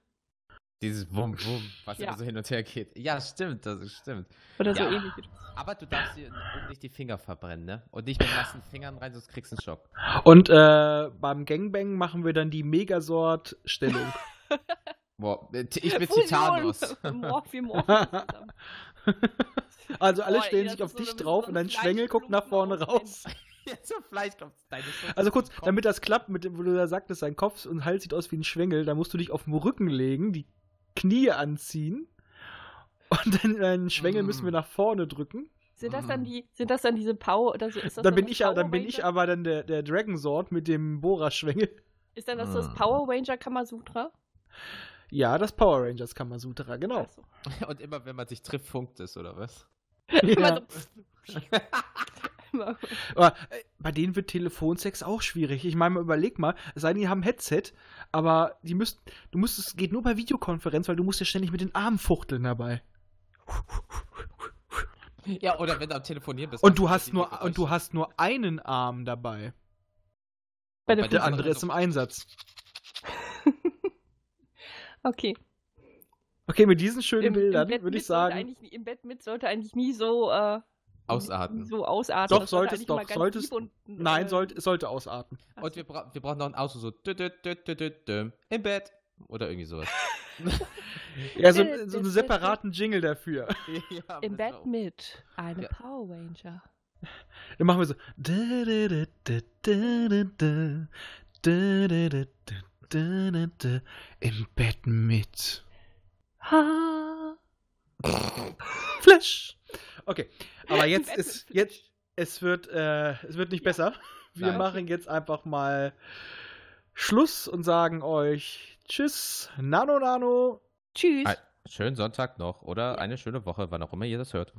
Dieses Wum Wum, was
Ja.
immer so hin und her geht. Ja, stimmt, das ist- stimmt.
Oder so
Ja.
ähnlich.
Aber du darfst dir nicht die Finger verbrennen, ne? Und nicht mit nassen Fingern rein, sonst kriegst du einen Schock.
Und äh, beim Gangbang machen wir dann die Megasort-Stellung. *laughs* *laughs*
Boah, äh, ich bin *laughs*
zusammen.
also alle stellen sich auf
so
dich drauf
so
und dein Schwengel guckt nach vorne raus. Also kurz, damit das klappt, mit dem, wo du da sagtest, dein Kopf und Hals sieht aus wie ein Schwengel, da musst du dich auf den Rücken legen, die Knie anziehen und dann deinen Schwengel
Mm.
müssen wir nach vorne drücken.
Sind das dann
Mm.
die, sind das dann diese Power, oder so, ist das
Dann bin,
das
ich, ja- dann
Power
bin ich
Ranger?
aber dann der, der Dragon Sword mit dem Bohrer-Schwengel.
Ist dann das das
Mm.
Power Ranger Kamasutra?
Ja, das Power Rangers Kamasutra, genau.
So. *laughs*
Und immer wenn man sich trifft, funkt es, oder was? *laughs*
Immer
Ja.
so. *laughs*
Aber äh, bei denen wird Telefonsex auch schwierig. Ich meine, überleg mal, es sei denn, die haben ein Headset, aber die müsst, du musst, es geht nur bei Videokonferenz, weil du musst ja ständig mit den Armen fuchteln dabei.
ja, oder wenn du am Telefonieren bist.
Und du hast nur,
Geräusche.
und du hast nur einen Arm dabei.
Bei
Bei
der
Der andere ist im Einsatz. *laughs*
Okay.
Okay, mit diesen schönen
Im- im
Bildern
Bett
würde
mit
ich sagen,
eigentlich nie- Im Bett mit sollte eigentlich nie so äh,
ausarten.
So ausarten.
Doch, sollte es doch.
Solltest, und,
nein, sollte, sollte ausarten.
Und wir, bra wir brauchen noch ein Ausruf, so dü, dü, dü, im Bett oder irgendwie sowas.
ja, so, so einen separaten Jingle dafür.
Ja,
Im Bett
auch.
mit einem
ja.
Power Ranger.
Dann machen wir so. Im Bett mit.
Ha.
Flash. Okay, aber *laughs* jetzt ist jetzt es wird äh, es wird nicht besser. Wir
Nein.
machen jetzt einfach mal Schluss und sagen euch Tschüss, Nano Nano.
Tschüss.
Ein schönen Sonntag noch oder eine schöne Woche, wann auch immer ihr das hört.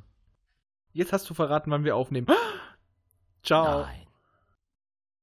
Jetzt hast du verraten, wann wir aufnehmen. *gasps* Ciao.
Nein.